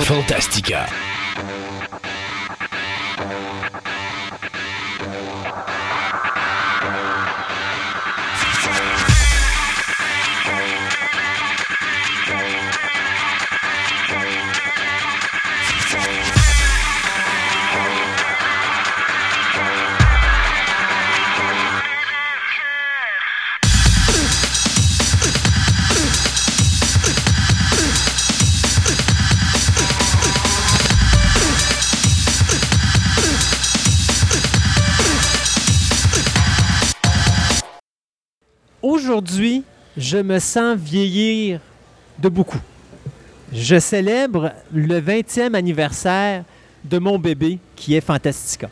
Fantastica. Je me sens vieillir de beaucoup. Je célèbre le 20e anniversaire de mon bébé qui est Fantastica.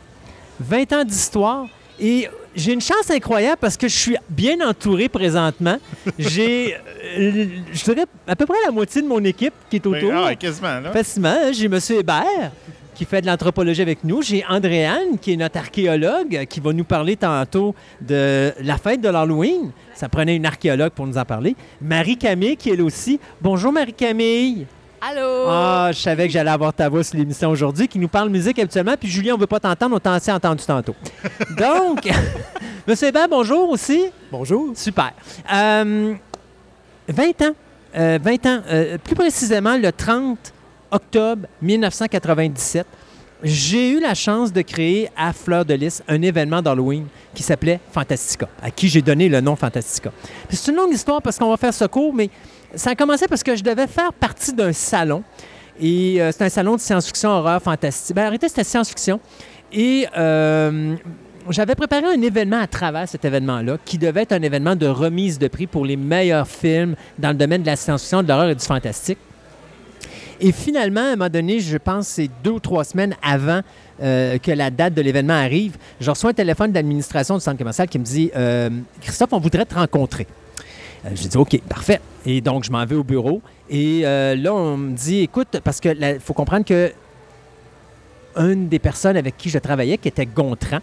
20 ans d'histoire et j'ai une chance incroyable parce que je suis bien entouré présentement. J'ai, euh, je dirais, à peu près la moitié de mon équipe qui est autour. Ah, quasiment, là. Facilement. hein. J'ai M. Hébert qui fait de l'anthropologie avec nous. J'ai Andréane qui est notre archéologue qui va nous parler tantôt de la fête de l'Halloween. Ça prenait une archéologue pour nous en parler. Marie-Camille qui est là aussi. Bonjour Marie-Camille. Allô? Ah, je savais que j'allais avoir ta voix sur l'émission aujourd'hui, qui nous parle musique habituellement. Puis Julien, on veut pas t'entendre, on t'a assez entendu tantôt. Donc, Monsieur Hébert, bonjour aussi. Bonjour. Super. Euh, 20 ans. Euh, 20 ans. Euh, plus précisément, le 30 octobre 1997, j'ai eu la chance de créer à Fleur de Lys un événement d'Halloween qui s'appelait Fantastica, à qui j'ai donné le nom Fantastica. C'est une longue histoire parce qu'on va faire ce cours, mais ça a commencé parce que je devais faire partie d'un salon. Et euh, c'est un salon de science-fiction, horreur, fantastique. Ben, arrêtez, c'était science-fiction. Et euh, j'avais préparé un événement à travers cet événement-là, qui devait être un événement de remise de prix pour les meilleurs films dans le domaine de la science-fiction, de l'horreur et du fantastique. Et finalement, à un moment donné, je pense c'est deux ou trois semaines avant euh, que la date de l'événement arrive, je reçois un téléphone de l'administration du centre commercial qui me dit euh, Christophe, on voudrait te rencontrer. Euh, J'ai dit OK, parfait. Et donc, je m'en vais au bureau. Et euh, là, on me dit écoute, parce qu'il faut comprendre que une des personnes avec qui je travaillais, qui était Gontran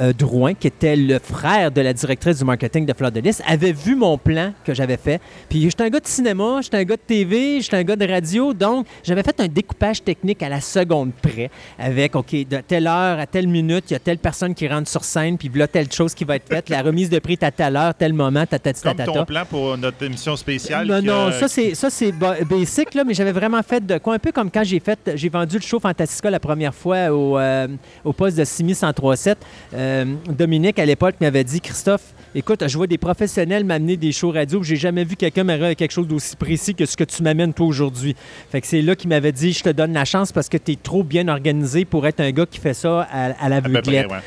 euh, Drouin, qui était le frère de la directrice du marketing de Fleur de Lys, avait vu mon plan que j'avais fait. Puis j'étais un gars de cinéma, j'étais un gars de TV, j'étais un gars de radio, donc j'avais fait un découpage technique à la seconde près, avec, OK, de telle heure à telle minute, il y a telle personne qui rentre sur scène, puis voilà telle chose qui va être faite, la remise de prix à telle heure, tel moment, tatati Comme ton plan pour notre émission spéciale. Non, non, euh, ça c'est ça c'est ba- basic là, mais j'avais vraiment fait de quoi un peu comme quand j'ai fait j'ai vendu le show Fantastica la première fois au, euh, au poste de Simi 1037. Euh, Dominique à l'époque m'avait dit Christophe, écoute, je vois des professionnels m'amener des shows radio, j'ai jamais vu quelqu'un m'amener avec quelque chose d'aussi précis que ce que tu m'amènes toi aujourd'hui. Fait que c'est là qu'il m'avait dit je te donne la chance parce que tu es trop bien organisé pour être un gars qui fait ça à, à l'aveuglette. ouais.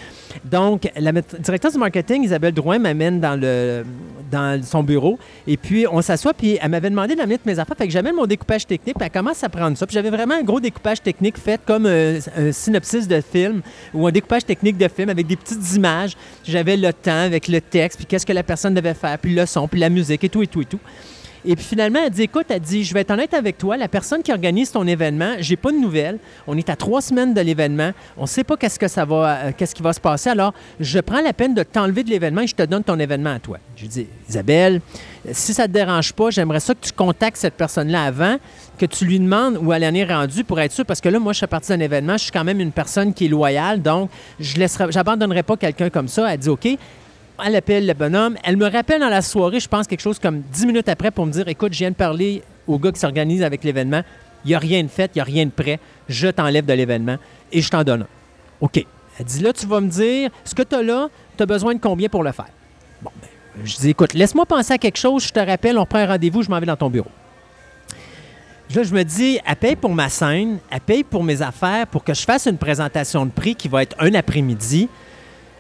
Donc, la directrice du marketing, Isabelle Drouin, m'amène dans, son bureau. Et puis, on s'assoit, puis elle m'avait demandé d'amener toutes mes affaires. Fait que j'amène mon découpage technique, puis elle commence à prendre ça. Puis j'avais vraiment un gros découpage technique fait comme euh, un synopsis de film ou un découpage technique de film avec des petites images. J'avais le temps avec le texte, puis qu'est-ce que la personne devait faire, puis le son, puis la musique et tout, et tout, et tout. Et puis finalement, elle dit Écoute, elle dit, je vais être honnête avec toi, la personne qui organise ton événement, j'ai pas de nouvelles. On est à trois semaines de l'événement. On sait pas qu'est-ce que ça va, euh, qu'est-ce qui va se passer. Alors, je prends la peine de t'enlever de l'événement et je te donne ton événement à toi. Je dis Isabelle, si ça te dérange pas, j'aimerais ça que tu contactes cette personne-là avant, que tu lui demandes où elle en est rendue pour être sûr. Parce que là, moi, je fais partie d'un événement, je suis quand même une personne qui est loyale, donc je laisserai, j'abandonnerai pas quelqu'un comme ça. Elle dit OK. Elle appelle le bonhomme. Elle me rappelle dans la soirée, je pense quelque chose comme 10 minutes après pour me dire Écoute, je viens de parler au gars qui s'organise avec l'événement. Il n'y a rien de fait, il n'y a rien de prêt. Je t'enlève de l'événement et je t'en donne un. OK. Elle dit Là, tu vas me dire ce que tu as là, tu as besoin de combien pour le faire? Bon, ben, je dis Écoute, laisse-moi penser à quelque chose, je te rappelle, on prend un rendez-vous, je m'en vais dans ton bureau. Là, je me dis, elle paye pour ma scène, elle paye pour mes affaires, pour que je fasse une présentation de prix qui va être un après-midi.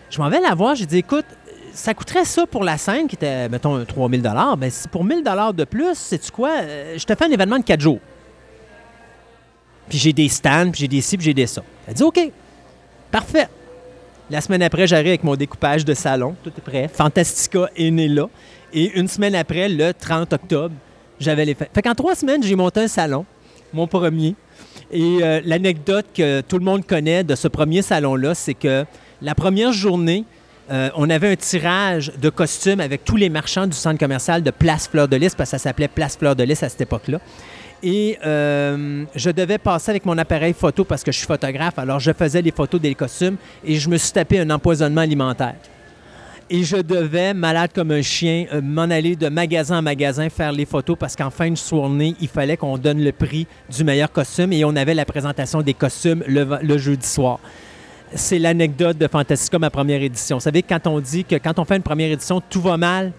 Je m'en vais la voir, j'ai dit, écoute, ça coûterait ça pour la scène qui était, mettons, 3000 Ben, si pour 1000 de plus, sais-tu quoi? Euh, Je te fais un événement de 4 jours. Puis j'ai des stands, puis j'ai des ci, puis j'ai des ça. Elle dit, OK, parfait. La semaine après, j'arrive avec mon découpage de salon, tout est prêt. Fantastica est né là. Et une semaine après, le 30 octobre, j'avais les fêtes. Fait qu'en trois semaines, j'ai monté un salon, mon premier. Et euh, l'anecdote que tout le monde connaît de ce premier salon-là, c'est que la première journée, euh, on avait un tirage de costumes avec tous les marchands du centre commercial de Place Fleur de Lys, parce que ça s'appelait Place Fleur de Lys à cette époque-là. Et euh, je devais passer avec mon appareil photo parce que je suis photographe. Alors, je faisais les photos des costumes et je me suis tapé un empoisonnement alimentaire. Et je devais, malade comme un chien, euh, m'en aller de magasin en magasin faire les photos parce qu'en fin de journée, il fallait qu'on donne le prix du meilleur costume et on avait la présentation des costumes le, le jeudi soir. C'est l'anecdote de Fantastica, ma première édition. Vous savez, quand on dit que quand on fait une première édition, tout va mal,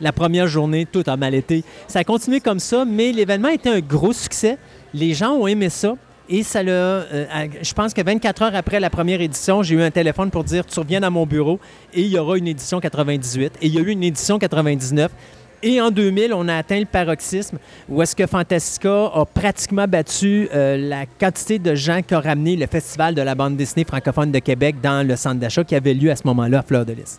la première journée, tout a mal été. Ça a continué comme ça, mais l'événement a été un gros succès. Les gens ont aimé ça. Et ça l'a. Euh, je pense que 24 heures après la première édition, j'ai eu un téléphone pour dire Tu reviens à mon bureau et il y aura une édition 98. Et il y a eu une édition 99. Et en 2000, on a atteint le paroxysme où est-ce que Fantastica a pratiquement battu euh, la quantité de gens ont ramené le Festival de la bande dessinée francophone de Québec dans le centre d'achat qui avait lieu à ce moment-là à Fleur de Lys.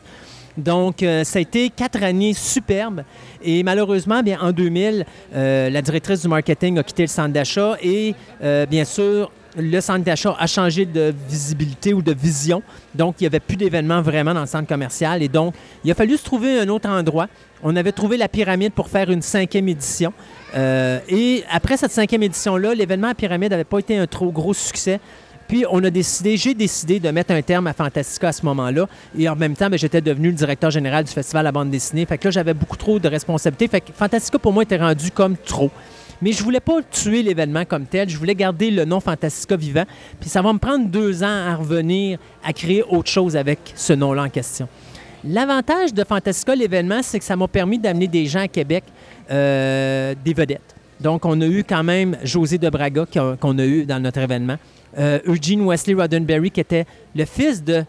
Donc, euh, ça a été quatre années superbes. Et malheureusement, bien, en 2000, euh, la directrice du marketing a quitté le centre d'achat et, bien sûr, le centre d'achat a changé de visibilité ou de vision. Donc, il n'y avait plus d'événements vraiment dans le centre commercial. Et donc, il a fallu se trouver un autre endroit. On avait trouvé la pyramide pour faire une cinquième édition. et après cette cinquième édition-là, l'événement à pyramide n'avait pas été un trop gros succès. Puis on a décidé, j'ai décidé de mettre un terme à Fantastica à ce moment-là. Et en même temps, ben, j'étais devenu le directeur général du festival à bande dessinée. Fait que là, j'avais beaucoup trop de responsabilités. Fait que Fantastica, pour moi, était rendu comme trop. Mais je voulais pas tuer l'événement comme tel. Je voulais garder le nom Fantastica vivant. Puis ça va me prendre deux ans à revenir à créer autre chose avec ce nom-là en question. L'avantage de Fantastica, l'événement, c'est que ça m'a permis d'amener des gens à Québec, euh, des vedettes. Donc, on a eu quand même José de Braga qu'on a eu dans notre événement. Euh, Eugene Wesley Roddenberry, qui était le fils de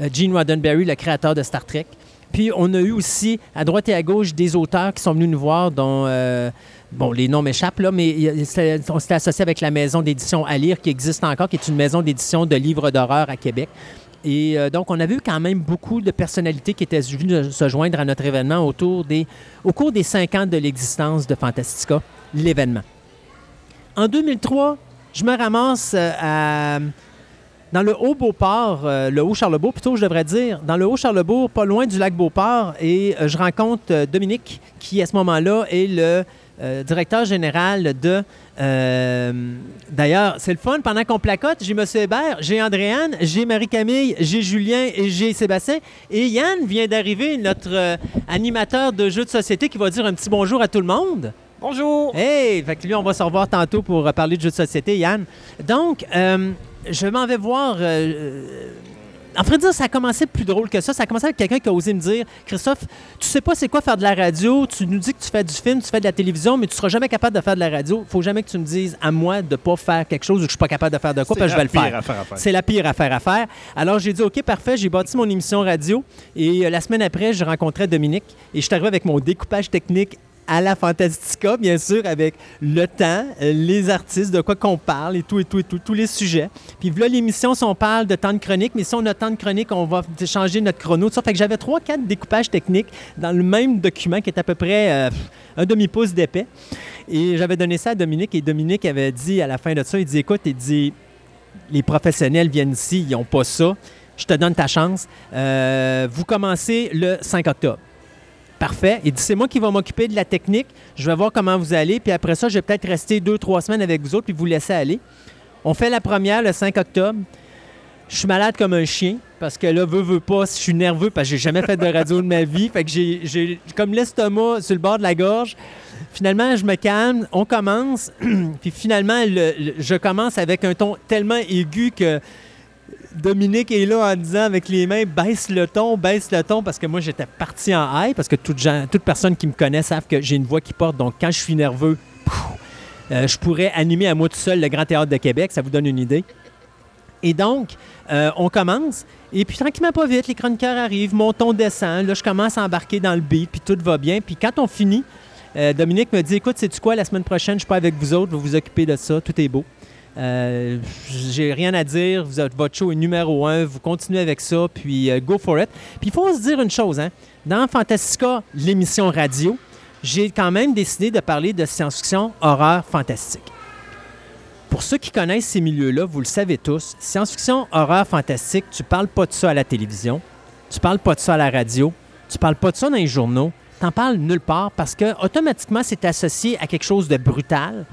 euh, Gene Roddenberry, le créateur de Star Trek. Puis on a eu aussi à droite et à gauche des auteurs qui sont venus nous voir, dont bon, les noms m'échappent là, mais on s'était associé avec la maison d'édition à lire qui existe encore, qui est une maison d'édition de livres d'horreur à Québec. Et donc, on a vu quand même beaucoup de personnalités qui étaient venues se joindre à notre événement autour des, au cours des cinq ans de l'existence de Fantastica, l'événement. En 2003, je me ramasse euh, dans le Haut-Beauport, euh, le Haut-Charlebourg plutôt, je devrais dire, dans le Haut-Charlebourg, pas loin du lac Beauport, et euh, je rencontre Dominique, qui à ce moment-là est le directeur général de. D'ailleurs, c'est le fun, pendant qu'on placote, j'ai M. Hébert, j'ai Andréane, j'ai Marie-Camille, j'ai Julien et j'ai Sébastien. Et Yann vient d'arriver, notre animateur de jeux de société, qui va dire un petit bonjour à tout le monde. Bonjour! Hey! Fait que lui, on va se revoir tantôt pour euh, parler de jeux de société, Yann. Donc, euh, je m'en vais voir. Euh, en fait, dire, ça a commencé plus drôle que ça. Ça a commencé avec quelqu'un qui a osé me dire Christophe, tu sais pas c'est quoi faire de la radio, tu nous dis que tu fais du film, tu fais de la télévision, mais tu seras jamais capable de faire de la radio. Faut jamais que tu me dises à moi de pas faire quelque chose ou que je suis pas capable de faire de quoi, parce que je vais le faire. C'est la pire affaire à faire. Alors, j'ai dit OK, parfait, j'ai bâti mon émission radio et la semaine après, je rencontrais Dominique et je suis arrivé avec mon découpage technique à la Fantastica, bien sûr, avec le temps, euh, les artistes, de quoi qu'on parle et tout, et tout, et tout, tous les sujets. Puis là, l'émission, si on parle de temps de chronique, mais si on a temps de chronique, on va changer notre chrono. Ça fait que j'avais trois, quatre découpages techniques dans le même document qui est à peu près euh, un demi-pouce d'épais. Et j'avais donné ça à Dominique et Dominique avait dit à la fin de ça, il dit, écoute, il dit, les professionnels viennent ici, ils n'ont pas ça. Je te donne ta chance. Euh, vous commencez le 5 octobre. Parfait. Il dit c'est moi qui vais m'occuper de la technique. Je vais voir comment vous allez. Puis après ça, je vais peut-être rester deux, trois semaines avec vous autres puis vous laisser aller. On fait la première le 5 octobre. Je suis malade comme un chien parce que là, veux, veux pas, je suis nerveux parce que j'ai jamais fait de radio de ma vie. Fait que j'ai comme l'estomac sur le bord de la gorge. Finalement, je me calme, on commence. puis finalement, je commence avec un ton tellement aigu que Dominique est là en disant avec les mains baisse le ton, baisse le ton, parce que moi j'étais parti en high, parce que toute, personne qui me connaît savent que j'ai une voix qui porte. Donc quand je suis nerveux, euh, je pourrais animer à moi tout seul le Grand Théâtre de Québec, ça vous donne une idée. Et donc, euh, on commence. Et puis, tranquillement, pas vite, les chroniqueurs arrivent, mon ton descend. Là, je commence à embarquer dans le beat, puis tout va bien. Puis, quand on finit, euh, Dominique me dit Écoute, sais-tu quoi, la semaine prochaine, je suis pas avec vous autres, vais vous occuper de ça, tout est beau. Euh, j'ai rien à dire. Votre show est numéro un. Vous continuez avec ça, puis euh, go for it. Puis il faut se dire une chose. Hein? Dans Fantastica, l'émission radio, j'ai quand même décidé de parler de science-fiction, horreur, fantastique. Pour ceux qui connaissent ces milieux-là, vous le savez tous, science-fiction, horreur, fantastique, tu parles pas de ça à la télévision, tu parles pas de ça à la radio, tu parles pas de ça dans les journaux, tu n'en parles nulle part parce que automatiquement c'est associé à quelque chose de brutal,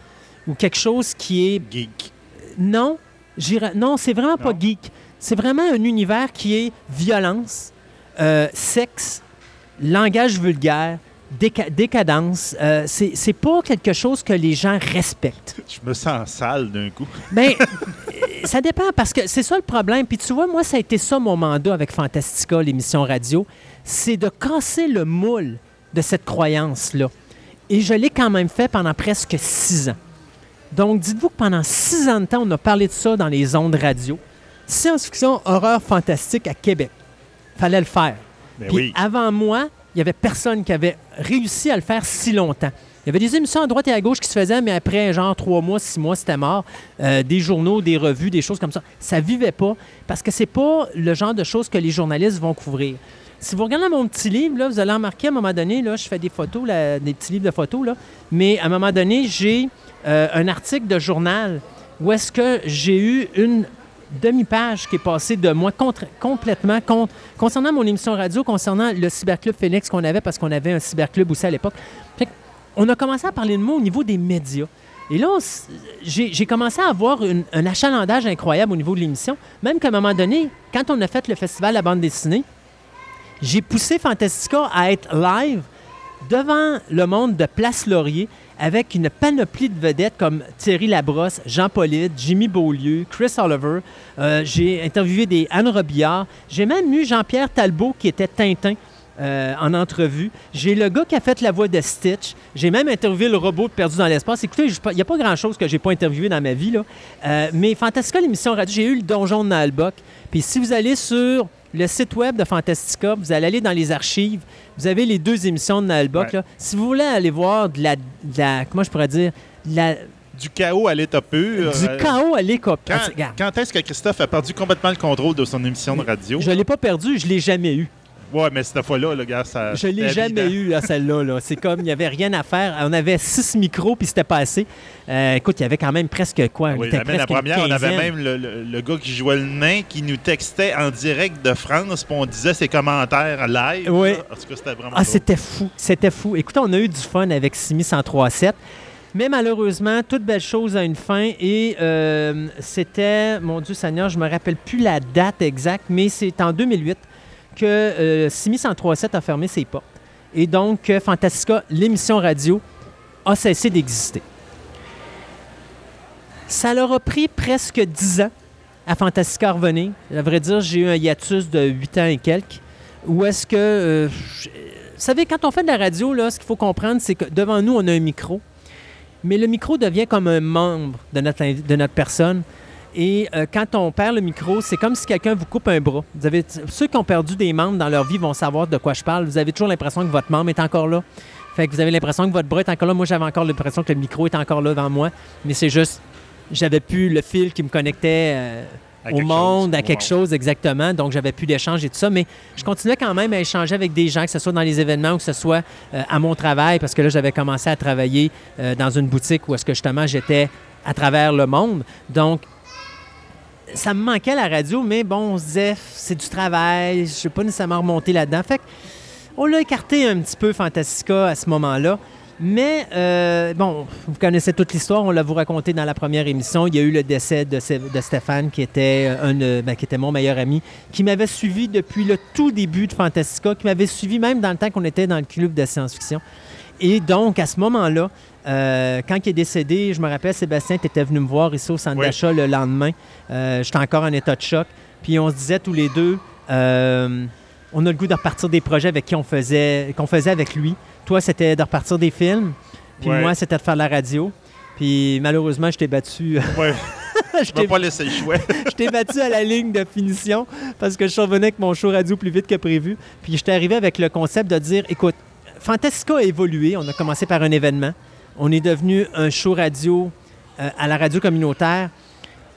ou quelque chose qui est... Geek. Non, non c'est vraiment pas geek. C'est vraiment un univers qui est violence, euh, sexe, langage vulgaire, déca- décadence. Euh, c'est pas quelque chose que les gens respectent. Je me sens sale d'un coup. Ben, euh, ça dépend parce que c'est ça le problème. Puis tu vois, moi, ça a été ça mon mandat avec Fantastica, l'émission radio. C'est de casser le moule de cette croyance-là. Et je l'ai quand même fait pendant presque six ans. Donc, dites-vous que pendant six ans de temps, on a parlé de ça dans les ondes radio. Science-fiction, horreur fantastique à Québec. Fallait le faire. Ben Puis oui. avant moi, il n'y avait personne qui avait réussi à le faire si longtemps. Il y avait des émissions à droite et à gauche qui se faisaient, mais après, genre, trois mois, six mois, c'était mort. Euh, des journaux, des revues, des choses comme ça. Ça vivait pas parce que c'est pas le genre de choses que les journalistes vont couvrir. Si vous regardez mon petit livre, là, vous allez remarquer à un moment donné, là, je fais des photos, là, des petits livres de photos, là, mais à un moment donné, j'ai euh, un article de journal où est-ce que j'ai eu une demi-page qui est passée de moi contre- complètement contre, concernant mon émission radio, concernant le cyberclub Phoenix qu'on avait, parce qu'on avait un cyberclub aussi à l'époque. On a commencé à parler de moi au niveau des médias. Et là, j'ai commencé à avoir un achalandage incroyable au niveau de l'émission, même qu'à un moment donné, quand on a fait le festival de la bande dessinée, j'ai poussé Fantastica à être live devant le monde de Place Laurier avec une panoplie de vedettes comme Thierry Labrosse, Jean Polide, Jimmy Beaulieu, Chris Oliver. Euh, j'ai interviewé des Anne Robillard. J'ai même eu Jean-Pierre Talbot qui était Tintin euh, en entrevue. J'ai le gars qui a fait la voix de Stitch. J'ai même interviewé le robot Perdu dans l'espace. Écoutez, il n'y a pas grand-chose que j'ai pas interviewé dans ma vie. Là. Euh, mais Fantastica, l'émission radio, j'ai eu le donjon de Nalbuck. Puis si vous allez sur le site web de Fantastica, vous allez aller dans les archives, vous avez les deux émissions de. Ouais. là. Si vous voulez aller voir de la, de la- comment je pourrais dire, de la- Du chaos à l'état pur. du euh, chaos à l'école. Quand, quand est-ce que Christophe a perdu complètement le contrôle de son émission de radio? Je ne l'ai pas perdu, je l'ai jamais eu. Ouais, mais cette fois-là, le gars, ça. Je l'ai jamais évident. eu, là, celle-là. Là. C'est comme, il n'y avait rien à faire. On avait six micros, puis c'était pas assez. Euh, écoute, il y avait quand même presque quoi? il Oui, la, la presque une première, on avait même le, le- le gars qui jouait le nain qui nous textait en direct de France, puis on disait ses commentaires live. Oui. En tout cas, c'était vraiment. Ah, c'était fou. C'était fou. Écoutez, on a eu du fun avec Simi 103.7. Mais malheureusement, toute belle chose a une fin et euh, c'était, mon Dieu Seigneur, je me rappelle plus la date exacte, mais c'est en 2008 que euh, Simi 103.7 a fermé ses portes. Et donc, euh, Fantastica, l'émission radio, a cessé d'exister. Ça leur a pris presque 10 ans à Fantastica revenir. À vrai dire, j'ai eu un hiatus de 8 ans et quelques. Où est-ce que... euh, vous savez, quand on fait de la radio, là, ce qu'il faut comprendre, c'est que devant nous, on a un micro. Mais le micro devient comme un membre de notre, de notre personne. Et euh, quand on perd le micro, c'est comme si quelqu'un vous coupe un bras. Vous avez, ceux qui ont perdu des membres dans leur vie vont savoir de quoi je parle. Vous avez toujours l'impression que votre membre est encore là. Fait que vous avez l'impression que votre bras est encore là. Moi, j'avais encore l'impression que le micro est encore là devant moi. Mais c'est juste, j'avais plus le fil qui me connectait euh, au monde, chose, à quelque chose exactement. Donc, j'avais plus d'échange et tout ça. Mais je continuais quand même à échanger avec des gens, que ce soit dans les événements ou que ce soit euh, à mon travail, parce que là, j'avais commencé à travailler dans une boutique où est-ce que justement j'étais à travers le monde. Donc, ça me manquait la radio, mais bon, on se disait, c'est du travail, je ne suis pas nécessairement remonté là-dedans. Fait on l'a écarté un petit peu, Fantastica, à ce moment-là. Mais, euh, bon, vous connaissez toute l'histoire, on l'a vous raconté dans la première émission. Il y a eu le décès de, Stéphane, qui était, un, de- ben, qui était mon meilleur ami, qui m'avait suivi depuis le tout début de Fantastica, qui m'avait suivi même dans le temps qu'on était dans le club de science-fiction. Et donc, à ce moment-là, euh, quand il est décédé, je me rappelle, Sébastien, tu étais venu me voir ici au centre Oui. d'achat le lendemain. Euh, J'étais encore en état de choc. Puis on se disait tous les deux, euh, on a le goût de repartir des projets avec qui on faisait, qu'on faisait avec lui. Toi, c'était de repartir des films. Puis Ouais. moi, c'était de faire de la radio. Puis malheureusement, je t'ai battu. Ouais, je je t'ai pas le choix. je t'ai battu à la ligne de finition parce que je revenu avec mon show radio plus vite que prévu. Puis j'étais arrivé avec le concept de dire écoute, Fantastica a évolué. On a commencé par un événement. On est devenu un show radio euh, à la radio communautaire.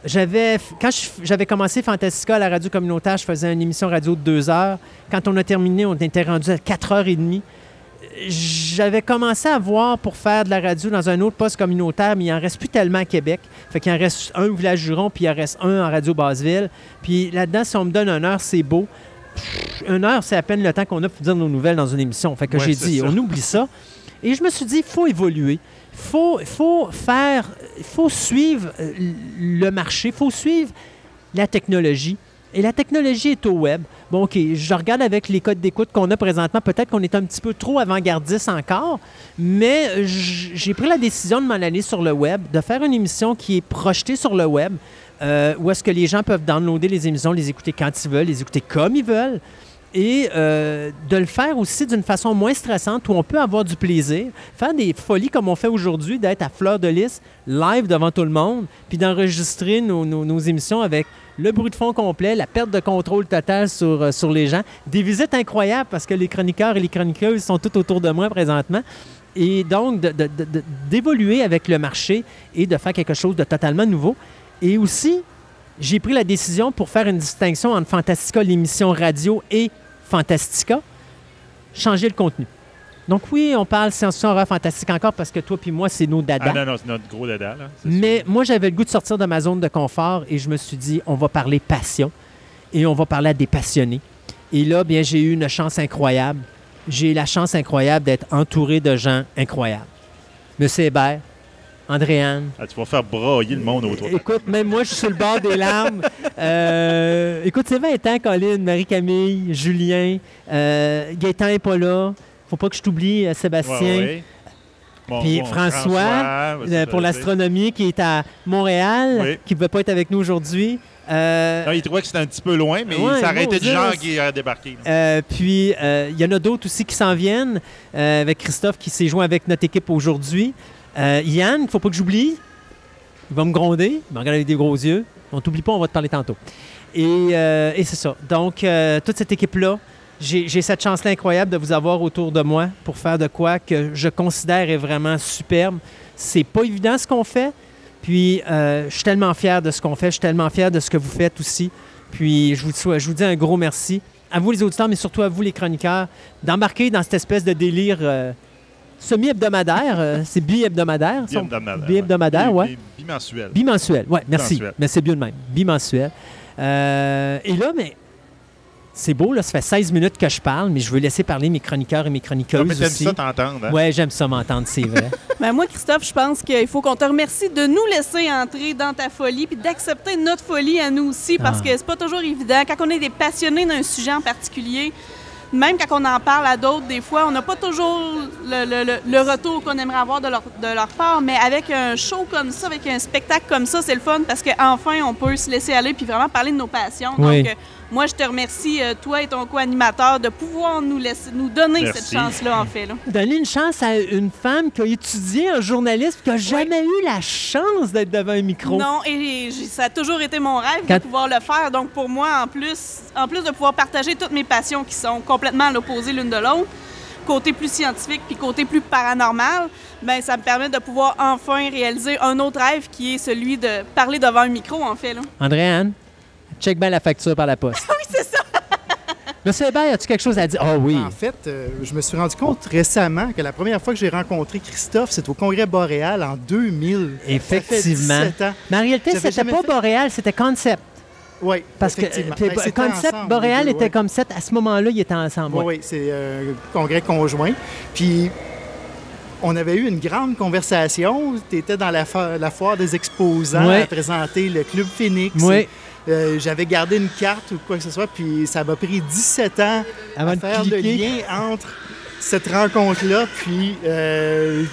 J'avais, quand j'avais commencé Fantastica à la radio communautaire, je faisais une émission radio de deux heures. Quand on a terminé, on était rendu à quatre heures et demie. J'avais commencé à voir pour faire de la radio dans un autre poste communautaire, mais il en reste plus tellement à Québec. Fait qu'il en reste un au village Juron, puis il en reste un en radio Basseville. Puis là-dedans, si on me donne une heure, c'est beau. Pff, Une heure, c'est à peine le temps qu'on a pour dire nos nouvelles dans une émission. Fait que Ouais, j'ai dit, ça. on oublie ça. Et je me suis dit, il faut évoluer. faut, faut faire, il faut suivre euh, le marché, il faut suivre la technologie. Et la technologie est au web. Bon, OK, je regarde avec les codes d'écoute qu'on a présentement, peut-être qu'on est un petit peu trop avant-gardiste encore, mais j'ai pris la décision de m'en aller sur le web, de faire une émission qui est projetée sur le web, euh, où est-ce que les gens peuvent downloader les émissions, les écouter quand ils veulent, les écouter comme ils veulent et euh, de le faire aussi d'une façon moins stressante où on peut avoir du plaisir, faire des folies comme on fait aujourd'hui, d'être à fleur de lys, live devant tout le monde, puis d'enregistrer nos, émissions avec le bruit de fond complet, la perte de contrôle totale sur, euh, sur les gens, des visites incroyables parce que les chroniqueurs et les chroniqueuses sont tout autour de moi présentement. Et donc, d'évoluer avec le marché et de faire quelque chose de totalement nouveau. Et aussi, j'ai pris la décision pour faire une distinction entre Fantastica, l'émission radio, et Fantastica, changer le contenu. Donc oui, on parle science-fiction, horreur, fantastique encore parce que toi puis moi, c'est nos dada. Ah non, non, c'est notre gros dada. Là, Mais moi, j'avais le goût de sortir de ma zone de confort et je me suis dit, on va parler passion et on va parler à des passionnés. Et là, bien, j'ai eu une chance incroyable. J'ai eu la chance incroyable d'être entouré de gens incroyables. Monsieur Hébert, Andréane. Ah, tu vas faire brailler le monde autour. Écoute, même moi, je suis sur le bord des larmes. Euh, écoute, c'est 20 ans, Colin, Marie-Camille, Julien, euh, Gaétan n'est pas là. Faut pas que je t'oublie, euh, Sébastien. Puis François, pour l'astronomie, qui est à Montréal, qui ne pouvait pas être avec nous aujourd'hui. il trouvait que c'était un petit peu loin, mais il s'arrêtait de gens qui a débarqué. puis, il y en a d'autres aussi qui s'en viennent, avec Christophe qui s'est joint avec notre équipe aujourd'hui. Euh, Yann, il faut pas que j'oublie. Il va me gronder, il me regarde avec des gros yeux. On t'oublie pas, on va te parler tantôt. Et, euh, c'est ça. Donc, euh, toute cette équipe-là, j'ai cette chance-là incroyable de vous avoir autour de moi pour faire de quoi que je considère est vraiment superbe. C'est pas évident ce qu'on fait. Puis, je suis tellement fier de ce qu'on fait. Je suis tellement fier de ce que vous faites aussi. Puis, je vous, je vous dis un gros merci à vous les auditeurs, mais surtout à vous les chroniqueurs, d'embarquer dans cette espèce de délire semi-hebdomadaire. Euh, c'est bi-hebdomadaire. Bi-hebdomadaire. oui. Bimensuel. Bimensuel, oui, merci. Mais c'est bien de même. Bimensuel. Euh, et là, mais c'est beau, là, ça fait 16 minutes que je parle, mais je veux laisser parler mes chroniqueurs et mes chroniqueuses ah, mais aussi. ça t'entendre. Hein? Oui, j'aime ça m'entendre, c'est vrai. ben moi, Christophe, je pense qu'il faut qu'on te remercie de nous laisser entrer dans ta folie puis d'accepter notre folie à nous aussi parce ah. que c'est pas toujours évident. Quand on est des passionnés d'un sujet en particulier, même quand on en parle à d'autres, des fois, on n'a pas toujours le, retour qu'on aimerait avoir de leur, de leur, part, mais avec un show comme ça, avec un spectacle comme ça, c'est le fun parce qu'enfin, on peut se laisser aller puis vraiment parler de nos passions. Donc, euh, moi, je te remercie, euh, toi et ton co-animateur, de pouvoir nous, laisser, nous donner cette chance-là, en fait. Là. Donner une chance à une femme qui a étudié en journalisme, qui n'a jamais eu la chance d'être devant un micro. Non, et ça a toujours été mon rêve de pouvoir le faire. Donc, pour moi, en plus, en plus de pouvoir partager toutes mes passions qui sont complètement à l'opposé l'une de l'autre, côté plus scientifique puis côté plus paranormal, ben ça me permet de pouvoir enfin réaliser un autre rêve qui est celui de parler devant un micro, en fait. Là. Andréane? Check bien la facture par la poste. oui, c'est ça. Monsieur Hébert, as-tu quelque chose à dire? Ah oui. En fait, euh, je me suis rendu compte récemment que la première fois que j'ai rencontré Christophe, c'était au Congrès Boréal en 2000. Effectivement. Mais en réalité, c'était pas Boréal, c'était Concept. Oui, Parce que ben, Concept Boréal était comme ça. À ce moment-là, ils étaient ensemble. Oui, oui, c'est un euh, congrès conjoint. Puis on avait eu une grande conversation. Tu étais dans la, foire des exposants à présenter le Club Phoenix. Oui. Euh, j'avais gardé une carte ou quoi que ce soit, puis ça m'a pris 17 ans à faire le lien entre cette rencontre-là, puis euh,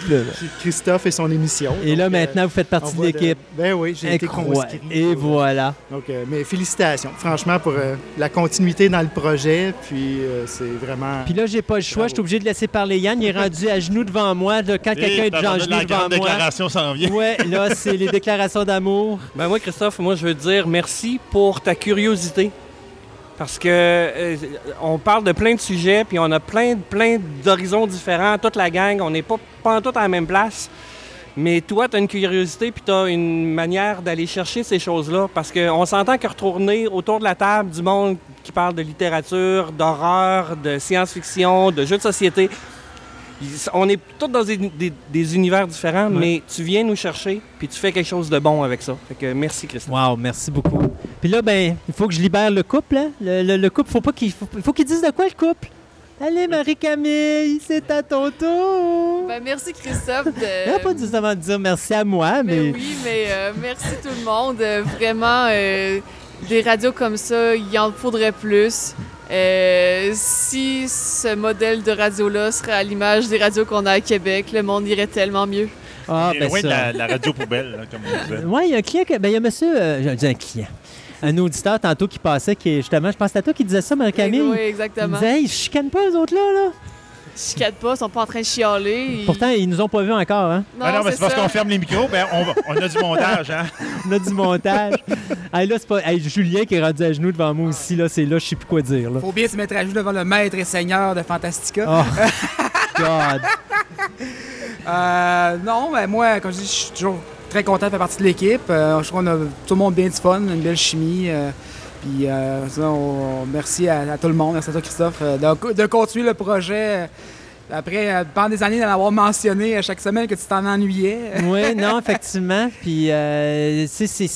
Christophe et son émission. Et là, maintenant, vous faites partie de l'équipe. Ben oui, j'ai été conscrit. Et voilà. Donc, euh, mais félicitations, franchement, pour euh, la continuité dans le projet, puis c'est vraiment... Puis là, j'ai pas le choix, je suis obligé de laisser parler Yann. Il est rendu à genoux devant moi. quand quelqu'un est à genoux devant moi... déclaration s'en vient. Oui, là, c'est les déclarations d'amour. Ben moi, Christophe, moi, je veux dire merci pour ta curiosité. Parce que euh, on parle de plein de sujets, puis on a plein, plein d'horizons différents, toute la gang, on n'est pas, pas tout à la même place. Mais toi, tu as une curiosité, puis tu as une manière d'aller chercher ces choses-là. Parce qu'on s'entend que retourner autour de la table du monde qui parle de littérature, d'horreur, de science-fiction, de jeux de société, on est tous dans des, univers différents, mais tu viens nous chercher, puis tu fais quelque chose de bon avec ça. Fait que merci, Christophe. Wow, merci beaucoup. Puis là, ben, il faut que je libère le couple. Hein. Le, couple, faut pas qu'il faut, qu'il dise de quoi le couple? Allez, Marie-Camille, c'est à ton tour. Ben, merci, Christophe. De... pas justement de dire merci à moi, mais... mais... oui, mais euh, merci tout le monde. Euh, vraiment, euh, des radios comme ça, il en faudrait plus. si ce modèle de radio-là serait à l'image des radios qu'on a à Québec, le monde irait tellement mieux. Ah, ben loin de la, radio poubelle, comme on disait. Oui, il y a un client, ben, il y a monsieur, j'ai dit un client un auditeur tantôt qui passait, qui justement, je pense que c'était toi qui disais ça, Marie-Camille. Oui, exactement. Il disait, hey, je chicane pas, les autres là, là. Ils chicanent pas, ils sont pas en train de chialer. Pourtant, ils nous ont pas vus encore, hein? Non, ah non mais c'est parce qu'on ferme les micros, ben on, a du montage, hein? on a du montage. hey, là, c'est pas. Hey, Julien qui est rendu à genoux devant moi aussi, là, c'est là, je sais plus quoi dire. Là. Faut bien se mettre à genoux devant le maître et seigneur de Fantastica. Oh, God! euh, non, mais moi, comme je dis, je suis toujours très content de faire partie de l'équipe. Euh, je trouve qu'on a tout le monde bien du fun, une belle chimie. Euh, puis euh, merci à, tout le monde, merci à toi Christophe, de, continuer le projet. Après, pendant des années d'en avoir mentionné à chaque semaine que tu t'en ennuyais. oui, non, effectivement. Puis, je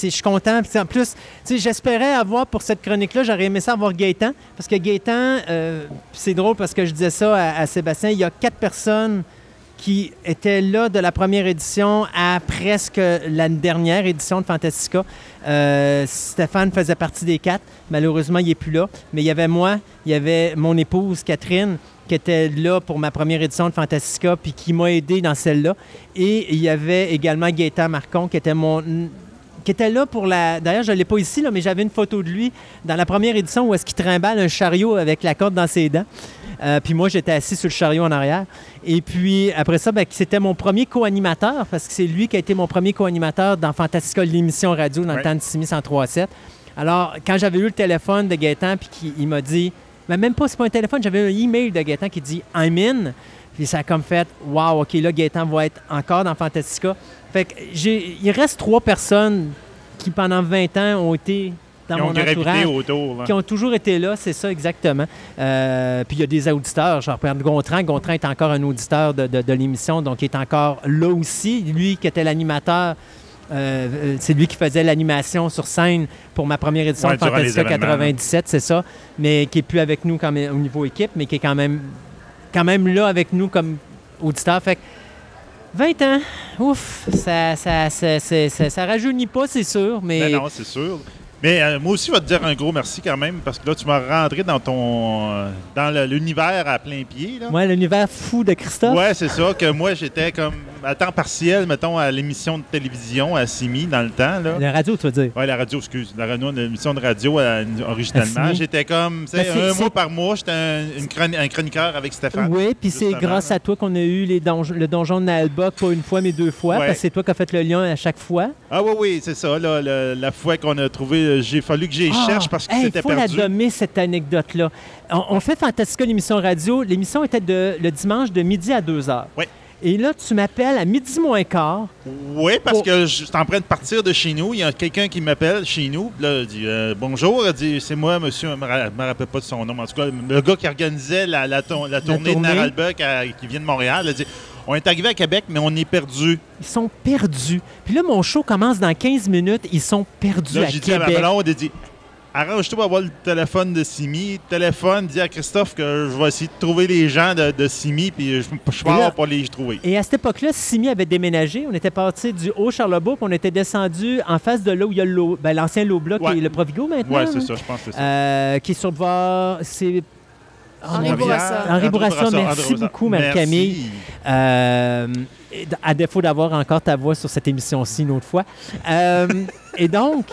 suis content. Puis, en plus, j'espérais avoir pour cette chronique-là, j'aurais aimé ça avoir Gaëtan. Parce que Gaëtan, c'est drôle parce que je disais ça à Sébastien, il y a quatre personnes qui était là de la première édition à presque la dernière édition de Fantastica. Euh, Stéphane faisait partie des quatre. Malheureusement, il n'est plus là. Mais il y avait moi, il y avait mon épouse Catherine qui était là pour ma première édition de Fantastica puis qui m'a aidé dans celle-là. Et il y avait également Gaëtan Marcon qui était mon qui était là pour la. D'ailleurs, je ne l'ai pas ici, mais j'avais une photo de lui dans la première édition où est-ce qu'il trimballe un chariot avec la corde dans ses dents. Euh, puis moi, j'étais assis sur le chariot en arrière. Et puis après ça, ben, c'était mon premier co-animateur, parce que c'est lui qui a été mon premier co-animateur dans Fantastica, l'émission radio dans le temps de 103.7. Alors, quand j'avais eu le téléphone de Gaëtan, puis qu'il m'a dit, mais même pas, c'est pas un téléphone, j'avais un email de Gaëtan qui dit I'm in. Puis ça a comme fait, wow, OK, là, Gaëtan va être encore dans Fantastica. Fait que il reste trois personnes qui, pendant 20 ans, ont été dans mon entourage. Autour, Qui ont toujours été là, c'est ça exactement. Euh, puis il y a des auditeurs, genre par Gontran. Gontran est encore un auditeur de, l'émission, donc il est encore là aussi. Lui qui était l'animateur. Euh, euh, c'est lui qui faisait l'animation sur scène pour ma première édition de Fantastica 97, c'est ça, mais qui est plus avec nous au niveau équipe, mais qui est quand même, quand même là avec nous comme auditeur. Fait 20 ans, ouf, ça ça, ça, ça, ça rajeunit pas, c'est sûr, mais... Ben non, c'est sûr. Mais euh, moi aussi, je vais te dire un gros merci quand même, parce que là, tu m'as rentré dans ton euh, dans l'univers à plein pied. Là. Ouais, l'univers fou de Christophe. Ouais, c'est ça, que moi, j'étais comme à temps partiel, mettons, à l'émission de télévision à Simi dans le temps. Là. La radio, tu veux dire? Oui, la radio, excuse. La radio, l'émission de radio euh, originalement. J'étais comme, ben, un mois par mois, j'étais un, chroniqueur avec Stéphane. Oui, puis c'est grâce à toi qu'on a eu les le donjon de Nalba, pas une fois, mais deux fois, parce que c'est toi qui as fait le lien à chaque fois. Ah oui, oui, c'est ça. Là, la fois qu'on a trouvé, j'ai fallu que j'y ah, cherche parce que c'était perdu. Il faut la nommer, cette anecdote-là. On, fait Fantastica, l'émission radio. L'émission était de, le dimanche de midi à 2 heures. Oui. Et là, tu m'appelles à midi moins quart. Oui, parce que je suis en train de partir de chez nous. Il y a quelqu'un qui m'appelle chez nous. Là, il dit euh, Bonjour. Il dit C'est moi, monsieur. Je ne me rappelle pas de son nom. En tout cas, le gars qui organisait la, la, tournée, de Naralbuck qui vient de Montréal. Il dit On est arrivé à Québec, mais on est perdu. Ils sont perdus. Puis là, mon show commence dans 15 minutes. Ils sont perdus à Québec. Dit à ma blonde, dit arrange-toi pour avoir le téléphone de Simi. Téléphone, dis à Christophe que je vais essayer de trouver les gens de, Simi, puis je, je vais pour les trouver. Et à cette époque-là, Simi avait déménagé. On était parti du Haut-Charlebourg, puis on était descendu en face de là où il y a ben, l'ancien Low-Bloc, qui est le Provigo maintenant. Oui, c'est ça, je pense que c'est ça. Euh, qui est sur le C'est Henri Bourassa. Henri Bourassa, merci beaucoup, Marie-Camille. Euh, à défaut d'avoir encore ta voix sur cette émission-ci une autre fois. Euh, et donc,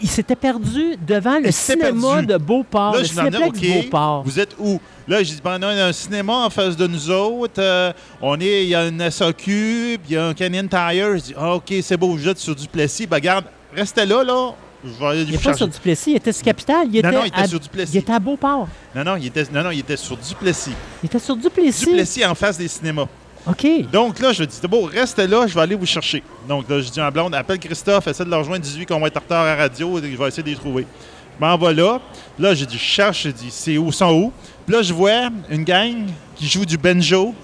il s'était perdu devant le cinéma de Beauport, le cinéplex de Beauport. Vous êtes où? Là, j'ai dit, ben, on a un cinéma en face de nous autres. Euh, on est, il y a une SAQ, puis il y a un Canyon Tire. Je dis, ah, OK, c'est beau, vous êtes sur Duplessis. Ben, regarde, restez là, là. Je vais il n'était pas sur Duplessis, il était sur Capital. Il non, non, il était sur Duplessis. Il était à Beauport. Non, non, il était, non, non, il était sur Duplessis. Il était sur Duplessis. Duplessis en face des cinémas. OK. Donc là, je dis, c'est bon, reste là, je vais aller vous chercher. Donc là, je dis à blonde, appelle Christophe, essaie de leur rejoindre 18 qu'on va être en retard à la radio, et je vais essayer de les trouver. Je m'en vais là. Là, j'ai dit, je cherche, je dis, c'est où, sont où? Puis là, je vois une gang qui joue du banjo,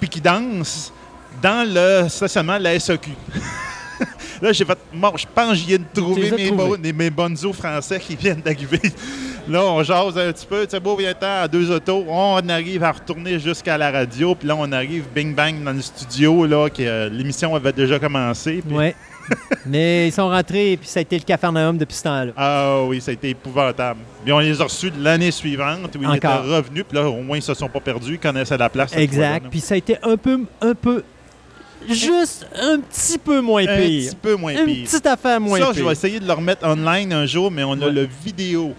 puis qui danse dans le stationnement de la SAQ. là, j'ai fait, bon, je pense que j'y ai trouvé mes, mes bonzos français qui viennent d'arriver. Là, on jase un petit peu. Tu sais, beau, viens temps à deux autos. On arrive à retourner jusqu'à la radio. Puis là, on arrive bing bang dans le studio. là, que euh, L'émission avait déjà commencé. puis- Ouais. Mais ils sont rentrés et puis ça a été le cafarnaum depuis ce temps-là. Ah oui, ça a été épouvantable. Mais on les a reçus l'année suivante où ils étaient Encore. revenus. Puis là, au moins, ils se sont pas perdus. Ils connaissaient la place. Exact. Puis ça a été un peu, un peu, juste un petit peu moins là. Un pire. petit peu moins Une pire. petite affaire moins ça, pire. je vais essayer de le remettre online un jour, mais on a Ouais. le vidéo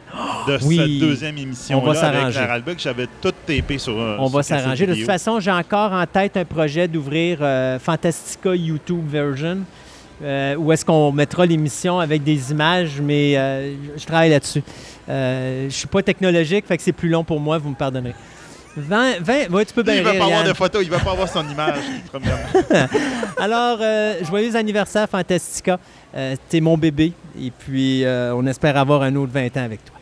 de Oui. cette deuxième émission On va avec s'arranger. Clara Albuck. J'avais tout tapé sur euh, On va sur s'arranger. De toute façon, j'ai encore en tête un projet d'ouvrir euh, Fantastica YouTube version, euh, où est-ce qu'on mettra l'émission avec des images, mais euh, je travaille là-dessus. Je suis pas technologique, fait que c'est plus long pour moi, vous me pardonnerez. 20, 20 ouais, tu peux bien il va pas avoir de photo, il va pas avoir son image. Alors, euh, joyeux anniversaire, Fantastica. Euh, T'es mon bébé. Et puis, euh, on espère avoir un autre 20 ans avec toi.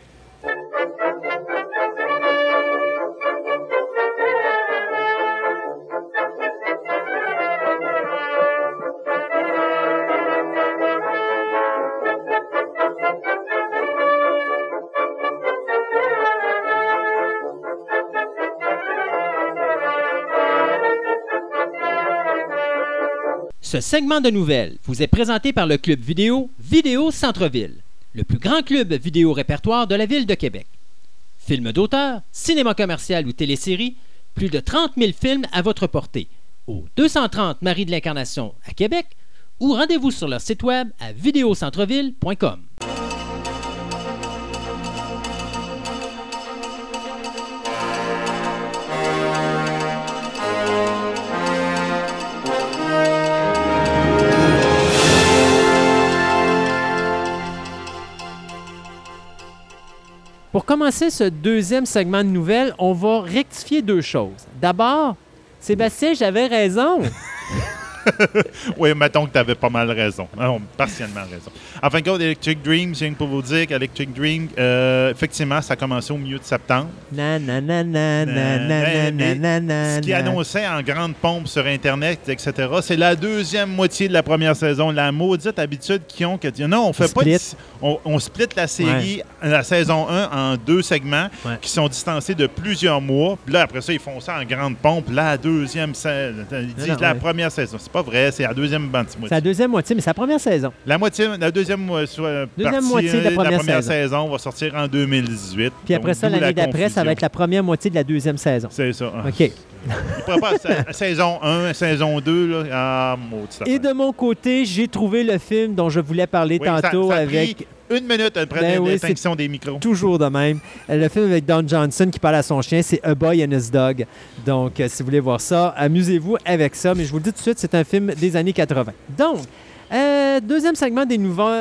Ce segment de nouvelles vous est présenté par le club vidéo Vidéo Centre-Ville, le plus grand club vidéo répertoire de la ville de Québec. Films d'auteur, cinéma commercial ou télésérie, plus de 30 000 films à votre portée. Au 230 Marie de l'Incarnation à Québec ou rendez-vous sur leur site web à vidéocentreville.com. Pour commencer ce deuxième segment de nouvelles, on va rectifier deux choses. D'abord, Sébastien, j'avais raison. oui, mettons que tu avais pas mal raison. Partiellement raison. En fin de compte, Electric Dream, j'ai rien pour vous dire qu'Electric Dream, euh, effectivement, ça a commencé au milieu de septembre. Na, ce qui annonçait en grande pompe sur Internet, etc., c'est la deuxième moitié de la première saison. La maudite habitude qu'ils ont que non, on fait pas. On, on, split la série, la saison 1 en deux segments qui sont distancés de plusieurs mois. Puis là, après ça, ils font ça en grande pompe. La deuxième, saison. ils disent la première saison. C'est pas vrai, c'est la deuxième moitié. C'est la deuxième moitié, mais c'est la première saison. La moitié, la deuxième, soit Deuxième partie, moitié de la euh, première saison. va sortir en 2018. Puis après ça, l'année la d'après, ça va être la première moitié de la deuxième saison. C'est ça. OK. Il prépare sa- saison 1, saison 2. Là. Ah, maudit Et de mon côté, j'ai trouvé le film dont je voulais parler Oui, tantôt ça a avec une minute après Ben oui, l'extinction des micros. toujours de même. Le film avec Don Johnson qui parle à son chien, c'est A Boy and His Dog. Donc, euh, si vous voulez voir ça, amusez-vous avec ça. Mais je vous le dis tout de suite, c'est un film des années 80. Donc, euh, deuxième segment des,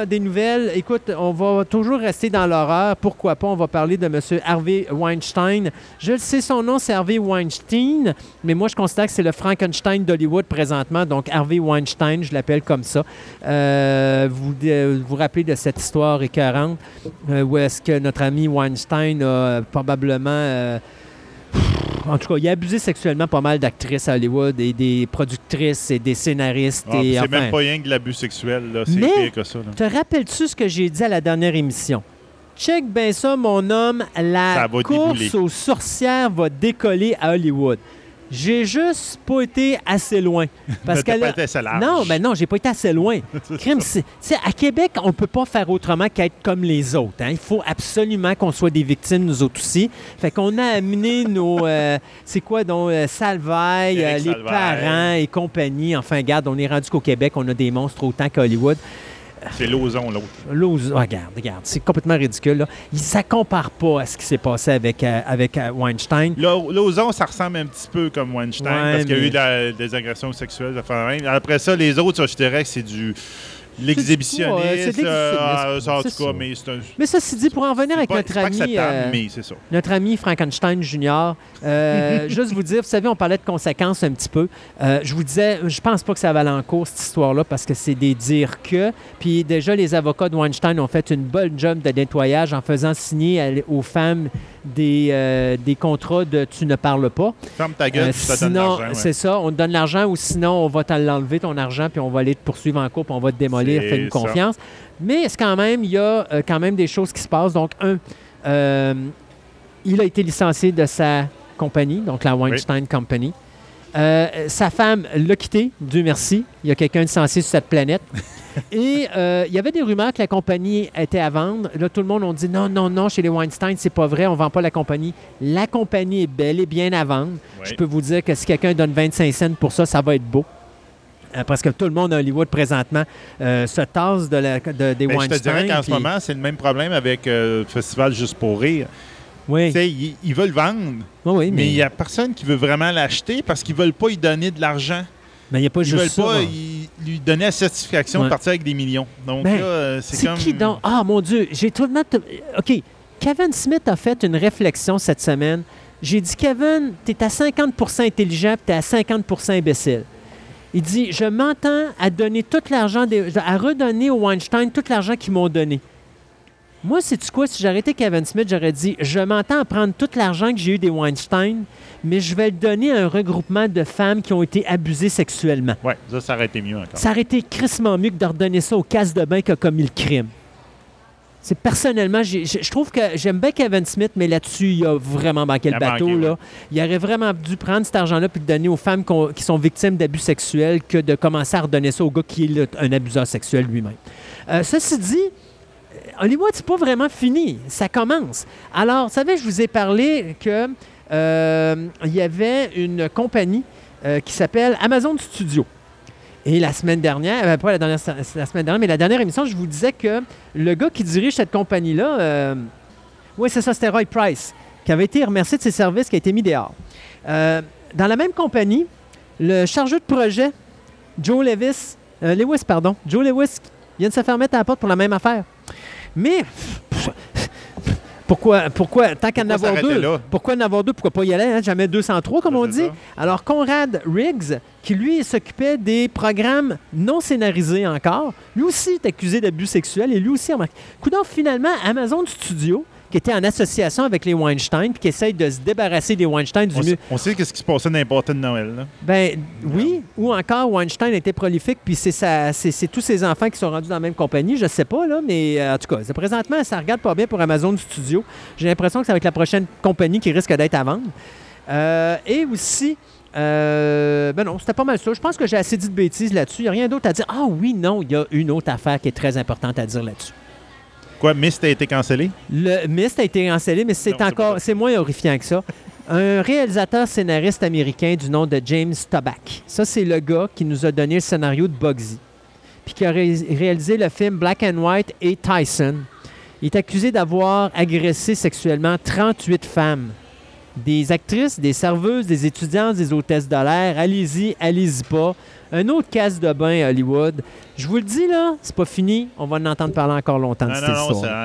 des nouvelles. Écoute, on va toujours rester dans l'horreur. Pourquoi pas? On va parler de M. Harvey Weinstein. Je le sais, son nom, c'est Harvey Weinstein, mais moi, je considère que c'est le Frankenstein d'Hollywood présentement. Donc, Harvey Weinstein, je l'appelle comme ça. Euh, vous euh, vous rappelez de cette histoire écœurante où est-ce que notre ami Weinstein a probablement... en tout cas, il a abusé sexuellement pas mal d'actrices à Hollywood et des productrices et des scénaristes. Ah, et, c'est enfin, même pas rien que de l'abus sexuel. là. C'est Mais- pire que ça. là. Te rappelles-tu ce que j'ai dit à la dernière émission? Check bien ça, mon homme. La course débouler. aux sorcières va décoller à Hollywood. J'ai juste pas été assez loin. Parce qu'elle pas été assez large. Non, ben non, j'ai pas été assez loin. Crime, à Québec, on peut pas faire autrement qu'être comme les autres. hein. Il faut absolument qu'on soit des victimes, nous autres aussi. Fait qu'on a amené nos... euh, c'est quoi, donc, euh, Salvaille, euh, les Salvaille. parents et compagnie. Enfin, regarde, on est rendu qu'au Québec, on a des monstres autant qu'à Hollywood. C'est Lozon, l'autre. Ah, regarde, regarde, c'est complètement ridicule. Là. Ça compare pas à ce qui s'est passé avec, euh, avec euh, Weinstein. Lo- Lozon, ça ressemble un petit peu comme Weinstein Ouais, parce qu'il y a eu la- des agressions sexuelles. même. Après ça, les autres, ça, je dirais que c'est du. De euh, l'exhibitionnisme, en tout cas, ça. mais c'est un. Mais dit, pour en venir avec pas- notre ami... euh, mais c'est ça. notre ami Frankenstein Junior. Euh, juste vous dire, vous savez, on parlait de conséquences un petit peu. Euh, je vous disais, je pense pas que ça va en cours, cette histoire-là, parce que c'est des dire que. Puis déjà, les avocats de Weinstein ont fait une bonne job de nettoyage en faisant signer aux femmes des, des contrats de tu ne parles pas. Ferme ta gueule, ça donne sinon, ouais. c'est ça, on te donne l'argent ou sinon on va te l'enlever ton argent puis on va aller te poursuivre en cours puis on va te démolir, Fais-nous confiance. Mais c'est quand même, il y a euh, quand même des choses qui se passent. Donc, un, euh, il a été licencié de sa compagnie, donc la Weinstein Company. Euh, sa femme l'a quitté, Dieu merci. Il y a quelqu'un licencié sur cette planète. Et euh, il y avait des rumeurs que la compagnie était à vendre. Là, tout le monde a dit non, non, non, chez les Weinstein, c'est pas vrai, on vend pas la compagnie. La compagnie est belle et bien à vendre. Oui. Je peux vous dire que si quelqu'un donne 25 cents pour ça, ça va être beau. Euh, parce que tout le monde à Hollywood présentement euh, se tasse de la, de- des Ben, je Weinstein. te dirais qu'en ce moment, c'est le même problème avec euh, le Festival Juste pour rire. Oui, Tu sais, Ils, ils veulent vendre, oui, oui, mais il n'y a personne qui veut vraiment l'acheter parce qu'ils ne veulent pas y donner de l'argent. mais il n'y a pas Ils juste veulent ça. pas lui donner la Ouais. de partir avec des millions. Donc Ben, là, c'est comme... qui donc? Ah, mon Dieu, j'ai. OK, Kevin Smith a fait une réflexion cette semaine. J'ai dit, Kevin, tu es à 50% intelligent tu es à 50% imbécile. Il dit, je m'entends à donner tout l'argent, des- à redonner au Weinstein tout l'argent qu'ils m'ont donné. Moi, c'est-tu quoi? Si j'arrêtais Kevin Smith, j'aurais dit, je m'entends à prendre tout l'argent que j'ai eu des Weinstein, mais je vais le donner à un regroupement de femmes qui ont été abusées sexuellement. Ouais, ça, ça aurait été mieux encore. Ça aurait été crissement mieux que de redonner ça au casse de bain qui a commis le crime. C'est personnellement, je trouve que j'aime bien Kevin Smith, mais là-dessus, il a vraiment manqué le bateau. manqué, là. ouais. Il aurait vraiment dû prendre cet argent-là et le donner aux femmes qui sont victimes d'abus sexuels que de commencer à redonner ça au gars qui est le- un abuseur sexuel lui-même. Euh, ceci dit, Hollywood, c'est pas vraiment fini. Ça commence. Alors, vous savez, je vous ai parlé que euh, y avait une compagnie euh, qui s'appelle Amazon Studio. Et la semaine dernière, euh, pas la dernière la semaine dernière, mais la dernière émission, je vous disais que le gars qui dirige cette compagnie-là, euh, oui, c'est ça, c'était Roy Price, qui avait été remercié de ses services, qui a été mis dehors. Euh, dans la même compagnie, le chargé de projet, Joe Lewis, euh, Lewis, pardon, Joe Lewis, vient de se faire mettre à la porte pour la même affaire. Mais pourquoi, pourquoi tant qu'à en avoir deux, là? pourquoi en avoir deux, pourquoi pas y aller, hein? jamais 203 comme on dit. ça. Alors Conrad Riggs, qui lui s'occupait des programmes non scénarisés encore, lui aussi est accusé d'abus sexuels et lui aussi a marqué. Coudonc, finalement, Amazon Studio, qui était en association avec les Weinstein, puis qui essaye de se débarrasser des Weinstein du On, mieux. on sait qu'est-ce qui se passait dans les pâtés de Noël. Là. Ben oui, ou encore Weinstein était prolifique, puis c'est sa- c'est c'est tous ses enfants qui sont rendus dans la même compagnie, je sais pas, là, mais euh, en tout cas, c'est- présentement, ça regarde pas bien pour Amazon Studio. J'ai l'impression que ça va être la prochaine compagnie qui risque d'être à vendre. Euh, et aussi, euh, ben non, c'était pas mal ça. Je pense que j'ai assez dit de bêtises là-dessus. Il n'y a rien d'autre à dire. Ah oui, non, il y a une autre affaire qui est très importante à dire là-dessus. Quoi, Mist a été cancellé? Le Mist a été cancellé, mais c'est encore, c'est moins horrifiant que ça. Un réalisateur scénariste américain du nom de James Toback. Ça, c'est le gars qui nous a donné le scénario de Bugsy, puis qui a ré- réalisé le film Black and White et Tyson. Il est accusé d'avoir agressé sexuellement 38 femmes. Des actrices, des serveuses, des étudiantes, des hôtesses de l'air. Allez-y, allez-y pas. Un autre casse de bain à Hollywood. Je vous le dis, là, c'est pas fini. On va en entendre parler encore longtemps de Non, cette non, histoire.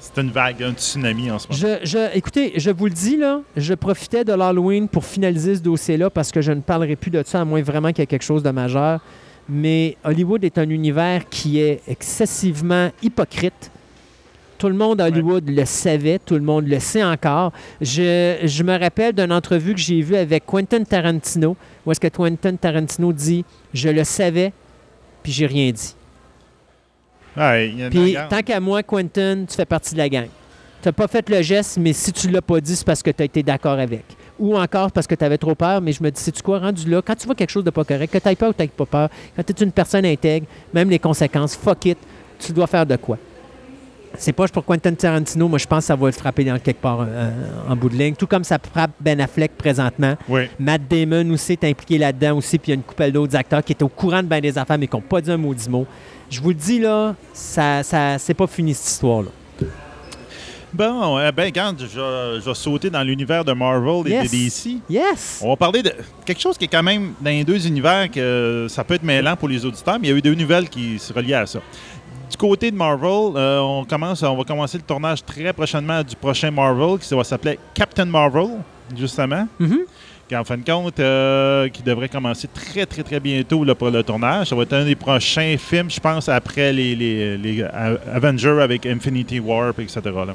c'est une vague, un tsunami en ce moment. Je, je- écoutez, je vous le dis, là, je profitais de l'Halloween pour finaliser ce dossier-là parce que je ne parlerai plus de ça, à moins vraiment qu'il y ait quelque chose de majeur. Mais Hollywood est un univers qui est excessivement hypocrite. Tout le monde à Hollywood le savait, tout le monde le sait encore. Je, je me rappelle d'une entrevue que j'ai vue avec Quentin Tarantino, où est-ce que Quentin Tarantino dit « Je le savais, puis j'ai rien dit ». Ouais, Puis, tant qu'à moi, Quentin, tu fais partie de la gang. Tu n'as pas fait le geste, mais si tu l'as pas dit, c'est parce que tu as été d'accord avec. Ou encore parce que tu avais trop peur, mais je me dis, sais-tu quoi, rendu là, quand tu vois quelque chose de pas correct, que tu aies peur ou tu pas peur, quand tu es une personne intègre, même les conséquences, fuck it, tu dois faire de quoi. C'est pas pour Quentin Tarantino, moi je pense que ça va le frapper dans quelque part euh, en bout de ligne, tout comme ça frappe Ben Affleck présentement. Oui. Matt Damon aussi est impliqué là-dedans aussi, puis il y a une couple d'autres acteurs qui étaient au courant de bien des affaires, mais qui n'ont pas dit un maudit mot. Je vous le dis, là, ça, ça, c'est pas fini cette histoire-là. Bon, euh, ben, regarde, je, vais- je vais sauter dans l'univers de Marvel et Yes. de DC. Yes! On va parler de quelque chose qui est quand même dans les deux univers que ça peut être mêlant pour les auditeurs, mais il y a eu deux nouvelles qui se relient à ça. Du côté de Marvel, euh, on, commence, on va commencer le tournage très prochainement du prochain Marvel qui va s'appeler Captain Marvel, justement. Mhm. Qui, en fin de compte, euh, qui devrait commencer très, très, très bientôt là, pour le tournage. Ça va être un des prochains films, je pense, après les, les- les A- Avengers avec Infinity War, etc. là.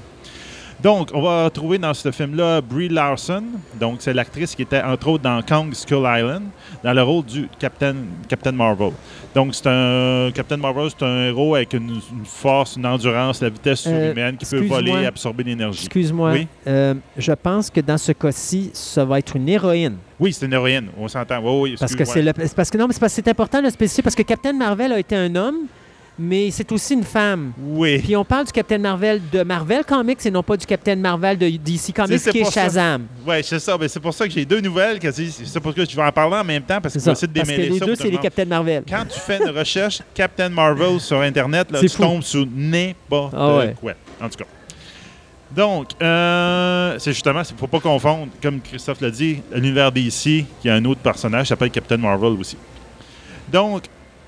Donc, on va retrouver dans ce film-là Brie Larson. Donc, c'est l'actrice qui était, entre autres, dans Kong Skull Island, dans le rôle du Captain, Captain Marvel. Donc, c'est un. Captain Marvel, c'est un héros avec une, une force, une endurance, la vitesse Euh, surhumaine qui peut voler et absorber l'énergie. Excuse-moi. Oui? Euh, je pense que dans ce cas-ci, ça va être une héroïne. Oui, c'est une héroïne, on s'entend. Oui, oui, Parce que c'est le, parce que non, mais c'est important de le spécifier parce que Captain Marvel a été un homme, mais c'est aussi une femme. Oui. Puis on parle du Captain Marvel de Marvel Comics et non pas du Captain Marvel de DC Comics c'est qui est pour ça. Shazam. Oui, c'est ça. Ben, c'est pour ça que j'ai deux nouvelles. C'est c'est pour ça que je vais en parler en même temps parce C'est que essayer de Parce que démêler les ça. deux, c'est le les. Captain Marvel. Quand tu fais une recherche Captain Marvel sur Internet, là, C'est tu fou. tombes sur n'importe Ah ouais. quoi. En tout cas. Donc, euh, c'est justement, il ne faut pas confondre, comme Christophe l'a dit, l'univers DC, qui a un autre personnage qui s'appelle Captain Marvel aussi. Donc,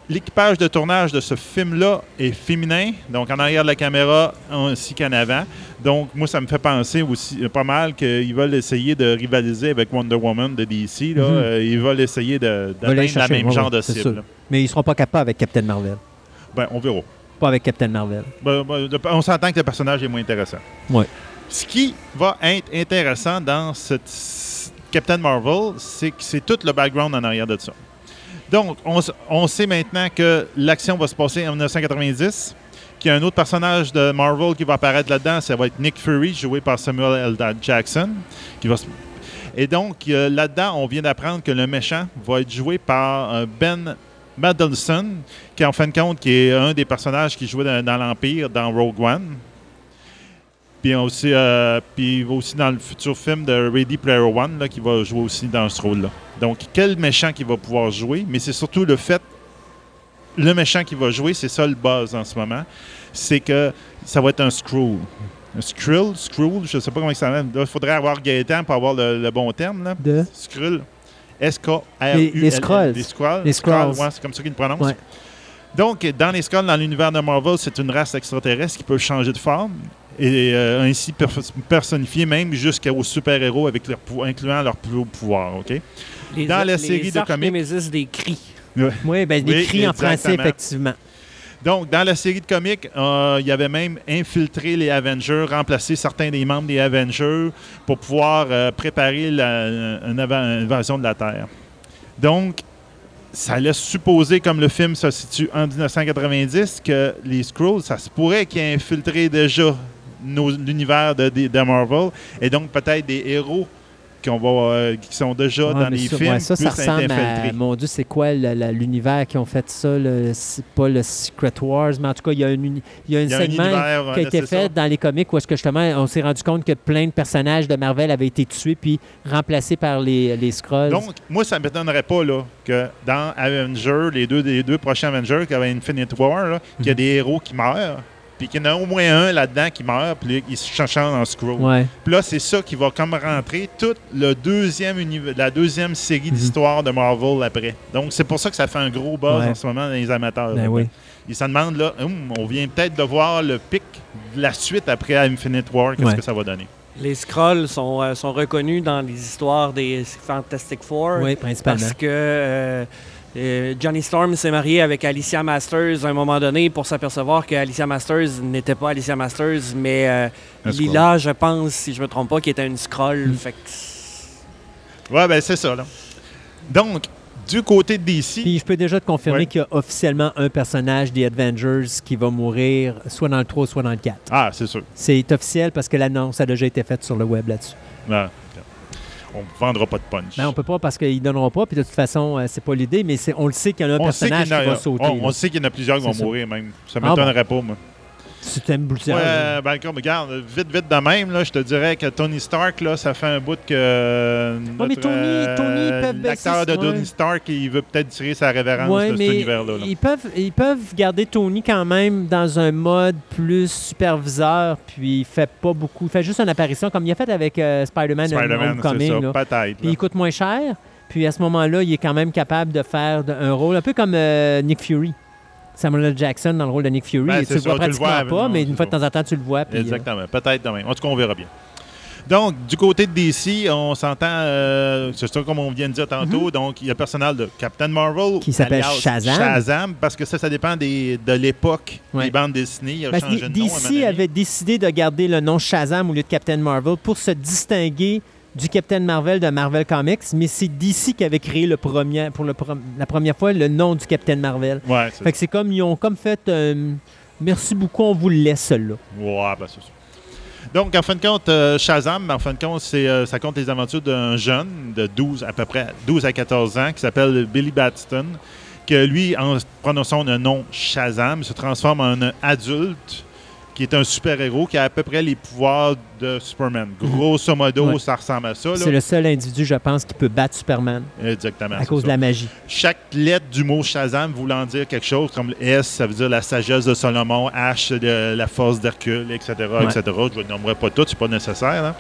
l'équipage de tournage de ce film-là est féminin, donc en arrière de la caméra ainsi qu'en avant. Donc, moi, ça me fait penser aussi euh, pas mal qu'ils veulent essayer de rivaliser avec Wonder Woman de DC. Là. Mhm. Euh, ils veulent essayer d'atteindre la même ouais, genre de cible. sûr. Mais ils seront pas capables avec Captain Marvel. Ben, on verra. Pas avec Captain Marvel. Ben, ben, on s'entend que le personnage est moins intéressant. Ouais. Ce qui va être intéressant dans cette Captain Marvel, c'est que c'est tout le background en arrière de ça. Donc, on, sait maintenant que l'action va se passer en 1990, qu'il y a un autre personnage de Marvel qui va apparaître là-dedans, ça va être Nick Fury, joué par Samuel L. Jackson. Et donc, euh, là-dedans, on vient d'apprendre que le méchant va être joué par euh, Ben Mendelsohn, qui en fin de compte est un des personnages qui jouait dans l'Empire, dans Rogue One. Puis aussi, euh, puis il va aussi dans le futur film de Ready Player One, là, qui va jouer aussi dans ce rôle-là. Donc, quel méchant qui va pouvoir jouer, mais c'est surtout le fait, le méchant qui va jouer, c'est ça le buzz en ce moment, c'est que ça va être un Skrull. Un Skrull, Skrull, je sais pas comment ça s'appelle. Il faudrait avoir Gaëtan pour avoir le, le bon terme. Là. De? Skrull. S-K-R-U-L-L. Les- Skrulls. Les Skrulls. Les ouais, c'est comme ça qu'ils le prononcent. Ouais. Donc, dans les Skrulls, dans l'univers de Marvel, c'est une race extraterrestre qui peut changer de forme et euh, ainsi personnifier même jusqu'aux super-héros avec leur incluant leur plus haut pouvoir. OK? Les, Dans la les série de comics- Némésis des cris. Oui, ben, des Oui, cris en français, effectivement. Donc, dans la série de comics, euh, il y avait même infiltré les Avengers, remplacé certains des membres des Avengers pour pouvoir euh, préparer la- une ava- invasion de la Terre. Donc, ça laisse supposer, comme le film se situe en 1990, que les Skrulls, ça se pourrait qu'ils aient infiltré déjà l'univers de, de- de Marvel et donc peut-être des héros qu'on va, euh, qui sont déjà Ouais, dans les ça, films ouais, ça, ça puissent être ressemble à. Mon Dieu, c'est quoi l'univers qui ont fait ça? le- c'est pas le Secret Wars, mais en tout cas, il y a, une, il y a un Il y a un segment univers, qui a été fait ça. dans les comics où est-ce que justement on s'est rendu compte que plein de personnages de Marvel avaient été tués puis remplacés par les, les Skrulls. Donc, moi, ça ne m'étonnerait pas là, que dans Avengers, les deux, les deux prochains Avengers, qui avaient Infinite War, là, qu'il y a Mhm. des héros qui meurent, puis qu'il y en a au moins un là-dedans qui meurt, puis il se change en ouais. Puis là, c'est ça qui va comme rentrer toute le deuxième la deuxième série Mhm. d'histoires de Marvel après. Donc, c'est pour ça que ça fait un gros buzz Ouais. en ce moment dans les amateurs. Ben oui. Ils se demandent, là, Hum, on vient peut-être de voir le pic de la suite après Infinite War, qu'est-ce Ouais. que ça va donner? Les Skrulls sont, euh, sont reconnus dans les histoires des Fantastic Four Oui, principalement. parce que euh, euh, Johnny Storm s'est marié avec Alicia Masters à un moment donné pour s'apercevoir que Alicia Masters n'était pas Alicia Masters, mais euh. Lila, je pense, si je me trompe pas, qui était une Skrull. Mm. Fait que Ouais, ben c'est ça, là. Donc, du côté de DC, Puis je peux déjà te confirmer Ouais. qu'il y a officiellement un personnage des Avengers qui va mourir soit dans le 3, soit dans le 4. ah, c'est sûr. C'est officiel parce que l'annonce a déjà été faite sur le web là-dessus. Ouais. On ne vendra pas de punch. Ben, on peut pas parce qu'ils donneront pas, puis de toute façon, euh, c'est pas l'idée, mais on le sait qu'il y en a un on personnage a- qui va sauter. on, sait qu'il y en a plusieurs qui vont ça. mourir même. Ça Ah m'étonnerait pas, moi. Si tu aimes Bruxelles. Ouais, ben, comme, regarde, vite, vite de même, là, je te dirais que Tony Stark, là, ça fait un bout que. euh, mais notre, Tony- euh, Tony, L'acteur de ouais. Tony Stark, il veut peut-être tirer sa révérence Ouais, de mais cet univers-là. là. ils peuvent, ils peuvent garder Tony quand même dans un mode plus superviseur, puis il fait pas beaucoup. Il fait juste une apparition comme il a fait avec euh, Spider-Man, c'est Homecoming. peut-être. Puis il coûte moins cher. Puis à ce moment-là, il est quand même capable de faire un rôle un peu comme euh, Nick Fury. Samuel L. Jackson dans le rôle de Nick Fury. Ben, tu le ça, vois tu le pratiquement vois, pas, non, mais une fois ça. de temps en temps, tu le vois. puis, euh, Exactement. Peut-être de même. En tout cas, on verra bien. Donc, du côté de DC, on s'entend, euh, c'est ça comme on vient de dire tantôt, Mhm. donc il y a le personnel de Captain Marvel. Qui s'appelle Shazam. Shazam, parce que ça, ça dépend des- de l'époque Ouais. des bandes dessinées. Il changé que de nom. DC avait décidé de garder le nom Shazam au lieu de Captain Marvel pour se distinguer du Captain Marvel de Marvel Comics, mais c'est DC qui avait créé le premier, pour le la première fois le nom du Captain Marvel. Ouais, c'est Fait que c'est comme, ils ont comme fait, euh, merci beaucoup, on vous le laisse, celui-là. Ouais, ben, c'est ça. Donc, en fin de compte, euh, Shazam, en fin de compte, c'est, euh, ça compte les aventures d'un jeune de 12, à peu près 12 à 14 ans qui s'appelle Billy Batson, que lui, en prononçant le nom Shazam, se transforme en un adulte qui est un super-héros qui a à peu près les pouvoirs de Superman. Grosso modo, Ouais. ça ressemble à ça. C'est le seul individu, je pense, qui peut battre Superman Exactement. à cause ça. de la magie. Chaque lettre du mot Shazam voulant dire quelque chose, comme S, ça veut dire la sagesse de Salomon, H, de la force d'Hercule, etc., etc. Je ne nommerai pas toutes, c'est pas nécessaire. hein.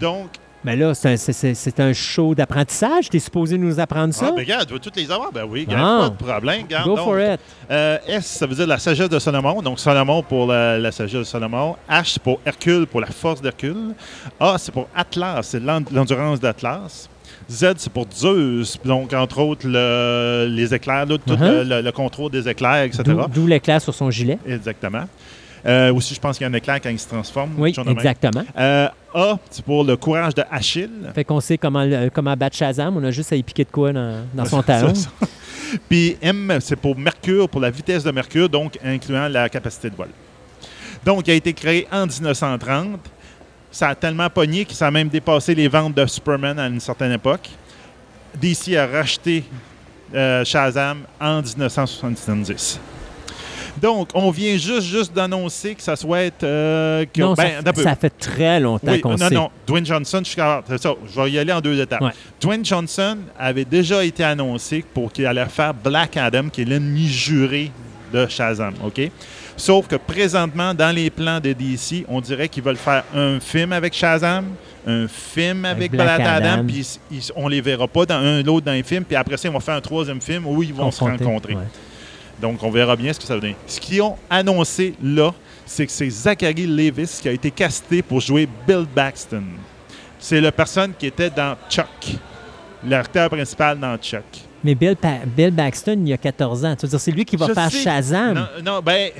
Donc, Mais là, c'est un, c'est- show d'apprentissage. Tu es supposé nous apprendre ça? ah, ben, regarde, tu veux toutes les avoir? Ben oui, regarde, Ah. pas de problème. regarde. Go Donc, for it. euh, S, ça veut dire la sagesse de Salomon. Donc, Salomon pour la, la sagesse de Salomon. H, c'est pour Hercule, pour la force d'Hercule. A, c'est pour Atlas, c'est l'en- l'endurance d'Atlas. Z, c'est pour Zeus. Donc, entre autres, le- les éclairs, là, tout Uh-huh. le, le- le contrôle des éclairs, etc. D'où d'où l'éclair sur son gilet. Exactement. Euh, aussi, je pense qu'il y a un éclair quand il se transforme. Oui, exactement. Euh, A, c'est pour le courage de Achille. Fait qu'on sait comment, comment battre Shazam. On a juste à y piquer de quoi dans, dans son talon. Puis M, c'est pour Mercure, pour la vitesse de Mercure, donc incluant la capacité de vol. Donc, il a été créé en 1930. Ça a tellement pogné que ça a même dépassé les ventes de Superman à une certaine époque. DC a racheté euh, Shazam en 1970. Donc, on vient juste, juste d'annoncer que ça souhaite... euh, que, Non, ça, ben, ça fait très longtemps Oui, qu'on non, sait. non. Dwayne Johnson, je ça. Je vais y aller en deux étapes. Ouais. Dwayne Johnson avait déjà été annoncé pour qu'il allait faire Black Adam, qui est l'ennemi juré de Shazam. OK? Sauf que présentement, dans les plans de DC, on dirait qu'ils veulent faire un film avec Shazam, un film avec, Black Black, Adam, puis on les verra pas dans un l'autre dans les films, puis après ça, ils vont faire un troisième film où ils vont se rencontrer. ouais. Donc, on verra bien ce que ça va donner. Ce qu'ils ont annoncé là, c'est que c'est Zachary Levis qui a été casté pour jouer Bill Baxton. C'est la personne qui était dans Chuck, l'acteur principal dans Chuck. Mais Bill, Pa- Bill Baxton, il y a 14 ans. Tu veux dire, c'est lui qui va Je faire sais. Shazam? Non, non, ben,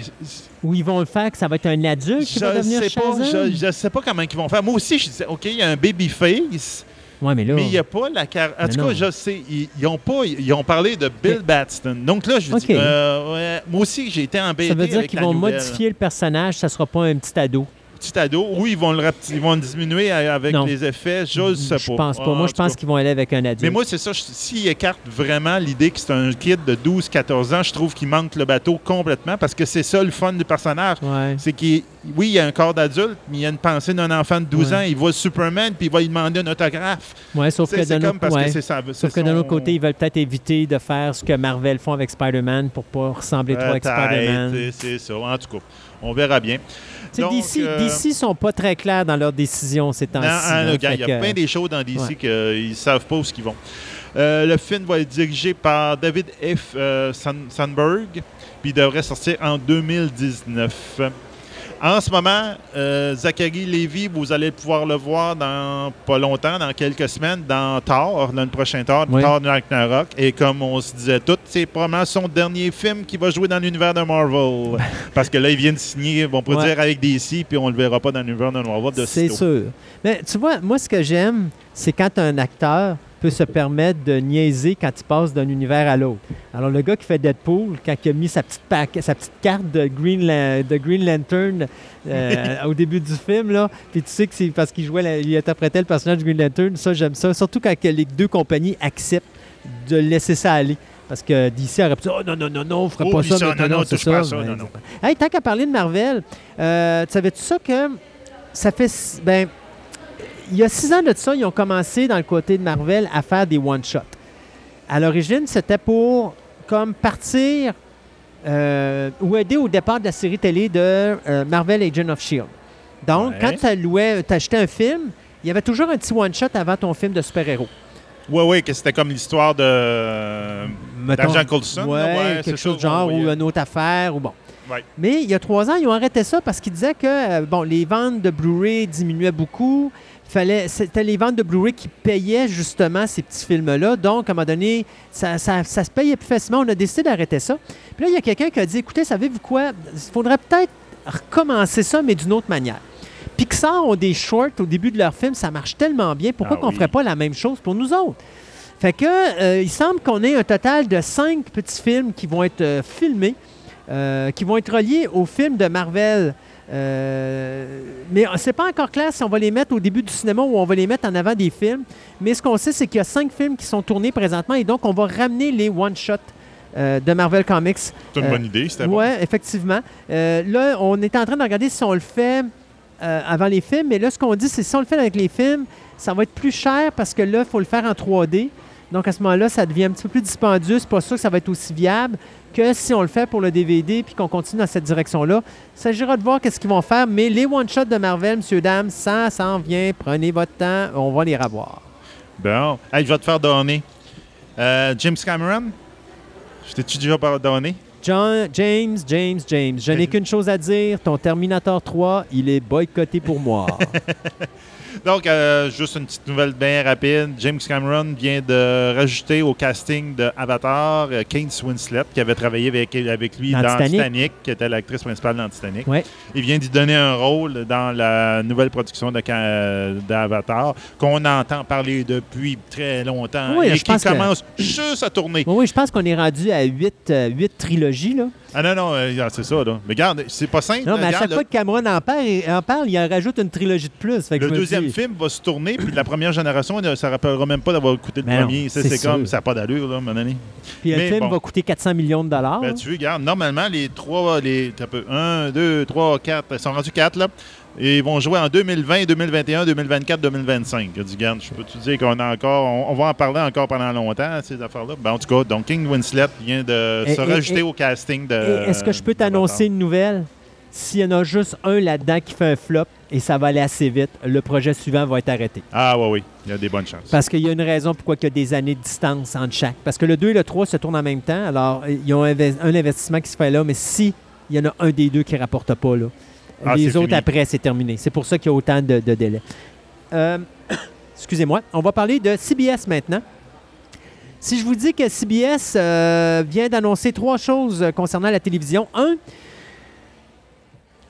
Ou ils vont le faire que ça va être un adulte qui va devenir sais pas, Shazam? je, je sais pas comment ils vont faire. Moi aussi, je disais, OK, il y a un babyface, Ouais, mais là... mais il n'y a pas la car- En tout non. cas, je sais, ils, ils ont pas, ils ont parlé de Bill Ok. Baxton. Donc là, je Ok. dis, euh, ouais, moi aussi, j'ai été embêté ça veut dire qu'ils vont nouvelle. modifier le personnage, ça sera pas un petit ado. Petit ado. Oui, ils vont le, ils vont le diminuer avec Non. les effets. Je sais Je pas. pense pas. Ah, Moi, je pense qu'ils vont aller avec un adulte. Mais moi, c'est ça. je- S'ils écartent vraiment l'idée que c'est un kid de 12-14 ans, je trouve qu'il manque le bateau complètement parce que c'est ça le fun du personnage. Ouais. C'est qu'il, oui, il y a un corps d'adulte, mais il y a une pensée d'un enfant de 12 Ouais. ans. Il voit Superman puis il va lui demander un autographe. Ouais, sauf que d'un autre, côté, ils veulent peut-être éviter de faire ce que Marvel font avec Spider-Man pour pas ressembler trop avec Spider-Man. C'est ça. En tout cas, on verra bien. DC, euh, DC sont pas très clairs dans leurs décisions ces temps-ci. Hein, il y a plein des choses dans DC ouais. qu'ils ne savent pas où ils vont. Euh, le film va être dirigé par David F. euh, San- Sandberg, puis il devrait sortir en 2019. En ce moment, euh, Zachary Lévy, vous allez pouvoir le voir dans pas longtemps, dans quelques semaines, dans Thor, dans le prochain Thor, Oui. Thor Ragnarok. Et comme on se disait tout, c'est probablement son dernier film qui va jouer dans l'univers de Marvel. Parce que là, il vient de signer, on peut Ouais. dire, avec DC, puis on ne le verra pas dans l'univers de Marvel de C'est sûr. Mais tu vois, moi, ce que j'aime, c'est quand un acteur peut se permettre de niaiser quand il passe d'un univers à l'autre. Alors, le gars qui fait Deadpool, quand il a mis sa petite, sa petite carte de Green, La- de Green Lantern euh, au début du film, là, puis tu sais que c'est parce qu'il jouait, la- il interprétait le personnage de Green Lantern, ça, j'aime ça. Surtout quand les deux compagnies acceptent de laisser ça aller. Parce que DC aurait pu dire Oh non, non, non, non, on ferait Oh, pas ça. ça, maintenant, non, non, c'est touche pas à ça, non, non. pas- Hey, tant qu'à parler de Marvel, euh, tu savais-tu ça que ça fait. Ben, il y a six ans de ça, ils ont commencé dans le côté de Marvel à faire des one-shots. À l'origine, c'était pour comme partir euh, ou aider au départ de la série télé de euh, Marvel Agent of Shield. Donc, Ouais. quand tu louais, tu achetais un film, il y avait toujours un petit one-shot avant ton film de super-héros. Oui, oui, que c'était comme l'histoire de Mettons- d'Argent Coulson. là, Ouais, quelque chose de genre, ouais, ou une autre affaire, ou bon. Ouais. Mais il y a trois ans, ils ont arrêté ça parce qu'ils disaient que euh, bon, les ventes de Blu-ray diminuaient beaucoup. Fallait, c'était les ventes de Blu-ray qui payaient justement ces petits films-là. Donc, à un moment donné, ça, ça- ça se payait plus facilement. On a décidé d'arrêter ça. Puis là, il y a quelqu'un qui a dit écoutez, savez-vous quoi? Il faudrait peut-être recommencer ça, mais d'une autre manière. Pixar ont des shorts au début de leur film, ça marche tellement bien. Pourquoi Ah qu'on oui. ferait pas la même chose pour nous autres? Fait que euh, il semble qu'on ait un total de cinq petits films qui vont être euh, filmés, euh, qui vont être reliés aux films de Marvel. Euh, mais c'est pas encore clair si on va les mettre au début du cinéma ou on va les mettre en avant des films. Mais ce qu'on sait, c'est qu'il y a cinq films qui sont tournés présentement et donc on va ramener les one-shots euh, de Marvel Comics C'est une Euh, bonne idée, c'était bon. oui, effectivement. Euh, là, on est en train de regarder si on le fait euh, avant les films, mais là, ce qu'on dit, c'est si on le fait avec les films, ça va être plus cher parce que là, il faut le faire en 3D. Donc, à ce moment-là, ça devient un petit peu plus dispendieux. C'est pas sûr que ça va être aussi viable que si on le fait pour le DVD puis qu'on continue dans cette direction-là. Il s'agira de voir qu'est-ce qu'ils vont faire, mais les one-shots de Marvel, monsieur, dame, ça s'en vient. Prenez votre temps, on va les revoir. Bon. Hey, je vais te faire donner. Euh, James Cameron, je t'ai-tu déjà donné? John, James, James, James, je n'ai qu'une chose à dire. Ton Terminator 3, il est boycotté pour moi. Donc, euh, juste une petite nouvelle bien rapide. James Cameron vient de rajouter au casting de Avatar euh, Kate Winslet, qui avait travaillé avec, avec lui Dans dans, Titanic. Titanic. qui était l'actrice principale dans Titanic. Ouais. Il vient d'y donner un rôle dans la nouvelle production d'Avatar, qu'on entend parler depuis très longtemps Oui, et je qui pense que- commence juste à tourner. Oui, oui, je pense qu'on est rendu à 8, trilogies. Là. Ah non, non, euh, c'est ça. Là. Mais regarde, c'est pas simple. Non, mais à Regarde, chaque le- fois que Cameron en parle, il, en parle, il en rajoute une trilogie de plus. Fait que Le deuxième dis- film va se tourner, puis la première génération, ça ne rappellera même pas d'avoir écouté le Mais premier. Ça, c'est comme, ça n'a pas d'allure, là, moment donné. Puis le mais film bon. va coûter 400 millions de dollars. Ben, tu veux, regarde, normalement, les trois, les, un, deux, trois, quatre, ils sont rendus quatre, là. Et ils vont jouer en 2020, 2021, 2024, 2025. Je dis, regarde, je peux te dire qu'on a encore, on, on va en parler encore pendant longtemps, ces affaires-là? Ben, en tout cas, donc King Winslet vient de Et- se et- rajouter et- au casting de. Est-ce que je peux t'annoncer une nouvelle? S'il y en a juste un là-dedans qui fait un flop et ça va aller assez vite, le projet suivant va être arrêté. Ah, oui, oui, il y a des bonnes chances. Parce qu'il y a une raison pourquoi il y a des années de distance entre chaque. Parce que le 2 et le 3 se tournent en même temps. Alors, ils ont un investissement qui se fait là, mais si il y en a un des deux qui ne rapporte pas, là, Ah, les autres fini. après, c'est terminé. C'est pour ça qu'il y a autant de, de délais. Euh, Excusez-moi. On va parler de CBS maintenant. Si je vous dis que CBS euh, vient d'annoncer trois choses euh, concernant la télévision. Un,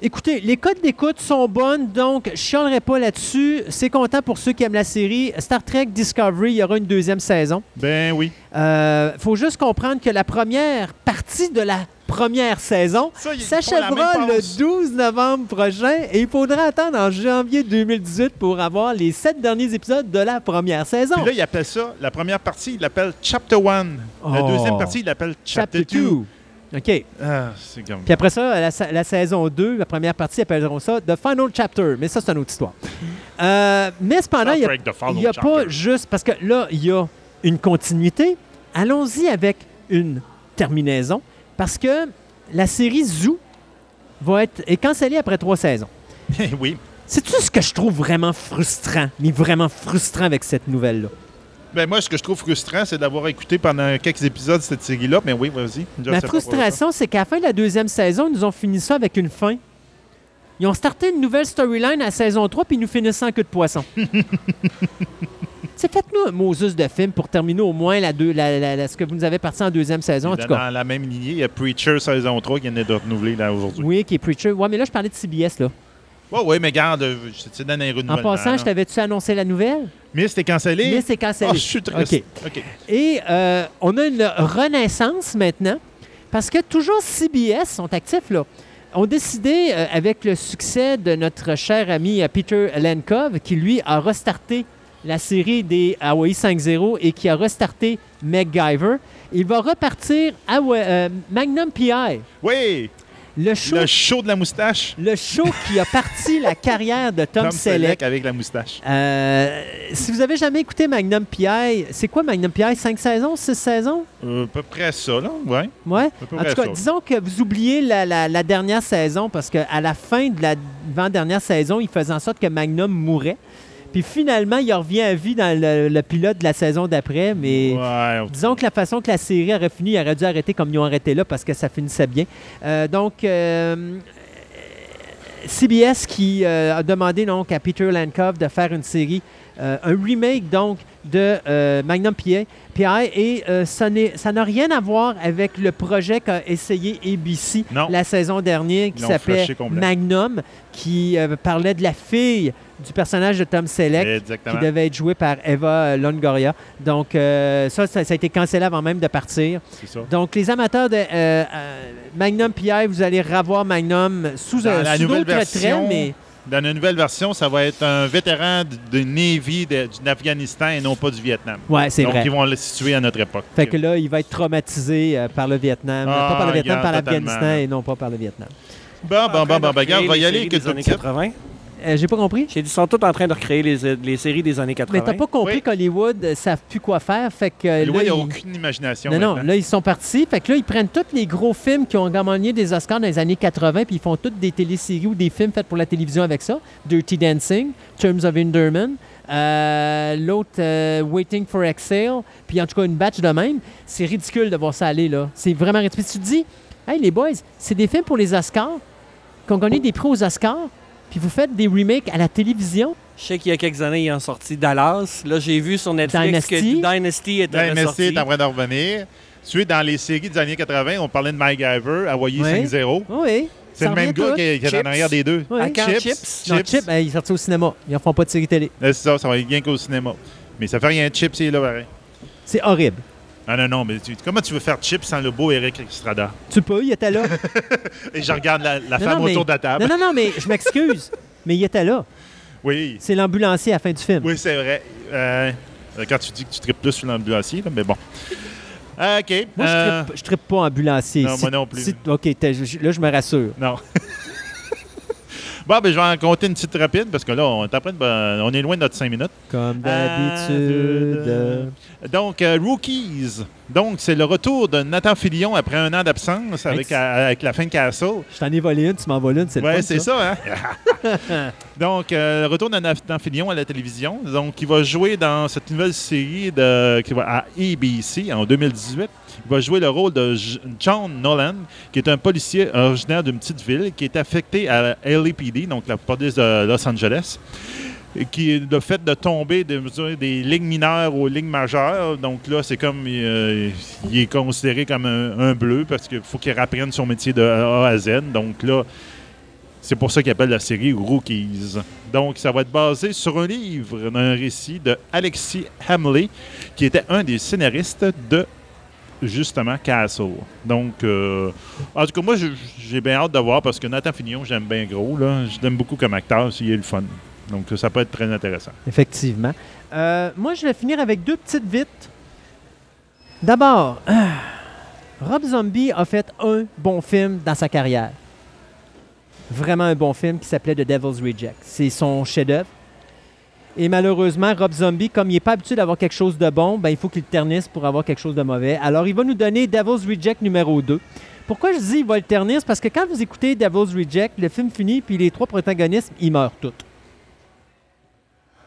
écoutez, les codes d'écoute sont bonnes, donc je chialerai pas là-dessus. C'est content pour ceux qui aiment la série. Star Trek Discovery, il y aura une deuxième saison. Ben oui. Il faut juste comprendre que la première partie de la première saison ils s'achèvera le passe. 12 novembre prochain et il faudra attendre en janvier 2018 pour avoir les sept derniers épisodes de la première saison. Puis là, il appelle ça, la première partie, il l'appelle Chapter 1. La Oh. deuxième partie, il l'appelle Chapter Chapter 2. 2. OK. Ah, c'est. Puis après ça, la, sa- la saison 2, la première partie, appelleront ça The Final Chapter. Mais ça, c'est une autre histoire. Euh, mais cependant, il n'y a, pas juste... Parce que là, il y a une continuité. Allons-y avec une terminaison. Parce que la série Zoo va être est cancellée après trois saisons. oui. C'est-tu ce que je trouve vraiment frustrant, mais vraiment frustrant avec cette nouvelle-là? Ben moi, ce que je trouve frustrant, c'est d'avoir écouté pendant quelques épisodes cette série-là. Mais oui, vas-y. Ma frustration, c'est qu'à la fin de la deuxième saison, ils nous ont fini ça avec une fin. Ils ont starté une nouvelle storyline à saison 3, puis ils nous finissent sans queue de poisson. C'est faites-nous un Moses de film pour terminer au moins la deux, la- la- la- ce que vous nous avez parti en deuxième saison, en tout cas. Dans la même lignée, il y a Preacher saison 3 qui vient de renouveler là aujourd'hui. Oui, qui est Preacher. Ouais, mais là, je parlais de CBS, là. Oui, oui, mais garde, te donne un En passant, je t'avais-tu annoncé la nouvelle? Mais c'était cancellé? Mais c'est cancellé. Ah, je suis triste. Et euh, on a une renaissance maintenant parce que toujours CBS sont actifs là. ont décidé, euh, avec le succès de notre cher ami euh, Peter Lenkov, qui lui a restarté la série des Hawaii 5.0 et qui a restarté MacGyver, il va repartir Hawa- euh, Magnum PI, Oui, le show, le show de la moustache. le show qui a parti la carrière de Tom, Tom Selleck. Selleck avec la moustache. Euh, si vous avez jamais écouté Magnum PI, c'est quoi Magnum PI? Cinq saisons? Six saisons? Euh, à peu près ça, là, ouais. Ouais. À peu En tout cas, ça. disons que vous oubliez la, la- la dernière saison parce qu'à la fin de la avant-dernière saison, il faisait en sorte que Magnum mourait. Puis finalement, il revient à vie dans le, le pilote de la saison d'après, mais... Ouais, Disons que la façon que la série aurait fini, il aurait dû arrêter comme ils ont arrêté là parce que ça finissait bien. Euh, donc, euh, CBS qui euh, a demandé donc à Peter Lankov de faire une série, un remake donc de Magnum PI, et ça n'a rien à voir avec le projet qu'a essayé ABC Non. la saison dernière qui s'appelait. Magnum, qui parlait de la fille du personnage de Tom Selleck qui devait être joué par Eva Longoria. Donc, euh, ça, ça, ça a été cancellé avant même de partir. C'est ça. Donc, les amateurs de euh, euh, Magnum PI, vous allez revoir Magnum sous, un la sous nouvelle traits, version, mais Dans la nouvelle version, ça va être un vétéran de, de Navy l'Afghanistan et non pas du Vietnam. ouais, c'est Donc, vrai. ils vont le situer à notre époque. Fait que là, il va être traumatisé euh, par le Vietnam. Ah, pas par le Vietnam, par l'Afghanistan et non pas par le Vietnam. Bon, bon, bon, bon, ben, regarde, on va y aller les une années petite. 80. Euh, J'ai pas compris. J'ai dit, ils sont tous en train de recréer les, les séries des années 80. Mais t'as pas compris Oui. qu'Hollywood ne savent plus quoi faire. Fait que euh, là, il n'y a ils- aucune imagination. Non, non, maintenant. là, ils sont partis. Fait que là, ils prennent tous les gros films qui ont gagné des Oscars dans les années 80, puis ils font toutes des téléséries ou des films faits pour la télévision avec ça. Dirty Dancing, Terms of Endearment, euh, l'autre, euh, Waiting for Exhale, puis en tout cas, une batch de même. C'est ridicule de voir ça aller, là. C'est vraiment ridicule. Puis tu te dis, hey, les boys, c'est des films pour les Oscars, qui ont gagné des prix aux Oscars, puis vous faites des remakes à la télévision? Je sais qu'il y a quelques années, ils ont sorti Dallas. Là, j'ai vu sur Netflix Dynasty. que Dynasty était Dynasty est en train de revenir. Tu es dans les séries des années 80, on parlait de MacGyver, Hawaii Ouais. 5-0. Oui. C'est le même gars tout. qui est, en Chips. arrière des deux. Quand Chips. Chips? Non, Chip, euh, il est sorti au cinéma. Ils en font pas de série télé. C'est ça, ça va être bien qu'au cinéma. Mais ça fait rien, Chips, il est là, pareil. C'est horrible. Ah non, non, mais tu- comment tu veux faire Chips sans le beau Eric Estrada? Tu peux, il était là. Et je regarde la, la Non, femme non, mais- autour de la table. Non, non, non, mais je m'excuse. mais il était là. Oui, C'est l'ambulancier à la fin du film. oui, c'est vrai. Euh, quand tu dis que tu tripes plus sur l'ambulancier, mais bon. Ah, OK. Moi, je Euh, trippe- pas ambulancier. non, moi non plus. si- OK, là, je me rassure. Non. bon, ben, je vais en compter une petite rapide parce que là, on est, de- ben, on est loin de notre 5 minutes. Comme d'habitude. Donc, euh, Rookies. Donc, c'est le retour de Nathan Fillion après un an d'absence avec, Ex- avec la fin de Castle. Je t'en ai volé une, tu m'en voles une, c'est le Ouais, c'est ça, hein? Donc, euh, le retour de Nathan Fillion à la télévision. Donc, il va jouer dans cette nouvelle série de, qui va à ABC en 2018. Il va jouer le rôle de John Nolan, qui est un policier originaire d'une petite ville qui est affecté à la LAPD, donc la police de Los Angeles, qui est le fait de tomber de, des lignes mineures aux lignes majeures. Donc là, c'est comme euh, il est considéré comme un, bleu parce qu'il faut qu'il apprenne son métier de A à Z. Donc là, c'est pour ça qu'il appelle la série Rookies. Donc, ça va être basé sur un livre, un récit de Alexis Hamley, qui était un des scénaristes de justement Castle. Donc, euh, en tout cas, moi, j'ai bien hâte de voir parce que Nathan Fillion, j'aime bien gros. Là. Je l'aime beaucoup comme acteur, il est le fun. Donc, ça peut être très intéressant. Effectivement. Euh, moi, je vais finir avec deux petites vites. D'abord, Rob Zombie a fait un bon film dans sa carrière. Vraiment un bon film qui s'appelait The Devil's Reject. C'est son chef-d'œuvre. Et malheureusement, Rob Zombie, comme il n'est pas habitué d'avoir quelque chose de bon, ben, il faut qu'il le ternisse pour avoir quelque chose de mauvais. Alors, il va nous donner Devil's Reject numéro 2. Pourquoi je dis il va le ternir? Parce que quand vous écoutez Devil's Reject, le film finit, puis les trois protagonistes, ils meurent tous.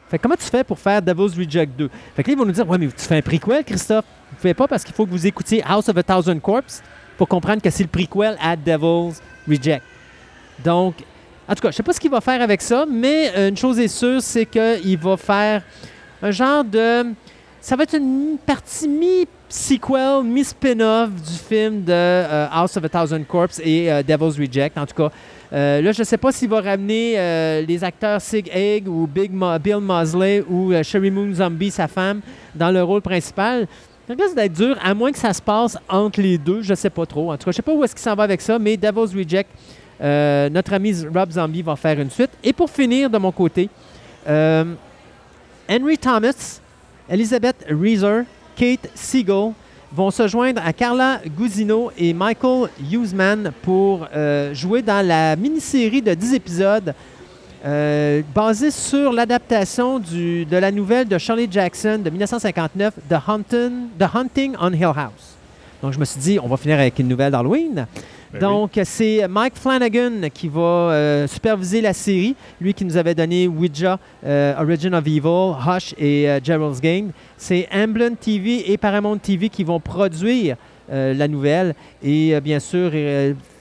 Fait comment tu fais pour faire Devil's Reject 2? Fait que là, ils vont nous dire Ouais, mais tu fais un prequel, Christophe? Vous ne pouvez pas parce qu'il faut que vous écoutiez House of a Thousand Corpses pour comprendre que c'est le prequel à Devil's Reject. Donc, en tout cas, je sais pas ce qu'il va faire avec ça, mais euh, une chose est sûre, c'est qu'il va faire un genre de. Ça va être une partie mi-sequel, mi-spin-off du film de euh, House of a Thousand Corpses et euh, Devil's Reject. En tout cas, là, je ne sais pas s'il va ramener les acteurs Sig Egg ou Big Bill Mosley ou Sherry Moon Zombie, sa femme, dans le rôle principal. Ça risque d'être dur, à moins que ça se passe entre les deux. Je ne sais pas trop. En tout cas, je ne sais pas où est-ce qu'il s'en va avec ça, mais Devil's Reject, euh, notre ami Rob Zombie va faire une suite. Et pour finir, de mon côté, euh, Henry Thomas, Elizabeth Reeser, Kate Siegel vont se joindre à Carla Gugino et Michael Huseman pour euh, jouer dans la mini-série de 10 épisodes basée sur l'adaptation de la nouvelle de Shirley Jackson de 1959, The Hunting, The Hunting on Hill House. Donc, je me suis dit, on va finir avec une nouvelle d'Halloween. Ben Donc, c'est Mike Flanagan qui va euh, superviser la série. Lui qui nous avait donné Ouija, euh, Origin of Evil, Hush et euh, Gerald's Game. C'est Amblin TV et Paramount TV qui vont produire la nouvelle. Et bien sûr,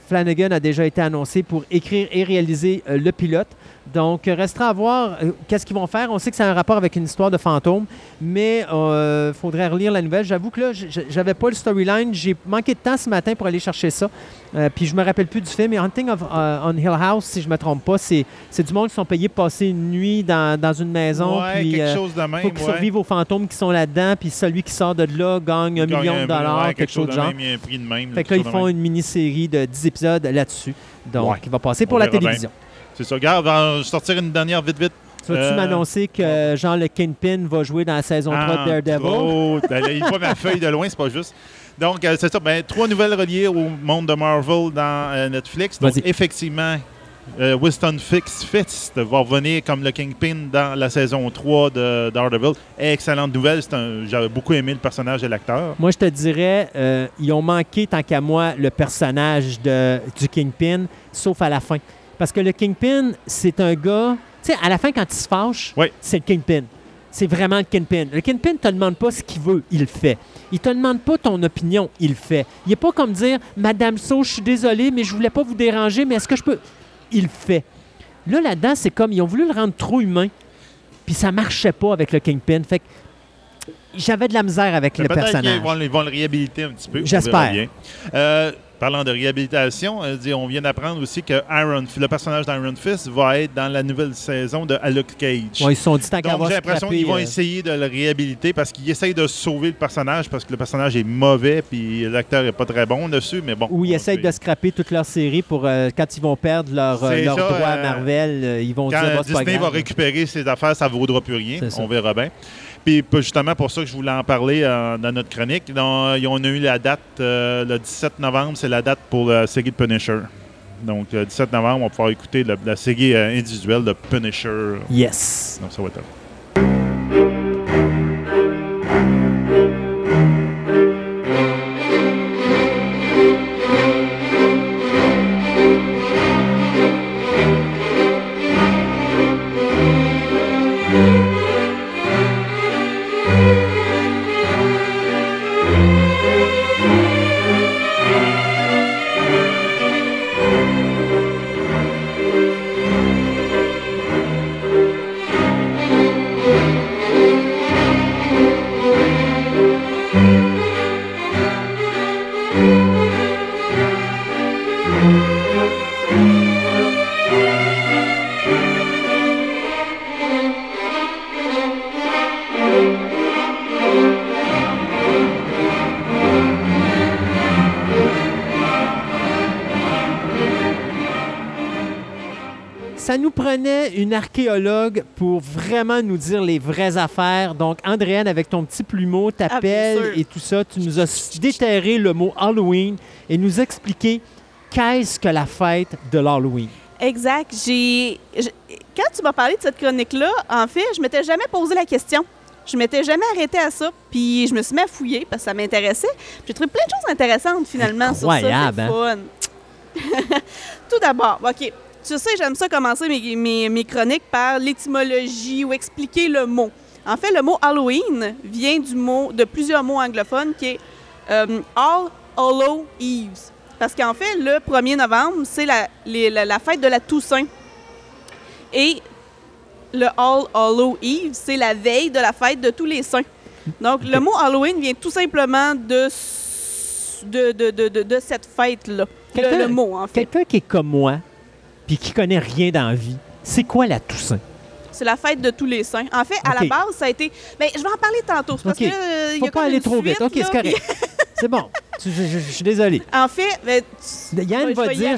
Flanagan a déjà été annoncé pour écrire et réaliser le pilote. Donc, restera à voir euh, qu'est-ce qu'ils vont faire. On sait que c'est un rapport avec une histoire de fantôme, mais il faudrait relire la nouvelle. J'avoue que là, j'avais pas le storyline. J'ai manqué de temps ce matin pour aller chercher ça. Euh, puis je me rappelle plus du film. Mais Hunting of, euh, on Hill House, si je me trompe pas, c'est du monde qui sont payés pour passer une nuit dans, dans une maison. Ouais, puis, quelque euh, chose de même. faut qu'ils ouais. survivent aux fantômes qui sont là-dedans. Puis celui qui sort de là gagne un million de ouais, dollars, quelque chose de genre. même, il y a un prix de même. Fait que là, ils quelque font même. une mini-série de 10 épisodes là-dessus. Donc, il va passer On pour la télévision. C'est ça. Regarde, on va sortir une dernière vite, vite. Tu vas-tu Euh, m'annoncer que Jean le Kingpin va jouer dans la saison 3 de Daredevil? Oh, il pas ma feuille de loin, c'est pas juste. Donc, euh, c'est ça. Ben, trois nouvelles reliées au monde de Marvel dans euh, Netflix. Donc, effectivement, euh, Winston Fix Fist va revenir comme le Kingpin dans la saison 3 de Daredevil. Excellente nouvelle. J'avais beaucoup aimé le personnage et l'acteur. Moi, je te dirais, euh, ils ont manqué, tant qu'à moi, le personnage de, du Kingpin, sauf à la fin. Parce que le Kingpin, c'est un gars... Tu sais, à la fin, quand il se fâche, Oui. c'est le Kingpin. C'est vraiment le Kingpin. Le Kingpin ne te demande pas ce qu'il veut, il le fait. Il te demande pas ton opinion, il le fait. Il n'est pas comme dire Madame So, je suis désolé, mais je voulais pas vous déranger, mais est-ce que je peux? Il le fait. Là, là-dedans, c'est comme ils ont voulu le rendre trop humain, puis ça marchait pas avec le Kingpin. Fait que j'avais de la misère avec Mais le personnage. vont, ils vont le réhabiliter un petit peu. J'espère. Euh, parlant de réhabilitation, on vient d'apprendre aussi que Iron, le personnage d'Iron Fist va être dans la nouvelle saison de Luke Cage. Ouais, ils se sont dit tant Donc, j'ai l'impression qu'ils vont euh, essayer de le réhabiliter parce qu'ils essayent de sauver le personnage parce que le personnage est mauvais puis l'acteur est pas très bon dessus, mais bon. Ou ils essayent de scraper toute leur série pour euh, quand ils vont perdre leur, euh, C'est leur ça, droit à Marvel, euh, ils vont Quand dire bah, c'est pas Disney va récupérer ses affaires, ça ne vaudra plus rien. On verra bien. Puis justement pour ça que je voulais en parler euh, dans notre chronique. Donc, ils ont eu la date euh, le 17 novembre, c'est la date pour la série de Punisher. Donc, le 17 novembre, on va pouvoir écouter le- la série euh, individuelle de Punisher. Yes. Donc, ça va être prenait une archéologue pour vraiment nous dire les vraies affaires. Donc, Andréane, avec ton petit plumeau, Ah, t'appelles sûr. et tout ça. Tu nous as déterré le mot Halloween et nous expliquer qu'est-ce que la fête de l'Halloween. Exact. J'ai. Quand tu m'as parlé de cette chronique-là, en fait, je m'étais jamais posé la question. Je m'étais jamais arrêtée à ça, puis je me suis mis à fouiller parce que ça m'intéressait. Puis J'ai trouvé plein de choses intéressantes finalement sur ça. Incroyable, C'est hein? fun. Tout d'abord, OK. Tu sais, j'aime ça commencer mes, mes- mes chroniques par l'étymologie ou expliquer le mot. En fait, le mot Halloween vient du mot de plusieurs mots anglophones qui est euh, All Hallow Eves. Parce qu'en fait, le 1er novembre, c'est la, la- la fête de la Toussaint. Et le All Hallow Eve, c'est la veille de la fête de tous les saints. Donc, le mot Halloween vient tout simplement de, de, de, de, de- cette fête-là. Le, le mot, en fait. Quelqu'un qui est comme moi, puis qui connaît rien dans la vie, c'est quoi la Toussaint? C'est la fête de tous les saints. En fait, à OK. la base, ça a été. Mais je vais en parler tantôt. Parce OK. que, euh, y Faut a pas aller trop vite. suite, OK, là, c'est correct. c'est bon. Je, je- je- je suis désolé. En fait, ben, tu- Yann je va dire,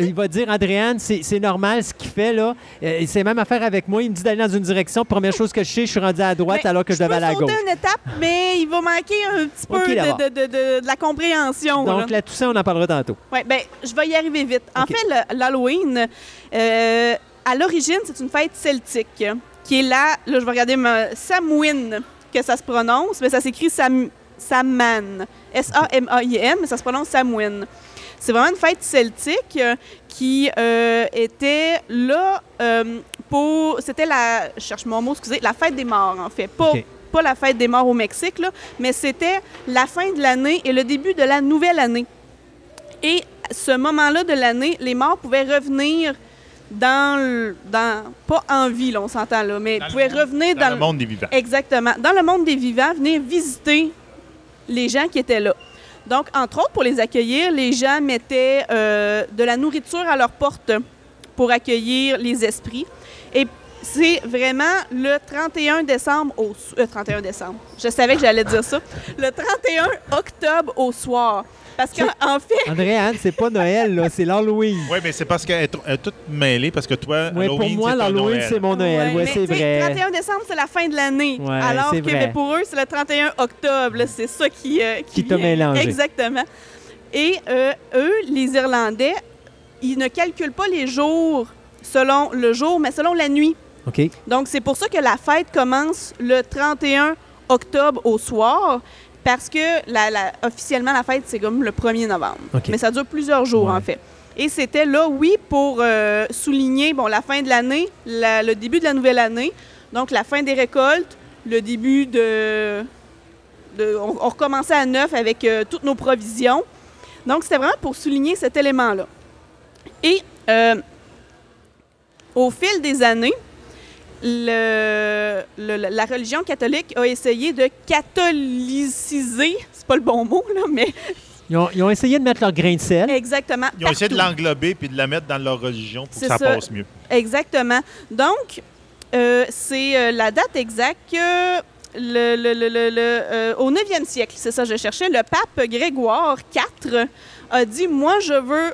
il va dire, Andréane, c'est normal ce qu'il fait là. Euh, c'est même affaire avec moi. Il me dit d'aller dans une direction. Première chose que je sais, je suis rendu à droite Mais alors que je devais aller à gauche. une étape, mais il va manquer un petit peu de, d'abord. de- de- de- de la compréhension. là. Donc la Toussaint, on en parlera tantôt. Oui, ben, je vais y arriver vite. En fait, l'Halloween, euh, à l'origine, c'est une fête celtique qui est là, là, je vais regarder ma, Samhain, que ça se prononce, mais ça s'écrit Sam, Samhain. S-A-M-A-I-N, mais ça se prononce Samhain. C'est vraiment une fête celtique euh, qui euh, était là euh, pour. C'était la. Je cherche mon mot, excusez. La fête des morts, en fait. Pas, pas la fête des morts au Mexique, là, mais c'était la fin de l'année et le début de la nouvelle année. Et ce moment-là de l'année, les morts pouvaient revenir dans, le- dans pas en vie, là, on s'entend là, mais Dans pouvaient revenir Dans, dans, le monde des vivants. Exactement. Dans le monde des vivants, venir visiter les gens qui étaient là. Donc, entre autres, pour les accueillir, les gens mettaient euh, de la nourriture à leur porte pour accueillir les esprits. Et c'est vraiment le 31 décembre au... so- euh, 31 décembre. Je savais que j'allais dire ça. Le 31 octobre au soir. Parce qu'en fait, Andréane, c'est pas Noël, là, c'est l'Halloween. Oui, mais c'est parce qu'elle est, est toute mêlée, parce que toi, Ouais, pour Halloween, moi, l'Halloween, c'est mon Noël. Ouais, mais c'est vrai. 31 décembre, c'est la fin de l'année. Ouais, alors c'est que vrai. mais pour eux, c'est le 31 octobre. C'est ça qui, euh, Qui t'a vient. mélangé. Exactement. Et euh, eux, les Irlandais, ils ne calculent pas les jours selon le jour, mais selon la nuit. Donc, c'est pour ça que la fête commence le 31 octobre au soir, parce que la, la- officiellement, la fête, c'est comme le 1er novembre. Mais ça dure plusieurs jours, Ouais. en fait. Et c'était là, oui, pour euh, souligner bon, la fin de l'année, la- le début de la nouvelle année, donc la fin des récoltes, le début de... de- on, on recommençait à neuf avec euh, toutes nos provisions. Donc, c'était vraiment pour souligner cet élément-là. Et euh, au fil des années, le- le- la religion catholique a essayé de catholiciser, c'est pas le bon mot, là, mais Ils ont, ils ont essayé de mettre leur grain de sel. exactement. Ils ont essayé de l'englober puis de la mettre dans leur religion pour que ça, ça. passe mieux. Exactement. Donc, euh, c'est euh, la date exacte que le, le- le- le- le, euh, au 9e siècle, c'est ça que je cherchais, le pape Grégoire IV a dit Moi, je veux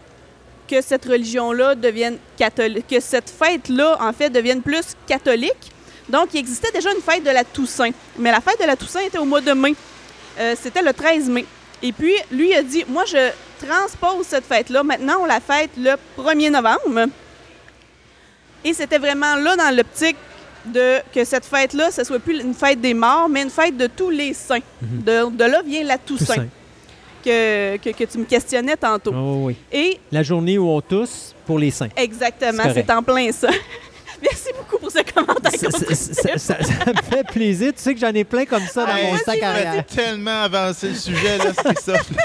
que cette religion-là devienne catholique, que cette fête-là, en fait, devienne plus catholique. Donc, il existait déjà une fête de la Toussaint. Mais la fête de la Toussaint était au mois de mai. Euh, C'était le 13 mai. Et puis, lui a dit Moi, je transpose cette fête-là. Maintenant, on la fête le 1er novembre. Et c'était vraiment là, dans l'optique de que cette fête-là, ce soit plus une fête des morts, mais une fête de tous les saints. de, de là vient la Toussaint, Toussaint. Que, que, que tu me questionnais tantôt. Oh, oui. Et La journée où on tousse pour les saints. exactement, C'est en plein ça. Merci beaucoup pour ce commentaire. Ça, ça- ça- ça- ça me fait plaisir. Tu sais que j'en ai plein comme ça dans Hey, mon tu sac arrière. tellement avancer le sujet, là, Christophe.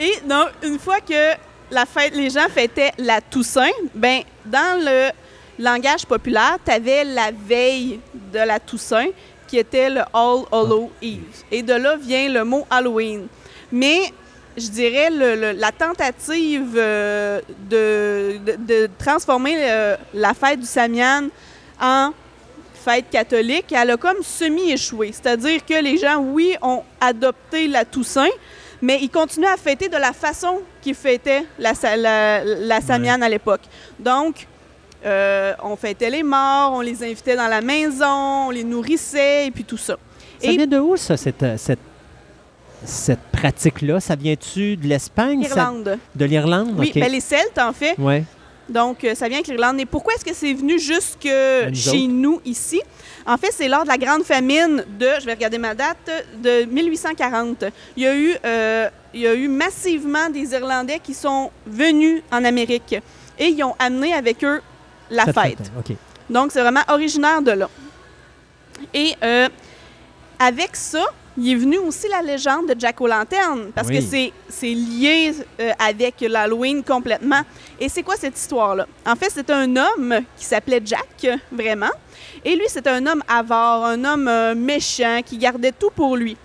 Et donc, une fois que la fête, les gens fêtaient la Toussaint, ben dans le langage populaire, tu avais la veille de la Toussaint qui était le All Hallow Eve. Et de là vient le mot Halloween. Mais je dirais le- le- la tentative euh, de, de- de transformer euh, la fête du Samian en fête catholique, elle a comme semi-échoué. C'est-à-dire que les gens, oui, ont adopté la Toussaint, mais ils continuent à fêter de la façon qu'ils fêtaient la, la, la Samian à l'époque. Donc, euh, on fêtait les morts, on les invitait dans la maison, on les nourrissait et puis tout ça. Ça Et- vient de où, ça, cette, euh, cette, cette pratique-là? Ça vient-tu de l'Espagne? ça-. De l'Irlande? Oui, OK. ben les Celtes, en fait. Ouais. Donc, euh, ça vient avec l'Irlande. Mais pourquoi est-ce que c'est venu jusque nous chez nous, ici? En fait, c'est lors de la grande famine de, je vais regarder ma date, de 1840. Il y a eu, euh, il y a eu massivement des Irlandais qui sont venus en Amérique et ils ont amené avec eux la Cette fête. fête, OK. Donc, c'est vraiment originaire de là. Et euh, avec ça, il est venu aussi la légende de Jack O'Lantern, parce Oui. que c'est- c'est lié euh, avec l'Halloween complètement. Et c'est quoi cette histoire-là? En fait, c'est un homme qui s'appelait Jack, vraiment. Et lui, c'était un homme avare, un homme euh, méchant, qui gardait tout pour lui.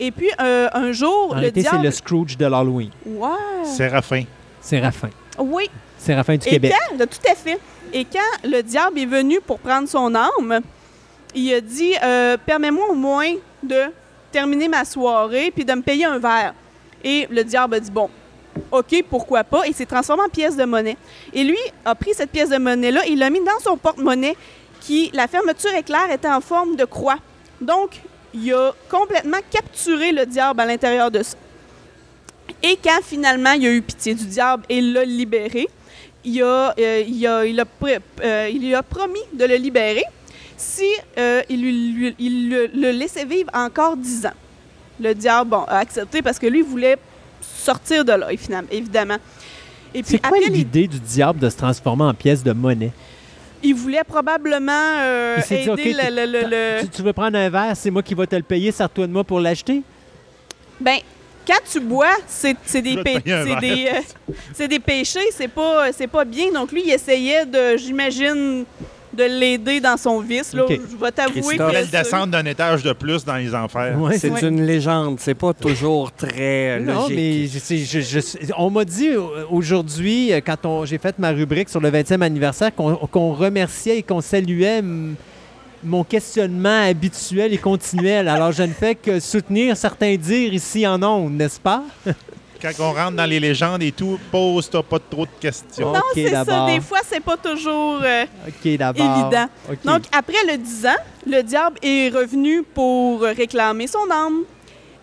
Et puis, euh, un jour, En le réalité, c'est diable... le Scrooge de l'Halloween. Ouais. Séraphin. Séraphin. Oui, Séraphin du Et Québec. de- tout à fait. Et quand le diable est venu pour prendre son âme, il a dit euh, Permets-moi au moins de terminer ma soirée puis de me payer un verre. Et le diable a dit Bon, OK, pourquoi pas? Et s'est transformé en pièce de monnaie. Et lui a pris cette pièce de monnaie-là, il l'a mis dans son porte-monnaie qui, la fermeture éclair était en forme de croix. Donc, il a complètement capturé le diable à l'intérieur de ça. Et quand finalement il a eu pitié du diable et l'a libéré, il, a, euh, il, a, il, a euh, il lui a promis de le libérer si euh, il, lui, lui- il le, le laissait vivre encore dix ans. Le diable bon, a accepté parce que lui voulait sortir de là, évidemment. Et puis, C'est quoi l'idée du diable de se transformer en pièce de monnaie? il voulait probablement aider le, Tu, veux prendre un verre, c'est moi qui vais te le payer, sers-toi de moi pour l'acheter? Ben, quand tu bois, c'est des, des, euh, des péchés, c'est pas, pas bien. Donc lui, il essayait de, j'imagine, de l'aider dans son vice. Là. Je vais t'avouer que... Elle descendre d'un étage de plus dans les enfers. c'est une légende. C'est pas toujours très logique. Non, mais on m'a dit aujourd'hui, quand j'ai fait ma rubrique sur le 20e anniversaire, qu'on remerciait et qu'on saluait mon questionnement habituel et continuel. Alors, je ne fais que soutenir certains dires ici en ondes, n'est-ce pas? Quand on rentre dans les légendes et tout, pose-toi pas trop de questions. Non, c'est ça. Des fois, c'est pas toujours euh, évident. Donc, après le 10 ans, le diable est revenu pour réclamer son âme.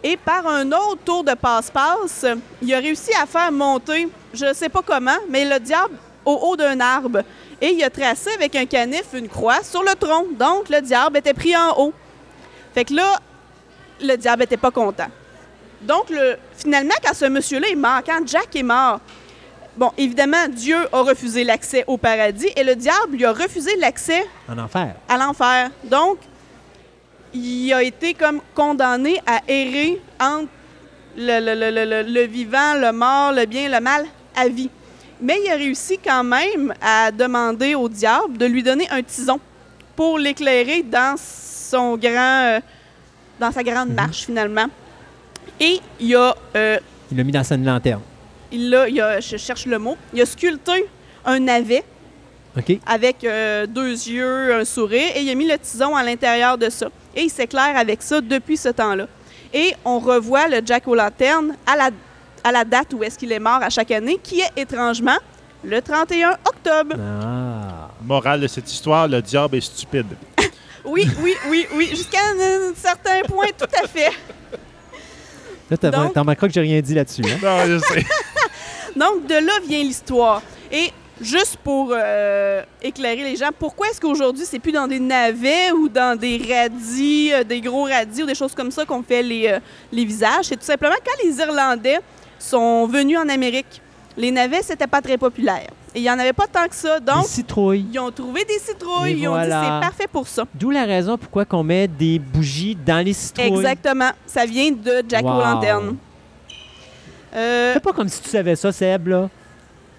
Et par un autre tour de passe-passe, il a réussi à faire monter, je ne sais pas comment, mais le diable au haut d'un arbre et il a tracé avec un canif une croix sur le tronc. Donc, le diable était pris en haut. Fait que là, le diable n'était pas content. Donc, le, finalement, quand ce monsieur-là est mort, quand Jack est mort, bon, évidemment, Dieu a refusé l'accès au paradis et le diable lui a refusé l'accès en enfer. à l'enfer. Donc, il a été comme condamné à errer entre le, le, vivant, le mort, le bien, le mal à vie. Mais il a réussi quand même à demander au diable de lui donner un tison pour l'éclairer dans son grand, euh, dans sa grande mhm. marche finalement. Et il a. Euh, il l'a mis dans sa lanterne. Il a, il a, je cherche le mot. Il a sculpté un navet. Avec euh, deux yeux, un sourire, et il a mis le tison à l'intérieur de ça. Et il s'éclaire avec ça depuis ce temps-là. Et on revoit le Jack o' lanterne à la à la date où est-ce qu'il est mort à chaque année, qui est étrangement le 31 octobre. Ah. Morale de cette histoire, le diable est stupide. oui, oui, oui, oui, jusqu'à un, certain point, tout à fait. Là, t'as remarqué que j'ai rien dit là-dessus. Hein? non, je sais. Donc, de là vient l'histoire. Et juste pour euh, éclairer les gens, pourquoi est-ce qu'aujourd'hui, c'est plus dans des navets ou dans des radis, euh, des gros radis ou des choses comme ça qu'on fait les, euh, les visages? C'est tout simplement quand les Irlandais sont venus en Amérique. Les navets, c'était pas très populaire. Et il n'y en avait pas tant que ça. Donc, citrouilles. ils ont trouvé des citrouilles. ils ont dit c'est parfait pour ça. D'où la raison pourquoi on met des bougies dans les citrouilles. Exactement. Ça vient de Jack wow. O'Lantern. Euh... Fais pas comme si tu savais ça, Seb, là.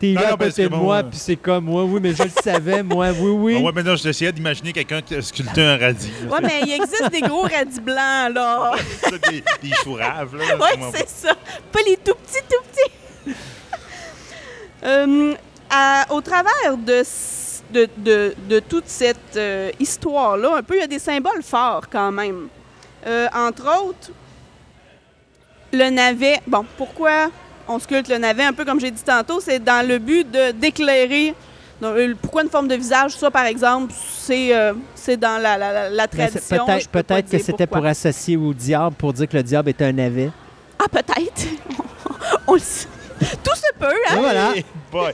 T'es là à côté de moi, puis c'est comme, moi, oui, mais je le savais, moi, oui, oui. Ah ouais, mais non, j'essayais d'imaginer quelqu'un qui a sculpté un radis. Ouais, mais il existe des gros radis blancs, là. des, des chouraves, là. Ouais, c'est ça. Pas les tout petits, tout petits. Euh, au travers de, de, de, de toute cette euh, histoire-là, un peu, il y a des symboles forts quand même. Euh, entre autres, le navet. Bon, pourquoi on sculpte le navet, un peu comme j'ai dit tantôt, c'est dans le but d'éclairer. Euh, pourquoi une forme de visage? Ça, par exemple, c'est euh, dans la, la, la tradition. Peut-être peut que c'était pour associer au diable, pour dire que le diable est un navet. Ah, peut-être. Tout se peut, hein? voilà.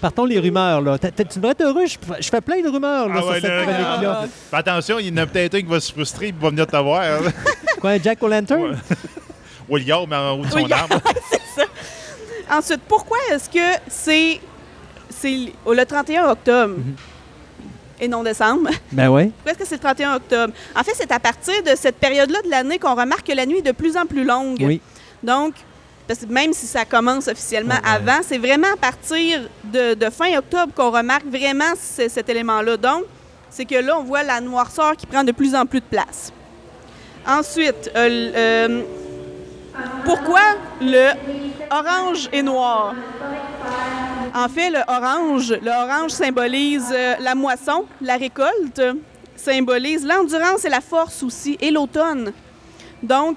Partons les rumeurs, là. tu devrais être heureux. Je, fais plein de rumeurs, là, ah sur cette chronique-là. Attention, il y en a peut-être un qui va se frustrer et va venir te voir. Quoi, Jack O'Lantern? William mais en haut de son arbre. c'est ça. Ensuite, pourquoi est-ce que c'est le 31 octobre mhm. et non décembre? Ben oui. Pourquoi est-ce que c'est le 31 octobre? En fait, c'est à partir de cette période-là de l'année qu'on remarque que la nuit est de plus en plus longue. Oui. Donc, parce que même si ça commence officiellement avant, c'est vraiment à partir de, fin octobre qu'on remarque vraiment cet élément-là. Donc, c'est que là, on voit la noirceur qui prend de plus en plus de place. Ensuite, euh, euh, pourquoi le orange et noir? En fait, le orange, le orange symbolise euh, la moisson, la récolte, symbolise l'endurance et la force aussi, et l'automne. Donc,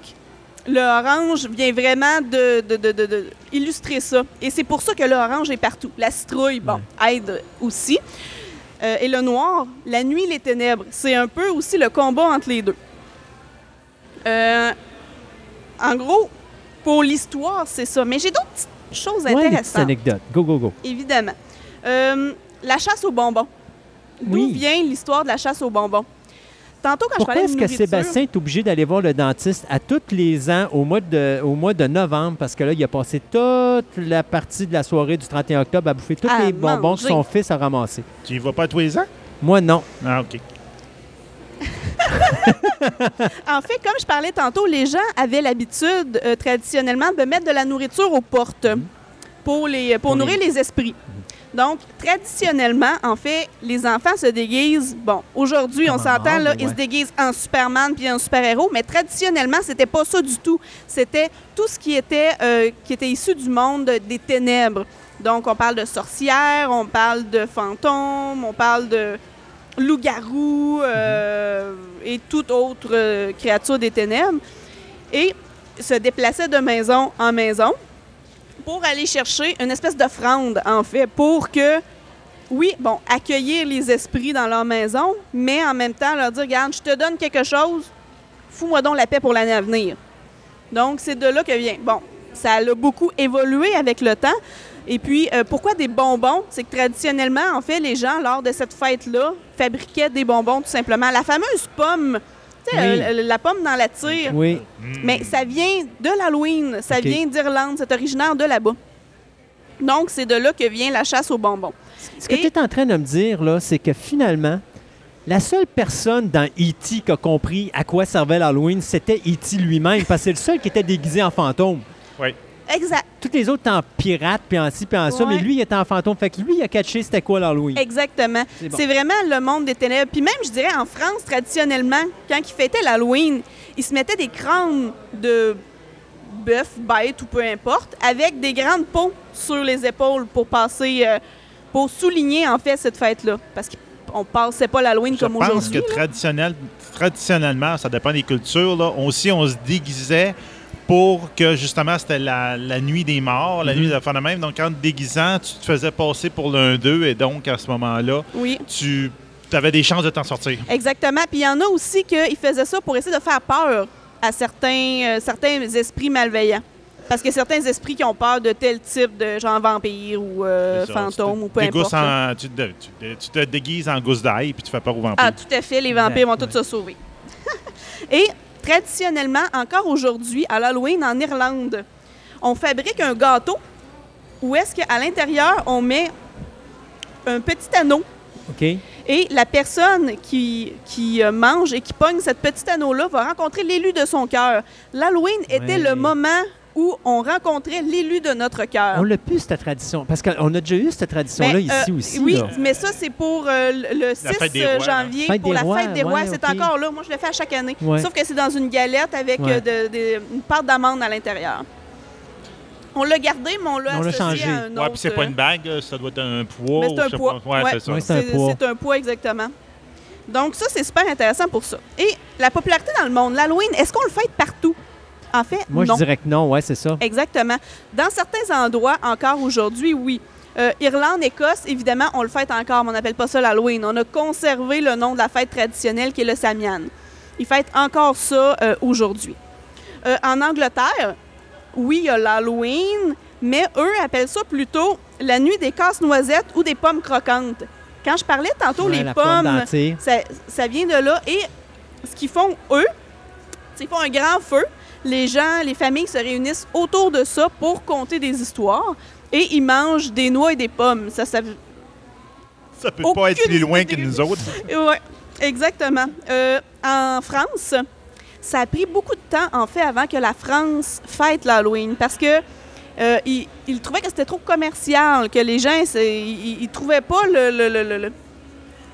le orange vient vraiment de, illustrer ça. Et c'est pour ça que l'orange est partout. La citrouille, bon, aide aussi. Euh, et le noir, la nuit, les ténèbres. C'est un peu aussi le combat entre les deux. Euh, en gros, pour l'histoire, c'est ça. Mais j'ai d'autres petites choses ouais, intéressantes. anecdotes. Go, go, go. Évidemment. Euh, la chasse aux bonbons. D'où vient l'histoire de la chasse aux bonbons? Tantôt, quand Pourquoi je parlais est-ce de que nourriture... Sébastien est obligé d'aller voir le dentiste à tous les ans au mois, de, au mois de novembre? Parce que là, il a passé toute la partie de la soirée du 31 octobre à bouffer tous À les bonbons que son fils a ramassés. Tu y vas pas tous les ans? Moi, non. Ah, OK. En fait, comme je parlais tantôt, les gens avaient l'habitude euh, traditionnellement de mettre de la nourriture aux portes pour, les, pour, les- nourrir les esprits. Donc, traditionnellement, en fait, les enfants se déguisent. Bon, aujourd'hui, on s'entend, là, ils se déguisent en Superman puis en super-héros, mais traditionnellement, c'était pas ça du tout. C'était tout ce qui était, euh, qui était issu du monde des ténèbres. Donc, on parle de sorcières, on parle de fantômes, on parle de loups-garous euh, et toute autre euh, créature des ténèbres. Et se déplaçaient de maison en maison pour aller chercher une espèce d'offrande, en fait, pour que, oui, bon, accueillir les esprits dans leur maison, mais en même temps leur dire, regarde, je te donne quelque chose, fous-moi donc la paix pour l'année à venir. Donc, c'est de là que vient. Bon, ça a beaucoup évolué avec le temps. Et puis, euh, pourquoi des bonbons? C'est que traditionnellement, en fait, les gens, lors de cette fête-là, fabriquaient des bonbons tout simplement. La fameuse pomme, tu sais, Oui. euh, la pomme dans la tire. Oui. Mais ça vient de l'Halloween, ça vient d'Irlande, c'est originaire de là-bas. Donc, c'est de là que vient la chasse aux bonbons. Ce que Et- tu es en train de me dire, là, c'est que finalement, la seule personne dans E.T. qui a compris à quoi servait l'Halloween, c'était E.T. lui-même, parce que c'est le seul qui était déguisé en fantôme. Oui. Exact. Tous les autres étaient en pirate, puis en ci, puis en ça, mais lui, il était en fantôme. Fait que lui, il a catché c'était quoi l'Halloween. Exactement. C'est bon. Vraiment le monde des ténèbres. Puis même, je dirais, en France, traditionnellement, quand ils fêtaient l'Halloween, ils se mettaient des crânes de bœuf, bête ou peu importe, avec des grandes peaux sur les épaules pour passer, euh, pour souligner en fait cette fête-là. Parce qu'on passait pas l'Halloween Je comme pense aujourd'hui. que traditionnel, traditionnellement, ça dépend des cultures, là, aussi, on se déguisait pour que, justement, c'était la, la nuit des morts, la Mhm. nuit de la fin de même. Donc, en te déguisant, tu te faisais passer pour l'un d'eux, et donc, à ce moment-là, Oui. tu avais des chances de t'en sortir. Exactement. Puis il y en a aussi qui faisaient ça pour essayer de faire peur à certains, euh, certains esprits malveillants. Parce que certains esprits qui ont peur de tel type de genre vampire ou euh, fantôme ou peu importe. en- tu, te, tu te- tu te déguises en gousse d'ail, puis tu fais peur aux vampires. Ah, tout à fait. Les vampires vont Exact, tous se sauver. Et traditionnellement, encore aujourd'hui, à l'Halloween en Irlande, on fabrique un gâteau où est-ce qu'à l'intérieur, on met un petit anneau OK? Et la personne qui, qui euh, mange et qui pogne cette petit anneau-là va rencontrer l'élu de son cœur. L'Halloween était le moment où on rencontrait l'élu de notre cœur. On l'a plus, cette tradition. Parce qu'on a déjà eu cette tradition-là Ben, ici euh, aussi. Oui, là. mais ça, c'est pour euh, le le 6 fête des rois, là. janvier, pour la rois, fête des rois. ouais, c'est encore là. Moi, je le fais à chaque année. Ouais. Sauf que c'est dans une galette avec Ouais. euh, de- de- une pâte d'amande à l'intérieur. On l'a gardé, mais on l'a On l'a associé changé. à un autre. Ouais, puis c'est pas euh, une bague, ça doit être un poids. Mais c'est un poids. pas. Ouais, Ouais. c'est ça. C'est un poids, exactement. Donc, ça, c'est super intéressant pour ça. Et la popularité dans le monde, l'Halloween, est-ce qu'on le fête partout? En fait, Moi, non. je dirais que non, ouais, c'est ça. Exactement. Dans certains endroits, encore aujourd'hui, oui. Euh, Irlande, Écosse, évidemment, on le fête encore, mais on n'appelle pas ça l'Halloween. On a conservé le nom de la fête traditionnelle qui est le Samian. Ils fêtent encore ça euh, aujourd'hui. Euh, en Angleterre, oui, il y a l'Halloween, mais eux appellent ça plutôt la nuit des casse-noisettes ou des pommes croquantes. Quand je parlais tantôt, Ouais, les pommes, ça, ça vient de là. Et ce qu'ils font, eux, c'est qu'ils font un grand feu. Les gens, les familles se réunissent autour de ça pour conter des histoires. Et ils mangent des noix et des pommes. Ça, ça... Ça peut pas être plus loin idée. que nous autres. Oui, exactement. Euh, en France, ça a pris beaucoup de temps, en fait, avant que la France fête l'Halloween. Parce que euh, ils, ils trouvaient que c'était trop commercial, que les gens, ils, ils trouvaient pas le- le- le- le- le-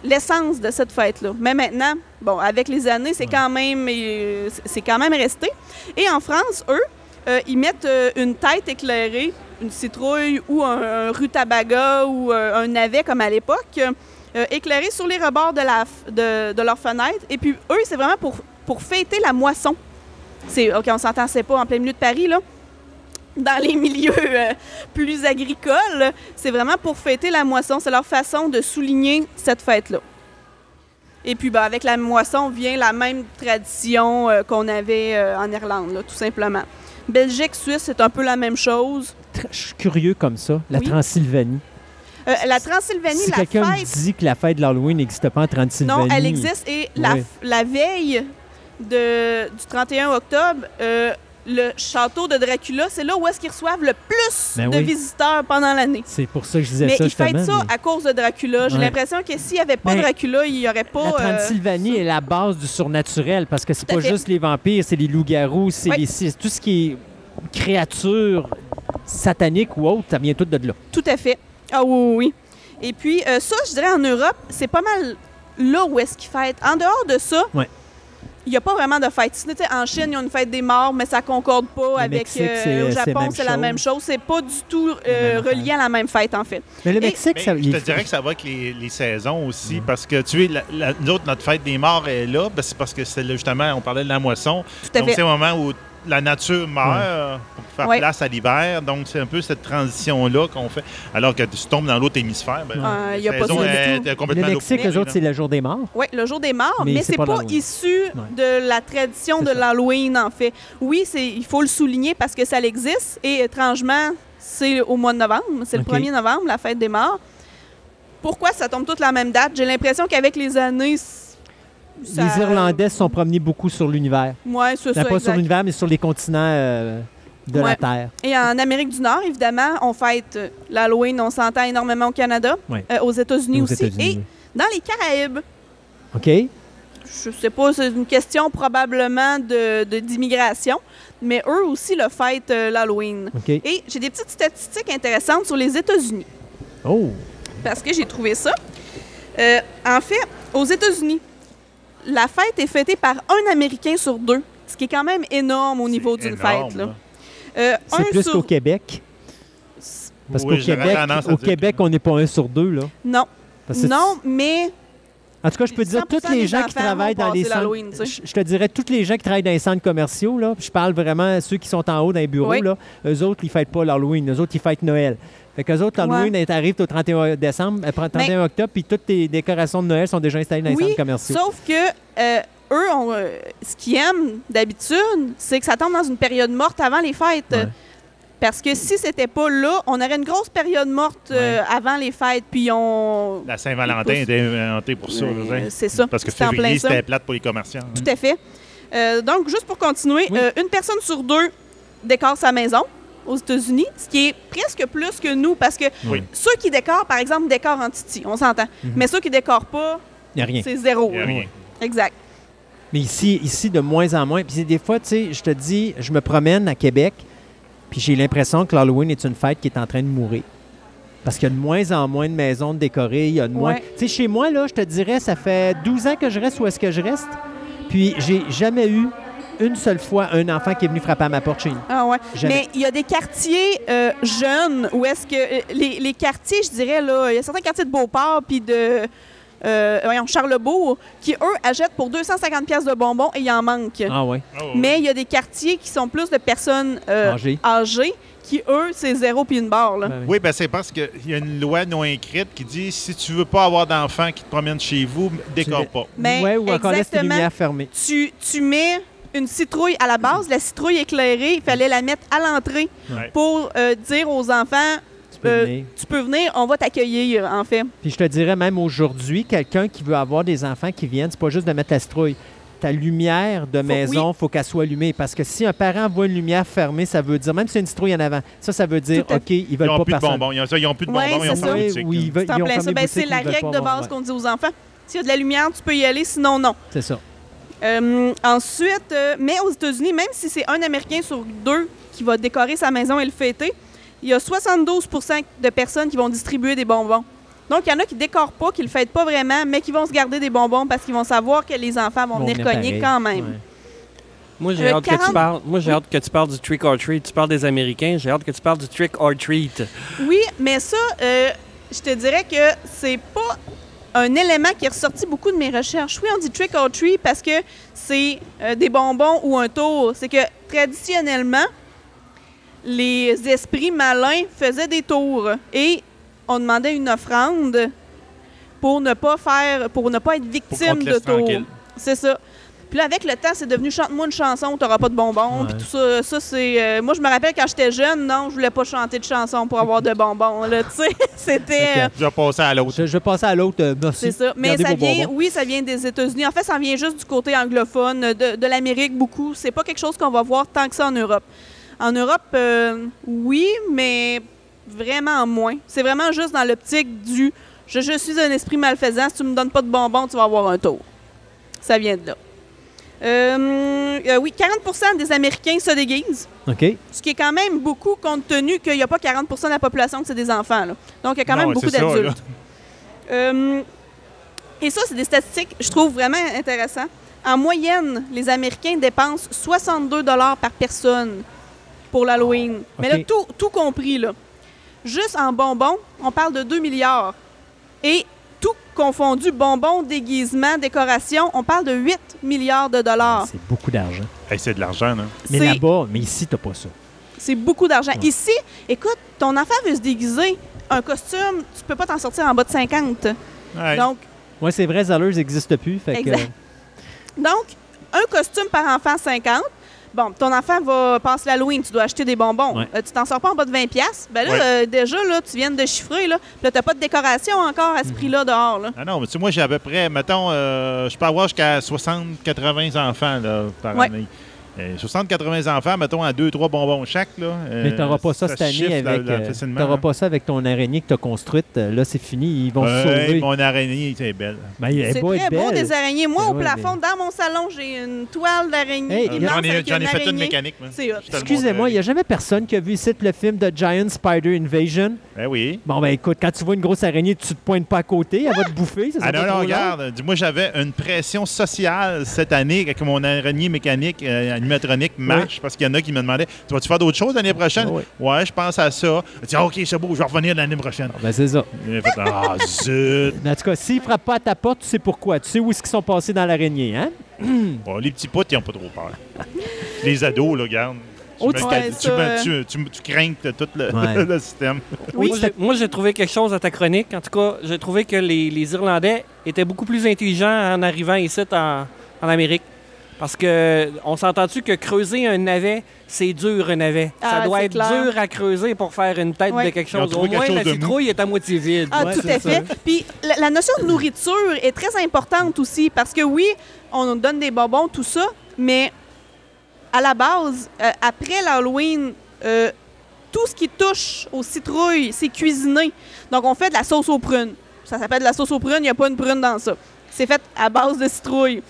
l'essence de cette fête-là. Mais maintenant, bon, avec les années, c'est quand même euh, c'est quand même resté. Et en France, eux, euh, ils mettent euh, une tête éclairée, une citrouille ou un, un rutabaga ou un navet comme à l'époque, euh, éclairée sur les rebords de, la, de, de leur fenêtre. Et puis eux, c'est vraiment pour, pour fêter la moisson. C'est, OK, on s'entend, c'est pas en plein milieu de Paris, là. Dans les milieux euh, plus agricoles, c'est vraiment pour fêter la moisson. C'est leur façon de souligner cette fête-là. Et puis, ben, avec la moisson vient la même tradition euh, qu'on avait euh, en Irlande, là, tout simplement. Belgique, Suisse, c'est un peu la même chose. Je suis curieux comme ça. La Oui. Transylvanie. Euh, la Transylvanie, Si la quelqu'un fête, dit que la fête de l'Halloween n'existe pas en Transylvanie... non, elle existe. Et la, Oui. la veille de, du 31 octobre, le château de Dracula, c'est là où est-ce qu'ils reçoivent le plus Ben de oui. visiteurs pendant l'année. C'est pour ça que je disais Mais ça, ils fêtent ça mais- à cause de Dracula. J'ai Ouais. l'impression que s'il n'y avait pas Ben, Dracula, il n'y aurait pas... La euh, Transylvanie est la base du surnaturel parce que c'est pas fait. juste les vampires, c'est les loups-garous, c'est Oui. les- tout ce qui est créatures sataniques ou autres, ça vient tout de là. Tout à fait. Ah oui, oui, oui. Et puis, euh, ça, je dirais, en Europe, c'est pas mal là où est-ce qu'ils fêtent. En dehors de ça, Ouais. Il n'y a pas vraiment de fête. Sinon, tu sais, en Chine, ils ont une fête des morts, mais ça concorde pas avec... Mexique, euh, au Japon, c'est la même chose. C'est pas du tout euh, relié à la même fête, en fait. Mais le Et- Mexique, Mais ça. je il- te dirais que ça va avec les, les saisons aussi, parce que tu sais, la, la- nous autres, notre fête des morts est là, ben, c'est parce que c'est là, justement, on parlait de la moisson. Tout à Donc, c'est un moment où la nature meurt pour faire Ouais. place à l'hiver. Donc, c'est un peu cette transition-là qu'on fait. Alors que tu tombes dans l'autre hémisphère, ben, Euh, y a pas est- tout. est Le complètement Mexique, eux autres, c'est le jour des morts. Oui, le jour des morts, Mais mais, c'est pas issu de la tradition de l'Halloween, en fait. Oui, c'est il faut le souligner parce que ça existe. Et étrangement, c'est au mois de novembre. C'est le 1er novembre, la fête des morts. Pourquoi ça tombe toutes la même date? J'ai l'impression qu'avec les années... ça- Les Irlandais se sont promenés beaucoup sur l'univers. Ouais, c'est Ben, ça, pas sur l'univers, mais sur les continents euh, de la. Terre. Et en Amérique du Nord, évidemment, on fête euh, l'Halloween, on s'entend énormément au Canada, Ouais. euh, aux États-Unis aussi, et dans les Caraïbes. OK? Je sais pas, c'est une question probablement de de- d'immigration, mais eux aussi le fêtent euh, l'Halloween. OK. Et j'ai des petites statistiques intéressantes sur les États-Unis, Oh! parce que j'ai trouvé ça. Euh, en fait, aux États-Unis, la fête est fêtée par un Américain sur deux, ce qui est quand même énorme au niveau d'une fête. Là. Euh, C'est plus sur- qu'au Québec. Parce Oui, qu'au Québec, au Québec, que- on n'est pas un sur deux. Là. Non, non, mais En tout cas, je peux te dire, 100% tous les gens qui travaillent dans les centres... l'Halloween, tu sais. Je te dirais, tous les gens qui travaillent dans les centres commerciaux, là, je parle vraiment à ceux qui sont en haut dans les bureaux, Oui. là, eux autres, ils fêtent pas l'Halloween. Eux autres, ils fêtent Noël. Fait qu'eux autres, l'Halloween elle arrive au 31 décembre, euh, 31 octobre, puis toutes les décorations de Noël sont déjà installées dans les Oui, centres commerciaux. sauf que euh, eux, ont, euh, ce qu'ils aiment d'habitude, c'est que ça tombe dans une période morte avant les fêtes. Ouais. Parce que si c'était pas là, on aurait une grosse période morte euh, avant les fêtes, puis on... La Saint-Valentin était inventée pour ça. Euh, c'est ça. Parce que C'est en plein février, c'était plate pour les commerçants. hein. Tout à fait. Euh, donc, juste pour continuer, Oui. euh, une personne sur deux décore sa maison aux États-Unis, ce qui est presque plus que nous, parce que Oui. ceux qui décorent, par exemple, décorent en Titi, on s'entend. Mhm. Mais ceux qui décorent pas, c'est zéro. Y a rien. Exact. Mais ici, ici, de moins en moins. Puis des fois, tu sais, je te dis, je me promène à Québec, puis j'ai l'impression que l'Halloween est une fête qui est en train de mourir. Parce qu'il y a de moins en moins de maisons décorées, il y a de moins... Ouais. Tu sais, chez moi, là, je te dirais, ça fait 12 ans que je reste où est-ce que je reste. Puis j'ai jamais eu une seule fois un enfant qui est venu frapper à ma porte chez nous. Ah ouais. Jamais. Mais il y a des quartiers euh, jeunes où est-ce que euh, les, les quartiers, je dirais là, il y a certains quartiers de Beauport puis de euh, voyons, Charlebourg qui eux achètent pour 250 pièces de bonbons et il en manque. Ah ouais. Oh, oui. Mais il y a des quartiers qui sont plus de personnes euh, Âgé. âgées qui eux c'est zéro puis une barre là. Ben oui. Oui, ben c'est parce qu'il y a une loi non écrite qui dit si tu veux pas avoir d'enfants qui te promènent chez vous, décore pas. Mais ouais, ou encore laisse tes exactement. lumières fermées. Tu, tu mets une citrouille à la base, la citrouille éclairée, il fallait la mettre à l'entrée Ouais. pour euh, dire aux enfants Tu peux euh, venir. tu peux venir, on va t'accueillir en fait. Puis je te dirais même aujourd'hui, quelqu'un qui veut avoir des enfants qui viennent, c'est pas juste de mettre la citrouille. Ta lumière de maison, il faut qu'elle soit allumée. Parce que si un parent voit une lumière fermée, ça veut dire, même si y a une citrouille en avant, ça, ça veut dire, OK, ils Ils veulent n'ont pas plus de bonbons. Ils ont, ils ont plus de Ouais, bonbons, ils ont c'est plus ça. de Oui, oui, ils C'est ils ont plein ça. Ben, c'est la ils règle de base ouais. qu'on dit aux enfants. S'il y a de la lumière, tu peux y aller, sinon non. C'est ça. Euh, ensuite, euh, mais aux États-Unis, même si c'est un Américain sur deux qui va décorer sa maison et le fêter, il y a 72% de personnes qui vont distribuer des bonbons. Donc, il y en a qui décorent pas, qui le fêtent pas vraiment, mais qui vont se garder des bonbons parce qu'ils vont savoir que les enfants vont Vont venir cogner pareil. quand même. Ouais. Moi, j'ai Euh, hâte que 40 tu parles. Moi, j'ai hâte que tu parles du trick or treat. Tu parles des Américains. J'ai hâte que tu parles du trick or treat. Oui, mais ça, je te dirais que c'est pas un élément qui est ressorti beaucoup de mes recherches. Oui, on dit trick or treat parce que c'est euh, des bonbons ou un tour. C'est que traditionnellement, les esprits malins faisaient des tours et on demandait une offrande pour ne pas faire, pour ne pas être victime de tours. C'est ça. Puis là, avec le temps, c'est devenu chante-moi une chanson, t'auras pas de bonbons. Ouais. Puis tout ça, ça c'est. euh, moi, je me rappelle quand j'étais jeune, non, je voulais pas chanter de chansons pour avoir de bonbons. Là, tu sais, c'était. euh, Je vais passer à l'autre. Je, je vais passer à l'autre. euh, merci. C'est ça. Mais ça vient, bonbons. oui, ça vient des États-Unis. En fait, ça vient juste du côté anglophone, de, de l'Amérique beaucoup. C'est pas quelque chose qu'on va voir tant que ça en Europe. En Europe, euh, oui, mais vraiment moins. C'est vraiment juste dans l'optique du je, je suis un esprit malfaisant. Si tu me donnes pas de bonbons, tu vas avoir un tour. Ça vient de là. Euh, euh, oui, 40 des Américains se déguisent. OK. Ce qui est quand même beaucoup compte tenu qu'il n'y a pas 40 de la population que c'est des enfants. là. Donc, il y a quand Non, même beaucoup d'adultes. Euh, et ça, c'est des statistiques, je trouve vraiment intéressantes. En moyenne, les Américains dépensent 62 par personne pour l'Halloween. Mais là, tout, tout compris, là. Juste en bonbons, on parle de 2 milliards. Et tout confondu, bonbons, déguisements, décorations, on parle de 8 milliards de dollars. C'est beaucoup d'argent. Hey, c'est de l'argent, là. Mais là-bas, mais ici, t'as pas ça. C'est beaucoup d'argent. Ouais. Ici, écoute, ton enfant veut se déguiser. Un costume, tu peux pas t'en sortir en bas de 50. Ouais. Donc, Ouais, c'est vrai, Zellers n'existe plus. Fait que, Exact. donc, un costume par enfant, 50. Bon, ton enfant va passer l'Halloween, tu dois acheter des bonbons. Ouais. Euh, tu t'en sors pas en bas de 20$. piastres. Ben là, Ouais. euh, déjà, là, tu viens de chiffrer. Là, là t'as pas de décoration encore à ce prix-là dehors. Là. Ah non, mais tu sais, moi, j'ai à peu près, mettons, euh, je peux avoir jusqu'à 60-80 enfants là, par Ouais. année. 60-80 enfants, mettons, à 2-3 bonbons chaque. Là, Mais euh, t'auras pas ça, cette année avec. la- euh, T'auras pas ça avec ton araignée que t'as construite. Euh, Là, c'est fini. Ils vont se sauver. mon araignée, c'est belle. Ben, C'est beau, très beau, des araignées. Moi, Ben au plafond, dans mon salon, j'ai une toile d'araignée. Hey, Euh, immense J'en ai, avec j'en ai une fait une araignée. mécanique. moi. Excusez-moi, il n'y a jamais personne qui a vu ici le film de Giant Spider Invasion? Ben oui. Bon, ben écoute, quand tu vois une grosse araignée, tu te pointes pas à côté, elle va te bouffer. Ça, Ah non, non, regarde. Dis-moi, j'avais une pression sociale cette année avec mon araignée mécanique, euh, animatronique marche, parce qu'il y en a qui me demandaient Tu vas-tu faire d'autres choses l'année prochaine? Ah oui. Ouais, je pense à ça. Je dis, Ah, OK, c'est beau, je vais revenir l'année prochaine. Ben, c'est ça. Ah, zut. Mais en tout cas, s'ils frappent pas à ta porte, tu sais pourquoi. Tu sais où est-ce qu'ils sont passés dans l'araignée, hein? Bon, les petits potes, ils n'ont pas trop peur. les ados, là, regarde. Tu, Oh, me- tu- tu, Ouais, me- tu, tu, tu crains que tout le, Ouais. le système. Oui, moi, j'ai- moi, j'ai trouvé quelque chose à ta chronique. En tout cas, j'ai trouvé que les, les Irlandais étaient beaucoup plus intelligents en arrivant ici en, en Amérique. Parce que on s'entend-tu que creuser un navet, c'est dur un navet? Ah, ça doit c'est être clair. dur à creuser pour faire une tête de quelque chose. Au moins, chose la citrouille est à moitié vide. Ah, Ouais, tout à fait. Puis la, la notion de nourriture est très importante aussi parce que oui, on nous donne des bonbons, tout ça, mais à la base, euh, après l'Halloween, euh, tout ce qui touche aux citrouilles, c'est cuisiné. Donc on fait de la sauce aux prunes. Ça s'appelle de la sauce aux prunes, il n'y a pas une prune dans ça. C'est fait à base de citrouilles.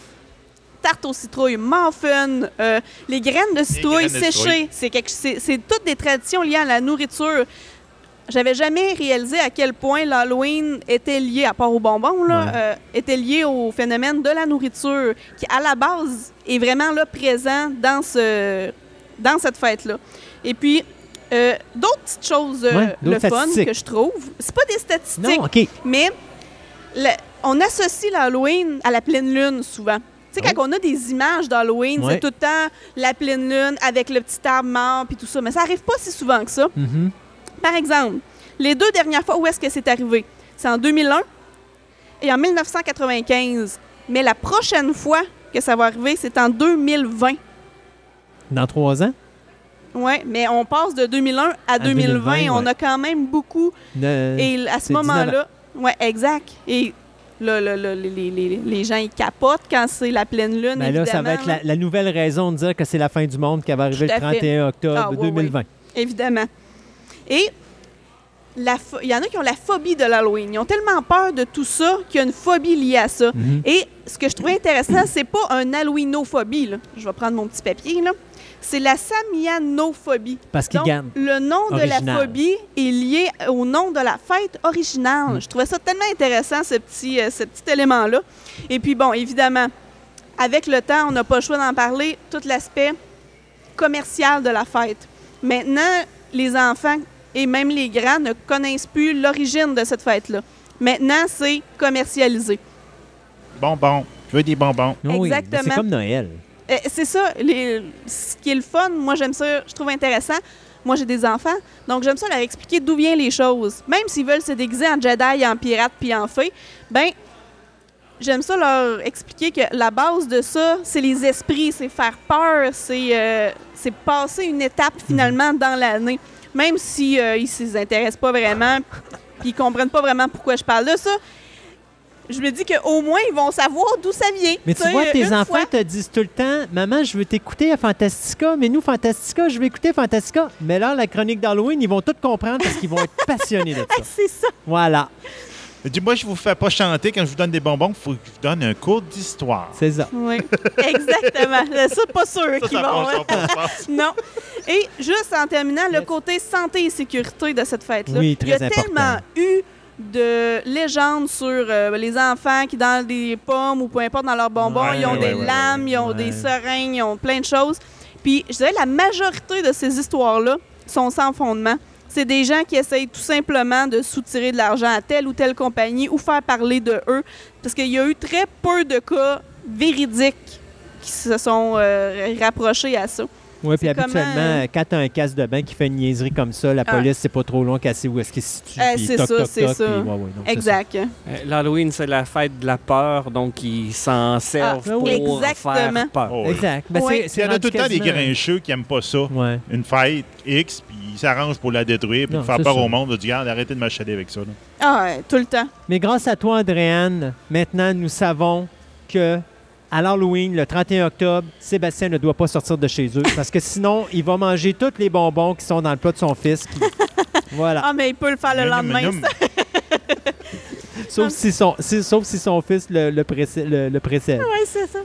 Tarte aux citrouilles, muffin, euh, les graines de citrouilles graines de citrouilles. séchées. C'est quelque- C'est c'est toutes des traditions liées à la nourriture. J'avais jamais réalisé à quel point l'Halloween était lié, à part aux bonbons, là, Ouais. euh, était lié au phénomène de la nourriture, qui à la base est vraiment là présent dans, ce, dans cette fête-là. Et puis, euh, d'autres petites choses euh, Ouais, le fun que je trouve, c'est pas des statistiques, Non, mais le- on associe l'Halloween à la pleine lune souvent. Tu sais, quand on a des images d'Halloween, c'est tout le temps la pleine lune avec le petit arbre mort puis tout ça. Mais ça arrive pas si souvent que ça. Mhm. Par exemple, les deux dernières fois où est-ce que c'est arrivé? C'est en 2001 et en 1995. Mais la prochaine fois que ça va arriver, c'est en 2020. Dans trois ans? Oui, mais on passe de 2001 à, 2020. 2020, On a quand même beaucoup. Et à ce c'est 19 moment-là, oui, exact. Et là, là, là, les, les- les- les gens, ils capotent quand c'est la pleine lune. Ben là, ça va être la, la nouvelle raison de dire que c'est la fin du monde qui va arriver le à fait. 31 octobre Ah, ouais, 2020. Évidemment. Et la pho- il y en a qui ont la phobie de l'Halloween. Ils ont tellement peur de tout ça qu'il y a une phobie liée à ça. Mhm. Et ce que je trouvais intéressant, c'est pas un Halloweenophobie. là. Je vais prendre mon petit papier. là. C'est la Samianophobie. Parce qu'ils Donc, gagnent. le nom de la phobie est lié au nom de la fête originale. Mm. Je trouvais ça tellement intéressant, ce petit, euh, ce petit élément-là. Et puis, bon, évidemment, avec le temps, on n'a pas le choix d'en parler, tout l'aspect commercial de la fête. Maintenant, les enfants et même les grands ne connaissent plus l'origine de cette fête-là. Maintenant, c'est commercialisé. Bonbons. Je veux des bonbons. Oui, exactement. C'est comme Noël. Euh, c'est ça, les- ce qui est le fun, moi j'aime ça, je trouve intéressant. Moi j'ai des enfants, donc j'aime ça leur expliquer d'où viennent les choses. Même s'ils veulent se déguiser en Jedi, en pirate puis en fée, ben j'aime ça leur expliquer que la base de ça, c'est les esprits, c'est faire peur, c'est euh, passer une étape finalement dans l'année. Même si euh, ils s'y intéressent pas vraiment, puis ils comprennent pas vraiment pourquoi je parle de ça. Je me dis qu'au moins, ils vont savoir d'où ça vient. Mais tu vois, tes enfants fois- te disent tout le temps Maman, je veux t'écouter à Fantastica, mais nous, Fantastica, je veux écouter Fantastica. Mais là, la chronique d'Halloween, ils vont tout comprendre parce qu'ils vont être passionnés de ça. C'est ça. Voilà, Il dit, moi, je vous fais pas chanter quand je vous donne des bonbons, il faut que je vous donne un cours d'histoire. c'est ça. Oui, exactement. ça, pas sûr qu'ils vont. hein. Non. Et juste en terminant, le côté santé et sécurité de cette fête-là. Oui, très Il y a important. tellement eu de légendes sur euh, les enfants qui, dans des pommes ou peu importe dans leurs bonbons, Ouais, ils ont ouais, des ouais, lames, ils ont des seringues, ils ont plein de choses. Puis, je dirais, la majorité de ces histoires-là sont sans fondement. C'est des gens qui essayent tout simplement de soutirer de l'argent à telle ou telle compagnie ou faire parler de eux. Parce qu'il y a eu très peu de cas véridiques qui se sont euh, rapprochés à ça. Oui, puis habituellement, comment, euh, quand tu as un casque de bain qui fait une niaiserie comme ça, la Ah. police, c'est pas trop long qu'à sait où est-ce qu'il se situe. Eh, puis c'est toc, ça, toc, c'est toc, ça. puis ouais, ouais, non, c'est ça. Exact. Euh, L'Halloween, c'est la fête de la peur, donc ils s'en servent Ah, pour oui. Exactement. faire peur. Oh, oui. Exact. Ben, Il y en a tout le temps des grincheux qui n'aiment pas ça. Ouais. Une fête X, puis ils s'arrangent pour la détruire, puis Non, faire peur ça. au monde. Ils disent, Regarde, arrêtez de m'achaler avec ça. là. Ah, ouais, tout le temps. Mais grâce à toi, Andréane, maintenant, nous savons que à l'Halloween, le 31 octobre, Sébastien ne doit pas sortir de chez eux parce que sinon, il va manger tous les bonbons qui sont dans le plat de son fils. qui- Voilà. Ah, mais il peut le faire le lendemain. Sauf, si son, si- sauf si son fils le, le, précè- le- le précède. Ouais, c'est ça.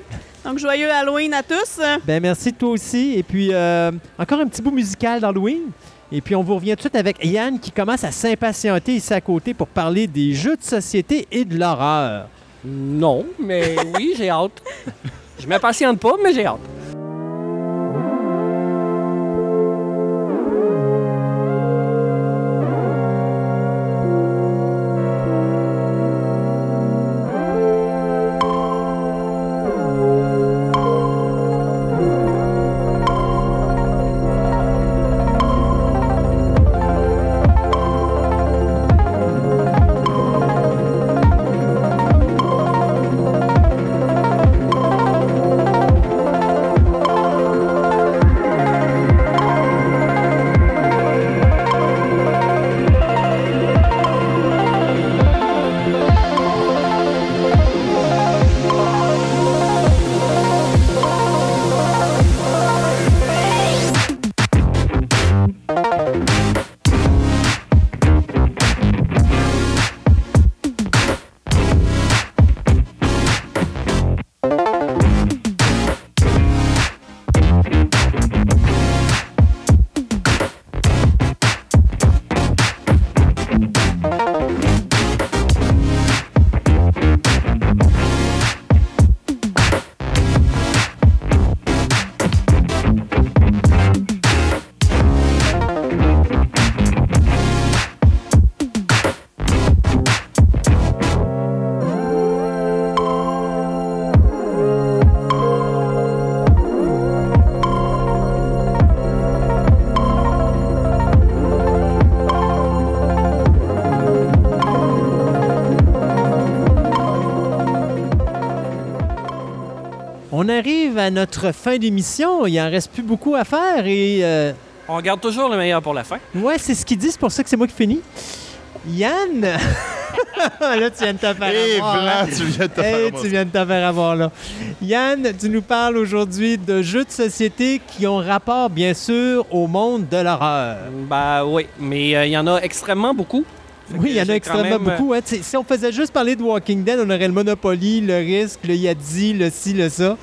Donc, joyeux Halloween à tous. Ben merci toi aussi. Et puis, euh, encore un petit bout musical d'Halloween. Et puis, on vous revient tout de suite avec Yann qui commence à s'impatienter ici à côté pour parler des jeux de société et de l'horreur. Non, mais oui, j'ai hâte. Je m'impatiente pas, mais j'ai hâte. On arrive à notre fin d'émission. Il en reste plus beaucoup à faire et euh, On garde toujours le meilleur pour la fin. ouais, c'est ce qu'ils disent. C'est pour ça que c'est moi qui finis. Yann, là tu viens de te faire Eh, avoir, hein? Vlad, tu viens de te Eh, faire tu avoir. viens de te faire avoir là. Yann, tu nous parles aujourd'hui de jeux de société qui ont rapport, bien sûr, au monde de l'horreur. Ben oui, mais euh, il y en a extrêmement beaucoup. Oui, il y en a extrêmement même, beaucoup. hein. Si on faisait juste parler de Walking Dead, on aurait le Monopoly, le Risque, le Yadzi, le ci, le ça.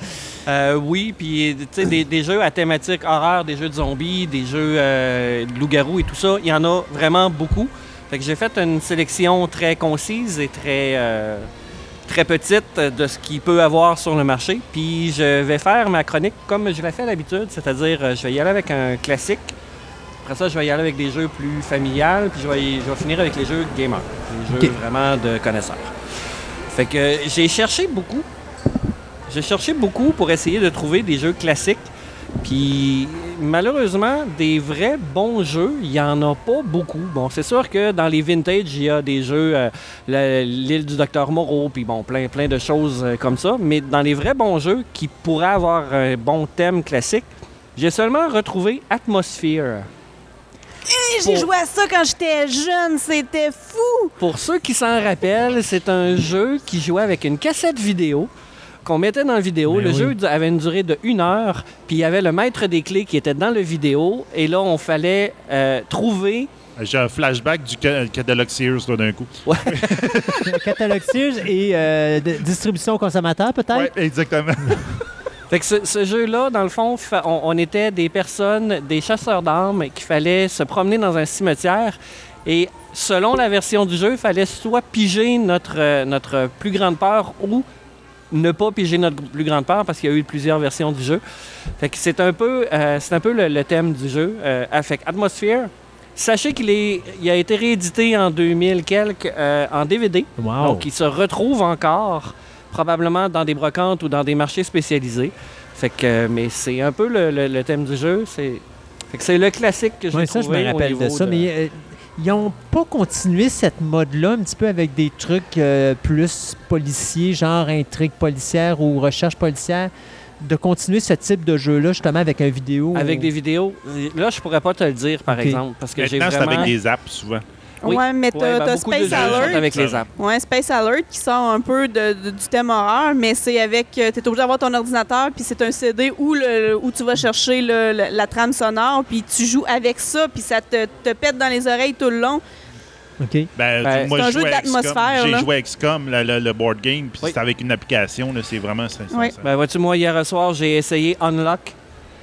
Euh, oui, puis des, des jeux à thématique horreur, des jeux de zombies, des jeux euh, de loups-garous et tout ça, il y en a vraiment beaucoup. Fait que j'ai fait une sélection très concise et très, euh, très petite de ce qu'il peut avoir sur le marché. Puis je vais faire ma chronique comme je l'ai fait à l'habitude, c'est-à-dire euh, je vais y aller avec un classique. Après ça, je vais y aller avec des jeux plus familiales, puis je vais, y- je vais finir avec les jeux gamers, les jeux vraiment de connaisseurs. Fait que j'ai cherché beaucoup j'ai cherché beaucoup pour essayer de trouver des jeux classiques. Puis malheureusement, des vrais bons jeux, il n'y en a pas beaucoup. Bon, c'est sûr que dans les vintage, il y a des jeux, euh, le- l'île du docteur Moreau, puis bon, plein, plein de choses euh, comme ça. Mais dans les vrais bons jeux qui pourraient avoir un bon thème classique, j'ai seulement retrouvé Atmosphere. Hey, J'ai Pour- joué à ça quand j'étais jeune, c'était fou! Pour ceux qui s'en rappellent, c'est un jeu qui jouait avec une cassette vidéo qu'on mettait dans la vidéo. Ben le oui. jeu avait une durée de une heure, puis il y avait le maître des clés qui était dans le vidéo, et là, on fallait euh, trouver... J'ai un flashback du ca- catalogue Sears là, d'un coup. Catalogue Sears et euh, de- distribution au consommateur, peut-être? Oui, exactement. Fait que ce, ce jeu-là, dans le fond, on, on était des personnes, des chasseurs d'armes, qu'il fallait se promener dans un cimetière, et selon la version du jeu, il fallait soit piger notre, euh, notre plus grande peur ou ne pas piger notre plus grande peur parce qu'il y a eu plusieurs versions du jeu. Fait que c'est un peu, euh, c'est un peu le, le thème du jeu. Euh, fait Atmosphere, sachez qu'il est, il a été réédité en 2000 quelques euh, en DVD. Wow. Donc, il se retrouve encore probablement dans des brocantes ou dans des marchés spécialisés. Fait que, euh, mais c'est un peu le, le- le thème du jeu. C'est, fait que c'est le classique que j'ai Oui, ça, je me au rappelle de niveau ça. Mais euh, ils n'ont pas continué cette mode-là un petit peu avec des trucs euh, plus policiers, genre intrigue policière ou recherche policière, de continuer ce type de jeu-là justement avec un vidéo. Avec des vidéos. Là, je pourrais pas te le dire, par exemple, parce que j'ai Maintenant, c'est vraiment... avec des apps, souvent. Oui. Ouais, mais Ouais, t'as ben, Space Alert. avec les apps. Ouais, Space Alert qui sort un peu de- de- du thème horreur, mais c'est avec. euh, T'es obligé d'avoir ton ordinateur, puis c'est un CD où, le, où tu vas chercher le- le- la trame sonore, puis tu joues avec ça, puis ça te, te pète dans les oreilles tout le long. OK. Ben, Ben, moi, c'est un je jeu d'atmosphère, J'ai joué à XCOM, le, le- le board game, puis Oui. c'est avec une application. C'est vraiment... ça- ça- Oui. ça- Ben, vois-tu, moi, hier soir, j'ai essayé Unlock,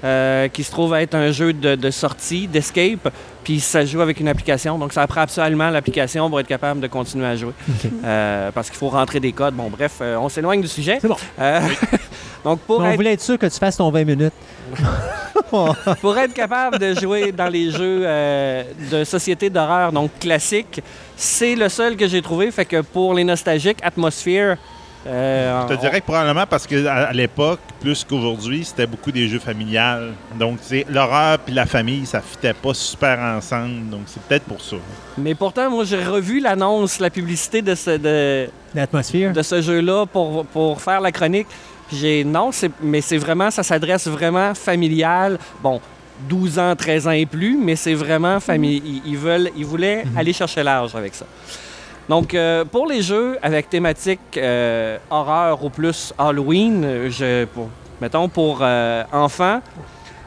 euh, qui se trouve être un jeu de, de sortie, d'escape, puis ça joue avec une application. Donc, ça prend absolument l'application pour être capable de continuer à jouer. Euh, parce qu'il faut rentrer des codes. Bon, bref, euh, on s'éloigne du sujet. C'est bon. Euh, donc, pour Mais on être, voulait être sûr que tu fasses ton 20 minutes. pour être capable de jouer dans les jeux euh, de société d'horreur, donc classiques, c'est le seul que j'ai trouvé. Fait que pour les nostalgiques, Atmosphere. Euh, Je te dirais que probablement parce qu'à l'époque, plus qu'aujourd'hui, c'était beaucoup des jeux familiales. Donc, c'est l'horreur puis la famille, ça fitait pas super ensemble. Donc, c'est peut-être pour ça. Mais pourtant, moi, j'ai revu l'annonce, la publicité de ce, de, L'atmosphère. de ce jeu-là pour, pour faire la chronique. Puis j'ai non, c'est- mais c'est vraiment, ça s'adresse vraiment familial. Bon, 12 ans, 13 ans et plus, mais c'est vraiment famille. Ils, ils veulent, ils voulaient aller chercher large avec ça. Donc, euh, pour les jeux avec thématique euh, horreur ou plus Halloween, euh, mettons pour enfants,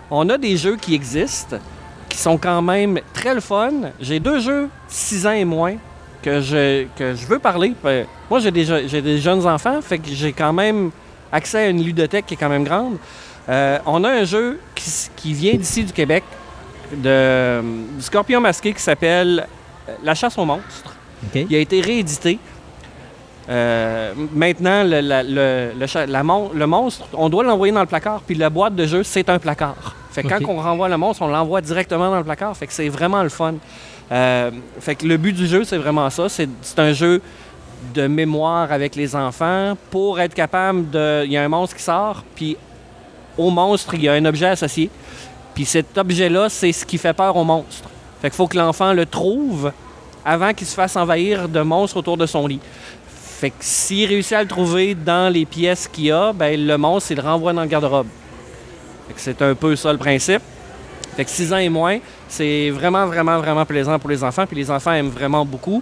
on a des jeux qui existent, qui sont quand même très le fun. J'ai deux jeux 6 ans et moins que je, veux parler. Moi, j'ai des, j'ai des jeunes enfants, fait que j'ai quand même accès à une ludothèque qui est quand même grande. On a un jeu qui, vient d'ici du Québec, de, du Scorpion masqué qui s'appelle La chasse aux monstres. Il a été réédité. Euh, maintenant, le, la- le- le cha- la mon- le monstre, on doit l'envoyer dans le placard, puis la boîte de jeu, c'est un placard. Fait que quand on renvoie le monstre, on l'envoie directement dans le placard. Fait que c'est vraiment le fun. Euh, fait que le but du jeu, c'est vraiment ça. C'est c'est un jeu de mémoire avec les enfants pour être capable de. Il y a un monstre qui sort, puis au monstre, il y a un objet associé. Puis cet objet-là, c'est ce qui fait peur au monstre. Fait qu'il faut que l'enfant le trouve avant qu'il se fasse envahir de monstres autour de son lit. Fait que s'il réussit à le trouver dans les pièces qu'il y a, ben le monstre, il le renvoie dans le garde-robe. Fait que c'est un peu ça le principe. Fait que 6 ans et moins, c'est vraiment, vraiment, vraiment plaisant pour les enfants. Puis les enfants aiment vraiment beaucoup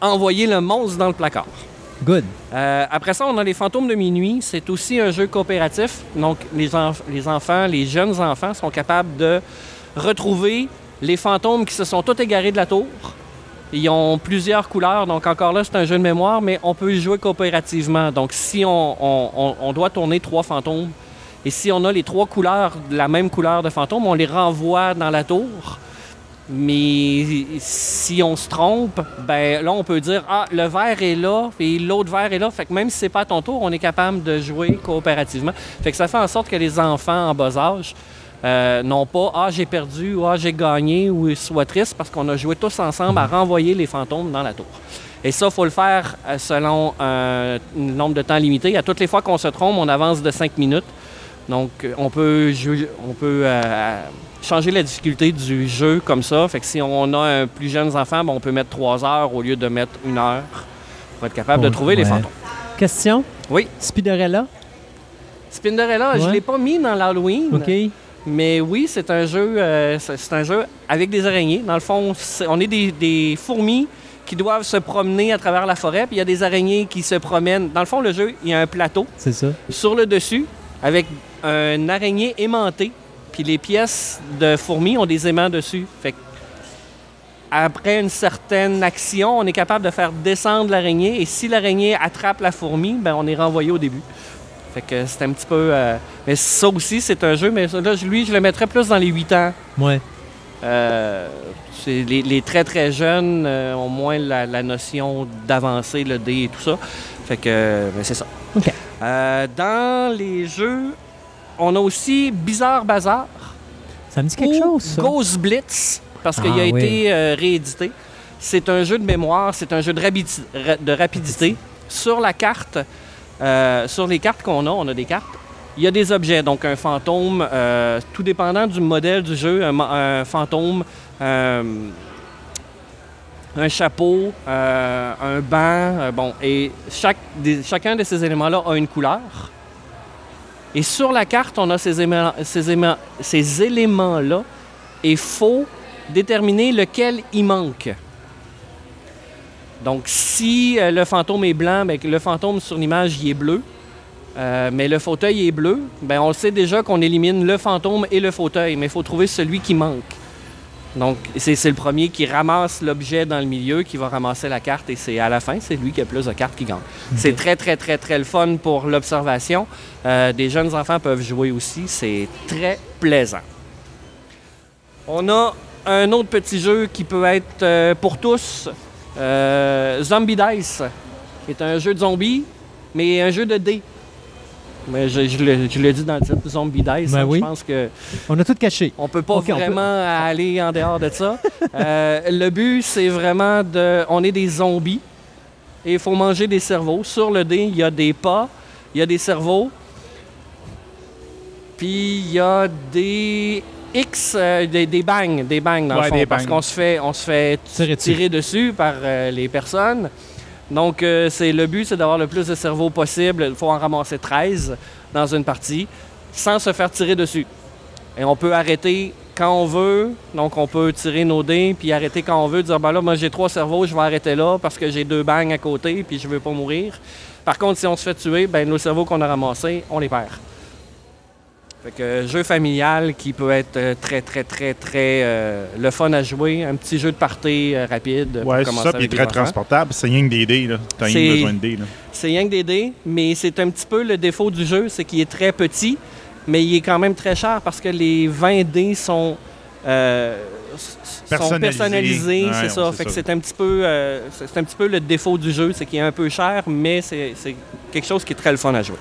envoyer le monstre dans le placard. Good. Euh, après ça, on a les fantômes de minuit. C'est aussi un jeu coopératif. Donc, les, enf- les enfants, les jeunes enfants sont capables de retrouver les fantômes qui se sont tous égarés de la tour. Ils ont plusieurs couleurs, donc encore là, c'est un jeu de mémoire, mais on peut y jouer coopérativement. Donc, si on, doit tourner trois fantômes, et si on a les trois couleurs, la même couleur de fantôme, on les renvoie dans la tour. Mais si on se trompe, ben là, on peut dire Ah, le vert est là, et l'autre vert est là. Fait que même si c'est pas ton tour, on est capable de jouer coopérativement. Fait que ça fait en sorte que les enfants en bas âge euh, n'ont pas Ah, j'ai perdu, ou Ah, j'ai gagné, ou ils soient tristes parce qu'on a joué tous ensemble à renvoyer les fantômes dans la tour. Et ça, il faut le faire euh, selon un nombre de temps limité. À toutes les fois qu'on se trompe, on avance de 5 minutes Donc, euh, on peut, jou- on peut euh, changer la difficulté du jeu comme ça. Fait que si on a un plus jeune enfant, ben, on peut mettre trois heures au lieu de mettre une heure pour être capable de Ouais. trouver les fantômes. Question? Oui. Spinderella? Spinderella, je ne l'ai pas mis dans l'Halloween. OK. Mais oui, c'est un jeu, euh, c'est un jeu avec des araignées. Dans le fond, on est des, des fourmis qui doivent se promener à travers la forêt, puis il y a des araignées qui se promènent. Dans le fond, le jeu, il y a un plateau C'est ça. sur le dessus avec une araignée aimantée, puis les pièces de fourmis ont des aimants dessus. Fait que après une certaine action, on est capable de faire descendre l'araignée, et si l'araignée attrape la fourmi, ben on est renvoyé au début. Fait que c'est un petit peu... euh, Mais ça aussi, c'est un jeu, mais là, lui, je le mettrais plus dans les 8 ans. Ouais. Euh, les, les très très jeunes euh, ont moins la, la notion d'avancer le dé et tout ça. Fait que ben, c'est ça. Dans les jeux, on a aussi Bizarre Bazar Ça me dit quelque ou chose, ça. Ghost Blitz parce qu'il Ah, a oui. été réédité. C'est un jeu de mémoire, c'est un jeu de, rapidi- ra- de rapidité. Sur la carte, euh, sur les cartes qu'on a, on a des cartes. Il y a des objets, donc un fantôme, euh, tout dépendant du modèle du jeu, un, fantôme, euh, un chapeau, un banc, bon, et chacun de ces éléments-là a une couleur. Et sur la carte, on a ces, ces éléments-là, et il faut déterminer lequel il manque. Donc, si euh, le fantôme est blanc, que le fantôme sur l'image, il est bleu. Euh, mais le fauteuil est bleu, ben on sait déjà qu'on élimine le fantôme et le fauteuil, mais il faut trouver celui qui manque. Donc, c'est le premier qui ramasse l'objet dans le milieu, qui va ramasser la carte, et c'est à la fin, c'est lui qui a plus de cartes qui gagne. C'est très, très, très, très le fun pour l'observation. Euh, des jeunes enfants peuvent jouer aussi, c'est très plaisant. On a un autre petit jeu qui peut être pour tous, Zombie Dice, qui est un jeu de zombies, mais un jeu de dés. Mais je, je le, je le dis dans le titre, Zombie Dice. Ben hein, oui. Je pense que On a tout caché. on peut pas peut- vraiment aller en dehors de ça. Euh, le but, c'est vraiment de... On est des zombies et il faut manger des cerveaux. Sur le dé, il y a des pas, il y a des cerveaux, puis il y a des X, euh, des, des bangs, des bangs dans Ouais, le fond, des parce qu'on se fait, on se fait Tirer dessus. tirer dessus par euh, les personnes. Donc, euh, c'est le but, c'est d'avoir le plus de cerveaux possible. Il faut en ramasser 13 dans une partie sans se faire tirer dessus. Et on peut arrêter quand on veut. Donc, on peut tirer nos dés puis arrêter quand on veut. Dire, ben là, moi, j'ai trois cerveaux, je vais arrêter là parce que j'ai deux bangs à côté puis je veux pas mourir. Par contre, si on se fait tuer, ben nos cerveaux qu'on a ramassés, on les perd. Fait que euh, jeu familial qui peut être euh, très, très, très, très euh, le fun à jouer. Un petit jeu de party euh, rapide. Ouais, c'est ça, puis très enfants. transportable. C'est rien que des dés, là. T'as rien besoin de dés, là. C'est rien que des dés, mais c'est un petit peu le défaut du jeu, c'est qu'il est très petit, mais il est quand même très cher parce que les 20 dés sont, euh, Personnalisés. Ouais, c'est ça. c'est que un petit peu, c'est un petit peu le défaut du jeu, c'est qu'il est un peu cher, mais c'est quelque chose qui est très le fun à jouer.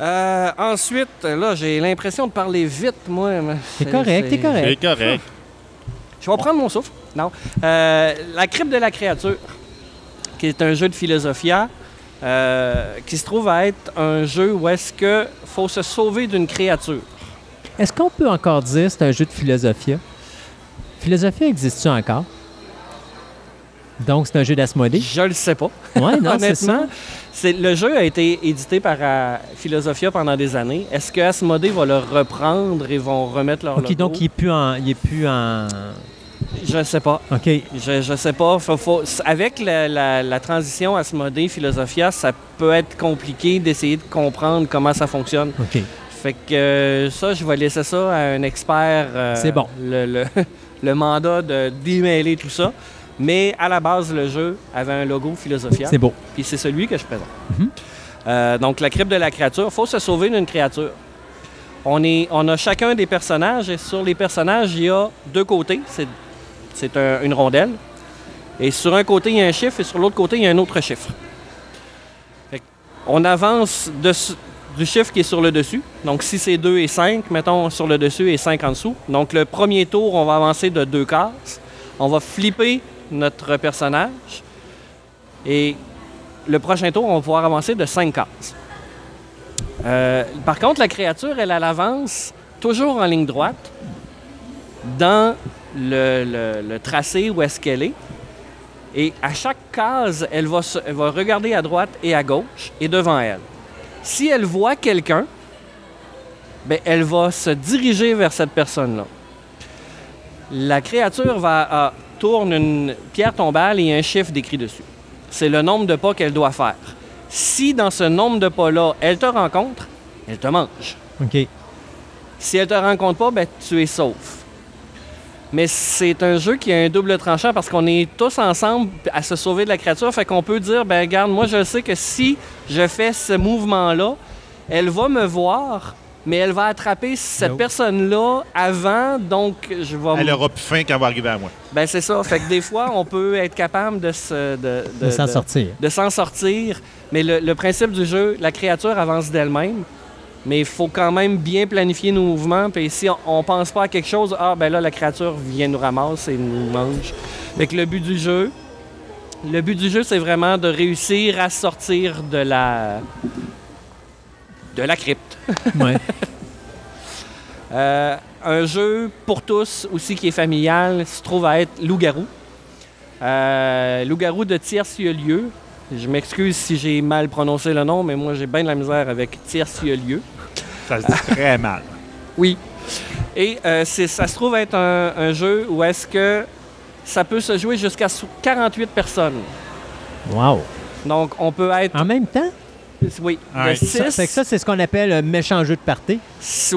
Euh, ensuite, là, j'ai l'impression de parler vite, moi. T'es c'est- correct, t'es c'est- correct. C'est correct. je vais prendre mon souffle. Non. Euh, la crypte de la créature, qui est un jeu de philosophia, euh, qui se trouve à être un jeu où est-ce que faut se sauver d'une créature. Est-ce qu'on peut encore dire que c'est un jeu de philosophia? Philosophia existe-tu encore? Donc, c'est un jeu d'Asmodée? Je le sais pas. Ouais, non, c'est ça. Honnêtement, c'est le jeu a été édité par euh, Philosophia pendant des années. Est-ce que Asmodée va le reprendre et vont remettre leur OK, logo? donc il est plus en... Il est plus en... Je ne sais pas. OK. Je, je sais pas. Faut- faut- avec la, la- la transition Asmodée Philosophia, ça peut être compliqué d'essayer de comprendre comment ça fonctionne. OK. Fait que euh, ça, je vais laisser ça à un expert. euh, C'est bon. Le, le- le mandat de démêler tout ça. Mais à la base, le jeu avait un logo Philosophia. C'est beau. Puis c'est celui que je présente. Mhm. Euh, donc, la crypte de la créature, il faut se sauver d'une créature. On, est, on a chacun des personnages et sur les personnages, il y a deux côtés. C'est, c'est un- une rondelle. Et sur un côté, il y a un chiffre et sur l'autre côté, il y a un autre chiffre. Fait on avance du chiffre qui est sur le dessus. Donc, si c'est 2 et 5, mettons sur le dessus et 5 en dessous. Donc, le premier tour, on va avancer de deux cases. On va flipper notre personnage. Et le prochain tour, on va pouvoir avancer de 5 cases. Euh, par contre, la créature, elle, avance toujours en ligne droite dans le, tracé où est-ce qu'elle est. Et à chaque case, elle va, regarder à droite et à gauche et devant elle. Si elle voit quelqu'un, ben, elle va se diriger vers cette personne-là. La créature va tourne une pierre tombale et un chiffre décrit dessus. C'est le nombre de pas qu'elle doit faire. Si dans ce nombre de pas-là, elle te rencontre, elle te mange. OK. Si elle te rencontre pas, ben, tu es sauf. Mais c'est un jeu qui a un double tranchant parce qu'on est tous ensemble à se sauver de la créature. Fait qu'on peut dire, ben regarde, moi je sais que si je fais ce mouvement-là, elle va me voir, mais elle va attraper cette personne-là avant, donc je vais... Elle aura plus faim quand elle va arriver à moi. Ben c'est ça. Fait que des fois, on peut être capable de se... De, De s'en sortir. de s'en sortir. Mais le, le principe du jeu, la créature avance d'elle-même. Mais il faut quand même bien planifier nos mouvements. Puis si on, on pense pas à quelque chose, ah ben là, la créature vient nous ramasser et nous mange. Fait que le but du jeu, le but du jeu, c'est vraiment de réussir à sortir de la de la crypte. Ouais. Euh, un jeu pour tous aussi qui est familial se trouve à être Loup-garou. Euh, Loup-garou de Tierce-Lieu. Je m'excuse si j'ai mal prononcé le nom, mais moi j'ai bien de la misère avec Tierce-Lieu. Ça se dit très mal. Oui. Et euh, ça se trouve être un, un jeu où est-ce que ça peut se jouer jusqu'à sou- 48 personnes. Wow. Donc on peut être... En même temps, Oui, ça, six- fait que ça, c'est ce qu'on appelle un méchant jeu de party.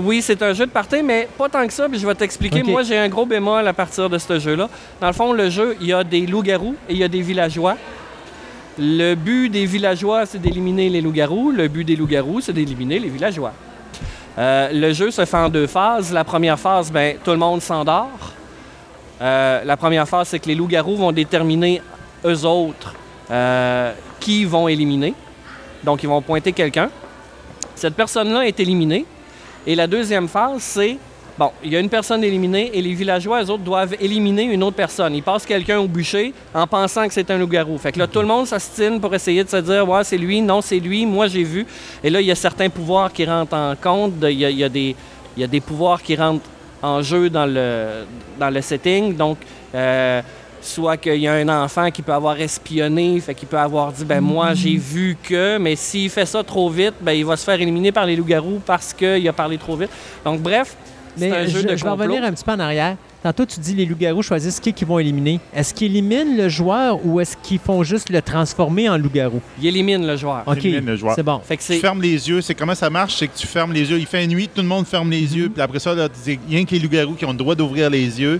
Oui, c'est un jeu de party, mais pas tant que ça, puis je vais t'expliquer. Moi, j'ai un gros bémol à partir de ce jeu-là. Dans le fond, le jeu, il y a des loups-garous et il y a des villageois. Le but des villageois, c'est d'éliminer les loups-garous. Le but des loups-garous, c'est d'éliminer les villageois. Euh, le jeu se fait en deux phases. La première phase, ben, tout le monde s'endort. Euh, la première phase, c'est que les loups-garous vont déterminer, eux autres, euh, qui vont éliminer. Donc, ils vont pointer quelqu'un. Cette personne-là est éliminée. Et la deuxième phase, c'est, bon, il y a une personne éliminée et les villageois, eux autres, doivent éliminer une autre personne. Ils passent quelqu'un au bûcher en pensant que c'est un loup-garou. Fait que là, tout le monde s'astine pour essayer de se dire, ouais, c'est lui, non, c'est lui, moi, j'ai vu. Et là, il y a certains pouvoirs qui rentrent en compte. il y a des pouvoirs qui rentrent en jeu dans le, dans le setting. Donc, euh, soit qu'il y a un enfant qui peut avoir espionné, fait qu'il peut avoir dit ben moi j'ai vu que, mais s'il fait ça trop vite, ben il va se faire éliminer par les loups-garous parce qu'il a parlé trop vite. Donc bref, c'est Mais un jeu je, de je vais revenir un petit peu en arrière. Tantôt, tu dis les loups-garous choisissent qui qu'ils vont éliminer. Est-ce qu'ils éliminent le joueur ou est-ce qu'ils font juste le transformer en loup-garou? Il élimine le joueur. OK, le joueur. c'est bon. Fait que Tu c'est fermes les yeux. C'est comment ça marche? C'est que tu fermes les yeux. Il fait nuit, tout le monde ferme les Mhm. yeux. Puis après ça, là, rien que les loups-garous qui ont le droit d'ouvrir les yeux.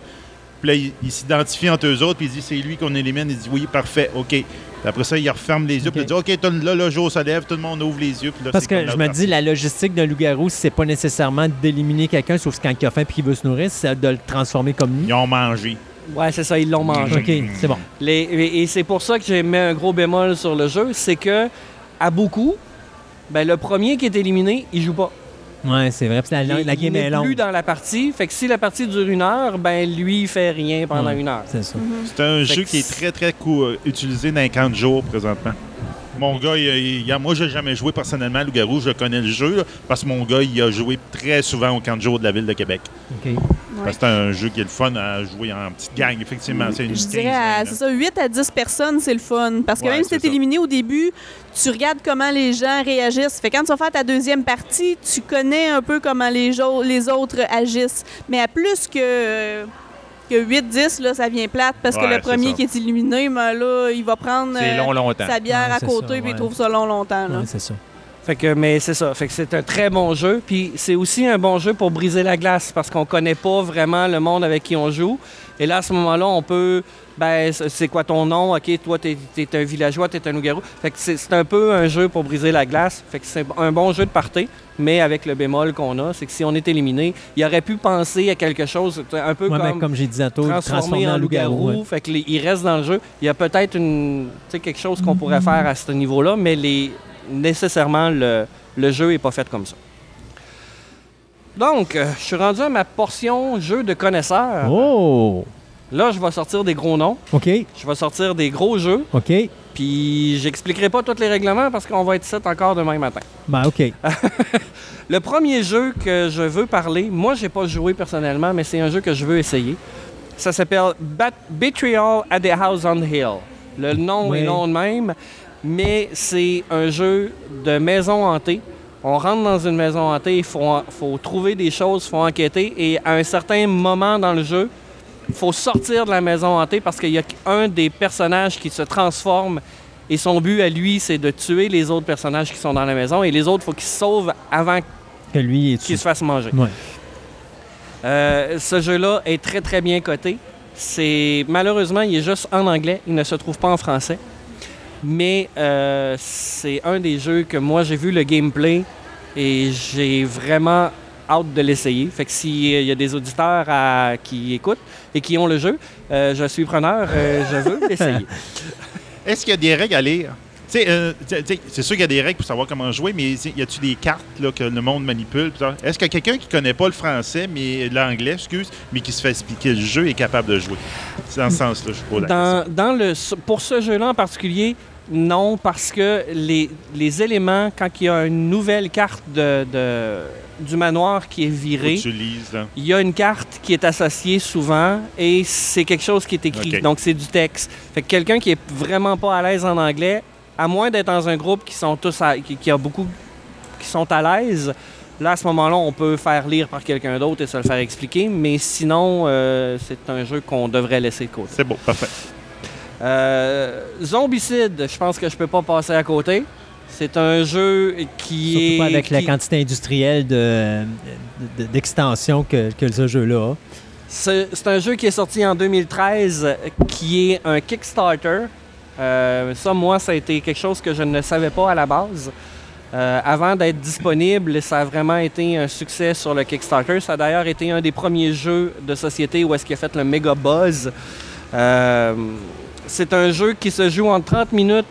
Puis là, ils ils s'identifient entre eux autres. Puis ils disent c'est lui qu'on élimine. Ils disent oui, parfait, OK. Puis après ça, ils referment les yeux. Puis ils disent OK, là, le jour se lève, tout le monde ouvre les yeux. Puis là, Parce que je me partie. dis, la logistique d'un loup-garou, c'est pas nécessairement d'éliminer quelqu'un, sauf quand il a faim et qu'il veut se nourrir, c'est de le transformer comme lui. Ils ont mangé. ouais, c'est ça, ils l'ont mangé. OK, c'est bon. Les- et et c'est pour ça que j'ai mis un gros bémol sur le jeu, c'est que à beaucoup, ben le premier qui est éliminé, il joue pas. Ouais, c'est vrai. La, la game il est longue. plus dans la partie. Fait que si la partie dure une heure, ben lui il fait rien pendant Ouais. une heure. C'est ça. C'est un Fait jeu qui est très, très cou- euh, utilisé dans les camps de jour présentement. Mon gars, il, il- moi, j'ai jamais joué personnellement à Loup-Garou. Je connais le jeu là, parce que mon gars, il a joué très souvent au camp de jour de la ville de Québec. OK. Parce que c'est un jeu qui est le fun à jouer en petite gang, effectivement. C'est une Je 15, dirais, à- 20, c'est ça, 8 à 10 personnes, c'est le fun. Parce que Ouais, même si t'es ça. éliminé au début, tu regardes comment les gens réagissent. Fait que quand tu vas faire ta deuxième partie, tu connais un peu comment les, jo- les autres agissent. Mais à plus que, que 8-10, là, ça vient plate parce que Ouais, le premier qui est éliminé, ben là, il va prendre euh, long, longtemps. sa bière Ouais, à côté puis il trouve ça long longtemps. c'est ça. Fait que, mais c'est ça. Fait que c'est un très bon jeu. Puis c'est aussi un bon jeu pour briser la glace parce qu'on connaît pas vraiment le monde avec qui on joue. Et là, à ce moment-là, on peut. Ben, c'est quoi ton nom? OK, toi, t'es es un villageois, t'es un loup-garou. Fait que c'est un peu un jeu pour briser la glace. Fait que c'est un bon jeu de party, mais avec le bémol qu'on a, c'est que si on est éliminé, il aurait pu penser à quelque chose, un peu Ouais, comme comme j'ai dit tantôt, transformé en loup-garou. ouais. Fait que les- il reste dans le jeu. Il y a peut-être une, quelque chose qu'on pourrait faire à ce niveau-là, mais les, nécessairement, le, le jeu n'est pas fait comme ça. Donc, euh, je suis rendu à ma portion jeu de connaisseur. Oh! Là, je vais sortir des gros noms. OK. Je vais sortir des gros jeux. OK. Puis j'expliquerai pas tous les règlements parce qu'on va être sept encore demain matin. Ben, OK. Le premier jeu que je veux parler, moi, j'ai pas joué personnellement, mais c'est un jeu que je veux essayer. Ça s'appelle Betrayal at the House on Hill. Le nom Oui. est long de même, mais c'est un jeu de maison hantée. On rentre dans une maison hantée, il faut, faut trouver des choses, il faut enquêter, et à un certain moment dans le jeu, il faut sortir de la maison hantée parce qu'il y a un des personnages qui se transforme et son but à lui, c'est de tuer les autres personnages qui sont dans la maison et les autres, il faut qu'ils se sauvent avant Que lui dessus. se fassent manger. Ouais. Euh, ce jeu-là est très, très bien coté. C'est Malheureusement, il est juste en anglais. Il ne se trouve pas en français. Mais euh, c'est un des jeux que moi, j'ai vu le gameplay et j'ai vraiment hâte de l'essayer. Fait que s'il y a des auditeurs à- qui écoutent et qui ont le jeu, euh, je suis preneur, euh, je veux l'essayer. Est-ce qu'il y a des règles à lire? Euh, c'est sûr qu'il y a des règles pour savoir comment jouer, mais y a-tu des cartes là, que le monde manipule? Est-ce que quelqu'un qui connaît pas le français, mais l'anglais, excuse, mais qui se fait expliquer le jeu est capable de jouer? C'est dans ce sens-là, je Dans, dans le, pour ce jeu-là en particulier, non, parce que les, les éléments, quand il y a une nouvelle carte de, de- du manoir qui est virée, tu lises, là. il y a une carte qui est associée souvent et c'est quelque chose qui est écrit. Donc, c'est du texte. Fait que quelqu'un qui est vraiment pas à l'aise en anglais, à moins d'être dans un groupe qui sont tous à- qui, qui a beaucoup qui sont à l'aise, là, à ce moment-là, on peut faire lire par quelqu'un d'autre et se le faire expliquer. Mais sinon, euh, c'est un jeu qu'on devrait laisser de côté. C'est beau, parfait. Euh, Zombicide, je pense que je peux pas passer à côté. C'est un jeu qui Surtout est. pas avec la quantité industrielle de- de- d'extension que, que ce jeu-là a. C'est un jeu qui est sorti en 2013, euh, qui est un Kickstarter. Euh, ça, moi, ça a été quelque chose que je ne savais pas à la base. Euh, avant d'être disponible, ça a vraiment été un succès sur le Kickstarter. Ça a d'ailleurs été un des premiers jeux de société où est-ce qu'il a fait le méga buzz. Euh, c'est un jeu qui se joue en 30 minutes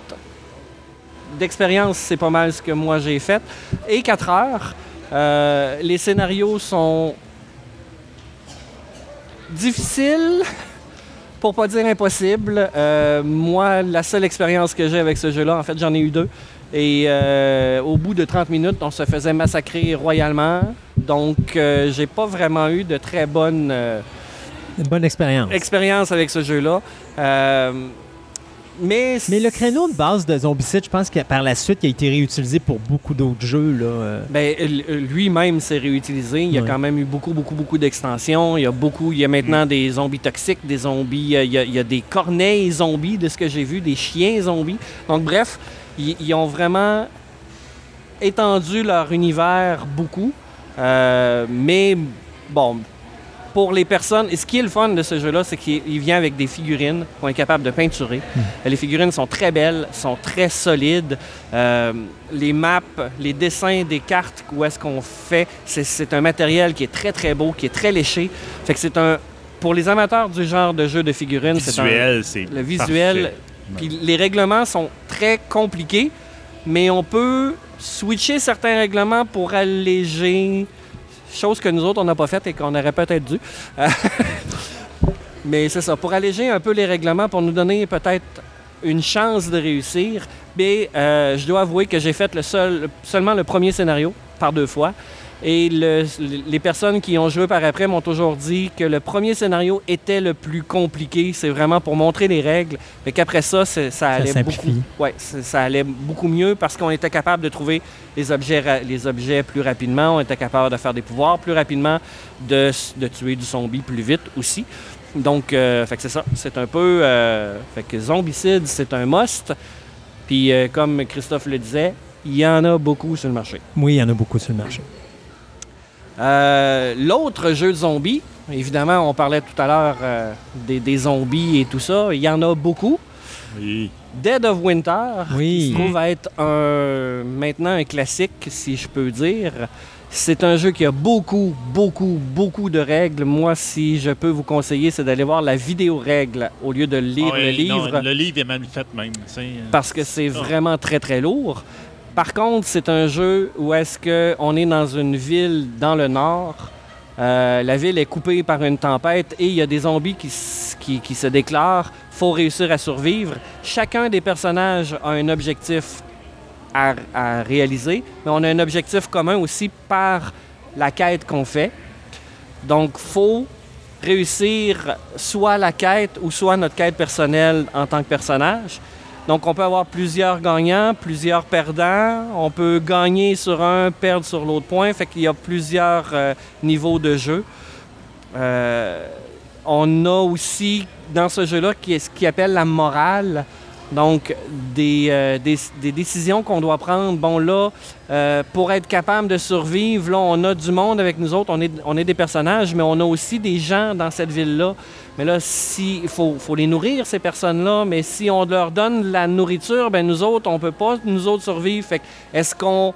d'expérience, c'est pas mal ce que moi j'ai fait, et 4 heures. Euh, les scénarios sont difficiles, pour pas dire impossible. Euh, moi, la seule expérience que j'ai avec ce jeu-là, en fait, j'en ai eu deux. Et euh, au bout de 30 minutes, on se faisait massacrer royalement. Donc, j'ai pas vraiment eu de très bonne Une bonne expérience. expérience avec ce jeu-là. Euh, mais Mais le créneau de base de Zombicide, je pense que par la suite, il a été réutilisé pour beaucoup d'autres jeux. Là. euh. Ben, l- lui-même s'est réutilisé. Il y a Ouais. quand même eu beaucoup, beaucoup, beaucoup d'extensions. Il y a beaucoup, il y a maintenant des zombies toxiques, des zombies, euh, il y a, il y a des corneilles zombies de ce que j'ai vu, des chiens zombies. Donc, bref, ils, ils ont vraiment étendu leur univers beaucoup. Euh, mais bon, pour les personnes, et ce qui est le fun de ce jeu-là, c'est qu'il il vient avec des figurines qu'on est capable de peinturer. Les figurines sont très belles, sont très solides. Euh, les maps, les dessins des cartes, où est-ce qu'on fait, c'est- un matériel qui est très très beau, qui est très léché. Fait que c'est un, pour les amateurs du genre de jeu de figurines, c'est un, Visuel, c'est le visuel. Puis les règlements sont très compliqués, mais on peut switcher certains règlements pour alléger, chose que nous autres, on n'a pas faite et qu'on aurait peut-être dû. mais c'est ça, pour alléger un peu les règlements, pour nous donner peut-être une chance de réussir. Mais euh, je dois avouer que j'ai fait le seul, seulement le premier scénario par deux fois. Et le- les personnes qui ont joué par après m'ont toujours dit que le premier scénario était le plus compliqué. C'est vraiment pour montrer les règles. Mais qu'après ça, ça allait beaucoup. Ouais, ça allait beaucoup mieux parce qu'on était capable de trouver les objets, les objets plus rapidement. On était capable de faire des pouvoirs plus rapidement, de, tuer du zombie plus vite aussi. Donc, euh, fait que c'est ça. C'est un peu. euh, fait que Zombicide, c'est un must. Puis, euh, comme Christophe le disait, il y en a beaucoup sur le marché. Oui, il y en a beaucoup sur le marché. Euh, L'autre jeu de zombies, évidemment, on parlait tout à l'heure euh, des, des zombies et tout ça. Il y en a beaucoup. Oui. Dead of Winter, Oui. qui se trouve être un, maintenant un classique, si je peux dire. C'est un jeu qui a beaucoup, beaucoup, beaucoup de règles. Moi, si je peux vous conseiller, c'est d'aller voir la vidéo règle au lieu de lire Ah, le oui, non, livre le livre est mal fait même. sais. parce que c'est Ah. vraiment très très lourd. Par contre, c'est un jeu où est-ce qu'on est dans une ville dans le nord. Euh, la ville est coupée par une tempête et il y a des zombies qui, se déclarent. faut réussir à survivre. Chacun des personnages a un objectif à, à réaliser, mais on a un objectif commun aussi par la quête qu'on fait. Donc, faut réussir soit la quête ou soit notre quête personnelle en tant que personnage. Donc, on peut avoir plusieurs gagnants, plusieurs perdants. On peut gagner sur un, perdre sur l'autre point. Fait qu'il y a plusieurs euh, niveaux de jeu. Euh, on a aussi dans ce jeu-là ce qu'il appelle la morale. Donc, des, euh, des, des décisions qu'on doit prendre. Bon, là, euh, pour être capable de survivre, là, on a du monde avec nous autres, on est, on est des personnages, mais on a aussi des gens dans cette ville-là. Mais là, si, il faut, faut les nourrir, ces personnes-là, mais si on leur donne la nourriture, ben nous autres, on peut pas, nous autres, survivre. Fait est-ce qu'on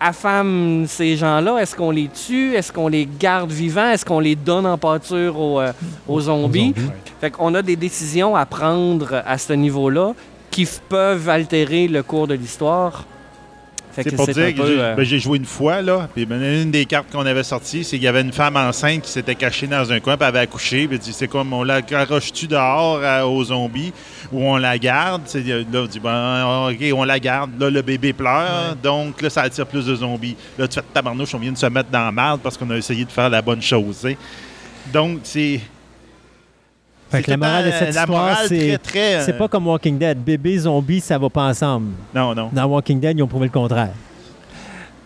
affame ces gens-là? Est-ce qu'on les tue? Est-ce qu'on les garde vivants? Est-ce qu'on les donne en pâture aux, euh, aux zombies? Fait qu'on a des décisions à prendre à ce niveau-là qui peuvent altérer le cours de l'histoire. C'est pour dire que j'ai euh, ben, j'ai joué une fois, là, puis ben, une des cartes qu'on avait sorties, c'est qu'il y avait une femme enceinte qui s'était cachée dans un coin, puis elle avait accouché, puis dit, c'est comme, on la garoche-tu dehors à- aux zombies, ou on la garde? C'est- Là, on dit, ben, OK, on la garde, là, le bébé pleure, donc là, ça attire plus de zombies. Là, tu fais tabarnouche, on vient de se mettre dans la merde parce qu'on a essayé de faire la bonne chose. Donc, c'est... Fait c'est que la morale de cette la histoire, morale c'est très, très, euh, c'est pas comme Walking Dead. Bébé, zombie, ça va pas ensemble. Non, non. Dans Walking Dead, ils ont prouvé le contraire.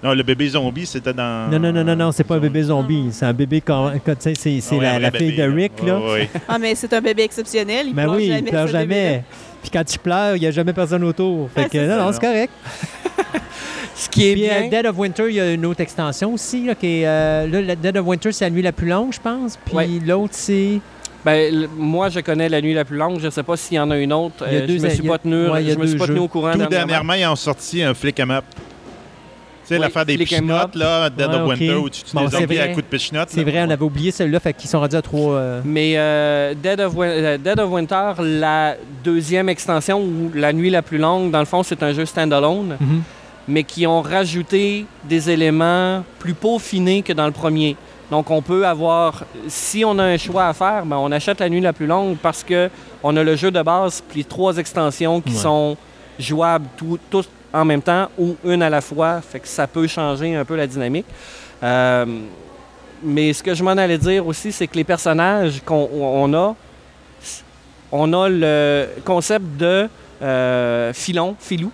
Non, le bébé zombie, c'était dans... Non, non, non, non, non, c'est pas un bébé zombie. C'est un bébé, c'est Ah la, fille bébé, de Rick, là. Ouais, ouais. Ah, mais c'est un bébé exceptionnel. Il Ben pleure oui, jamais, il pleure jamais. Puis quand tu pleures, il n'y a jamais personne autour. Fait Ouais, que c'est non, ça. non, c'est correct. Ce qui est Puis euh, bien, Dead of Winter, il y a une autre extension aussi. Là, qui est, euh, là, Dead of Winter, c'est la nuit la plus longue, je pense. Puis Ouais. l'autre, c'est. Ben, moi, je connais la nuit la plus longue. Je sais pas s'il y en a une autre. Il y a Euh, deux- je me suis il y a- pas tenu, ouais, il y a je me suis deux pas tenu jeux. au courant Tout dernièrement. dernièrement, ils ont sorti un flick 'em up. Tu sais, Oui, l'affaire des pichenottes, là, Dead Ouais, of. Winter, où tu tues Bon, des c'est zombies à coups de pichenottes. C'est vrai, on avait oublié celui-là, fait qu'ils sont rendus à trois. euh, Mais euh, Dead, of Win- euh, Dead of Winter, la deuxième extension ou la nuit la plus longue, dans le fond, c'est un jeu standalone, mhm. mais qui ont rajouté des éléments plus peaufinés que dans le premier. Donc, on peut avoir, si on a un choix à faire, ben, on achète la nuit la plus longue parce que on a le jeu de base puis trois extensions qui Ouais. sont jouables tout- tous en même temps ou une à la fois. Fait que ça peut changer un peu la dynamique. Euh, mais ce que je m'en allais dire aussi, c'est que les personnages qu'on on a, on a le concept de euh, filon, filou.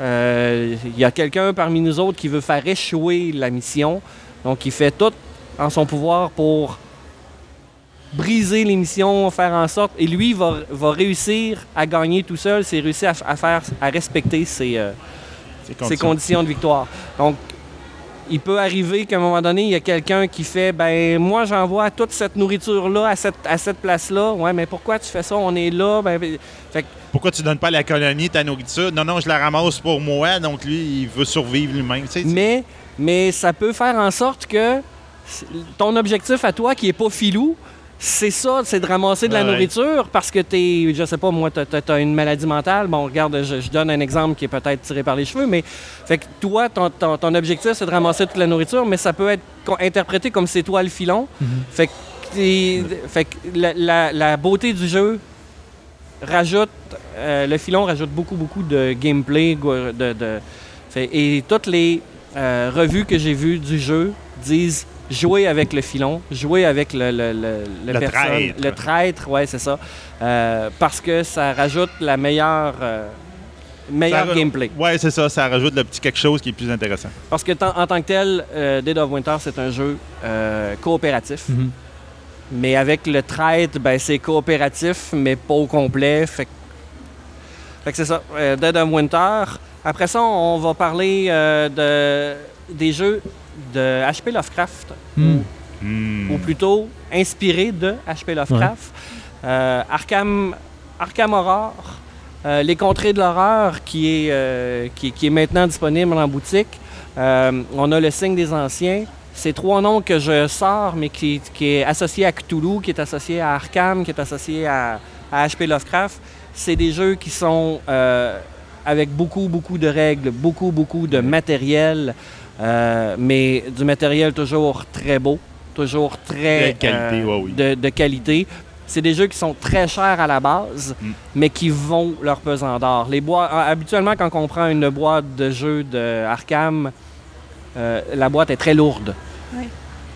Euh, Il y a quelqu'un parmi nous autres qui veut faire échouer la mission. Donc, il fait tout en son pouvoir pour briser les missions, faire en sorte. Et lui va, va réussir à gagner tout seul, c'est réussir à, à faire, à respecter ses, euh, C'est ses conditions de victoire. Donc, il peut arriver qu'à un moment donné, il y a quelqu'un qui fait ben moi j'envoie toute cette nourriture là à cette, à cette place là. Ouais, mais pourquoi tu fais ça? On est là. Ben, ben- fait que Pourquoi tu donnes pas à la colonie ta nourriture? Non, non, je la ramasse pour moi, donc lui, il veut survivre lui-même. Mais, mais ça peut faire en sorte que ton objectif à toi, qui est pas filou, c'est ça, c'est de ramasser de la Ouais. nourriture parce que t'es, je sais pas, moi, t'as, t'as une maladie mentale. Bon, regarde, je, je donne un exemple qui est peut-être tiré par les cheveux, mais fait que toi, ton, ton- ton objectif, c'est de ramasser toute la nourriture, mais ça peut être interprété comme c'est toi le filon. Fait que, fait que la, la- la beauté du jeu rajoute, euh, le filon rajoute beaucoup, beaucoup de gameplay, de- fait- et toutes les euh, revues que j'ai vues du jeu disent jouer avec le filon, jouer avec le, le, le, Le personne- traître. le traître, ouais, c'est ça, Euh, parce que ça rajoute la meilleure, euh, meilleur Ça- gameplay. Ouais, c'est ça, ça rajoute le petit quelque chose qui est plus intéressant. Parce que tant- en tant que tel, euh, Dead of Winter, c'est un jeu euh, coopératif. Mhm. Mais avec le traître, ben, c'est coopératif, mais pas au complet. Fait que, fait que c'est ça. euh, Dead of Winter. Après ça, on va parler euh, de, des jeux de H.P. Lovecraft, Hmm. Hmm. ou plutôt inspirés de H.P. Lovecraft. Euh, Arkham, Arkham Horror, euh, Les Contrées de l'horreur, qui, est, euh, qui, qui est maintenant disponible en boutique. Euh, on a Le Signe des Anciens. C'est trois noms que je sors, mais qui, qui est associé à Cthulhu, qui est associé à Arkham, qui est associé à, à H.P. Lovecraft. C'est des jeux qui sont euh, avec beaucoup, beaucoup de règles, beaucoup, beaucoup de matériel, euh, mais du matériel toujours très beau, toujours très De qualité, euh, ouais, oui. de, de qualité. c'est des jeux qui sont très chers à la base, Mm. mais qui vont leur pesant d'or. Les boîtes, ah, habituellement, quand on prend une boîte de jeux de Arkham, euh, la boîte est très lourde. Oui.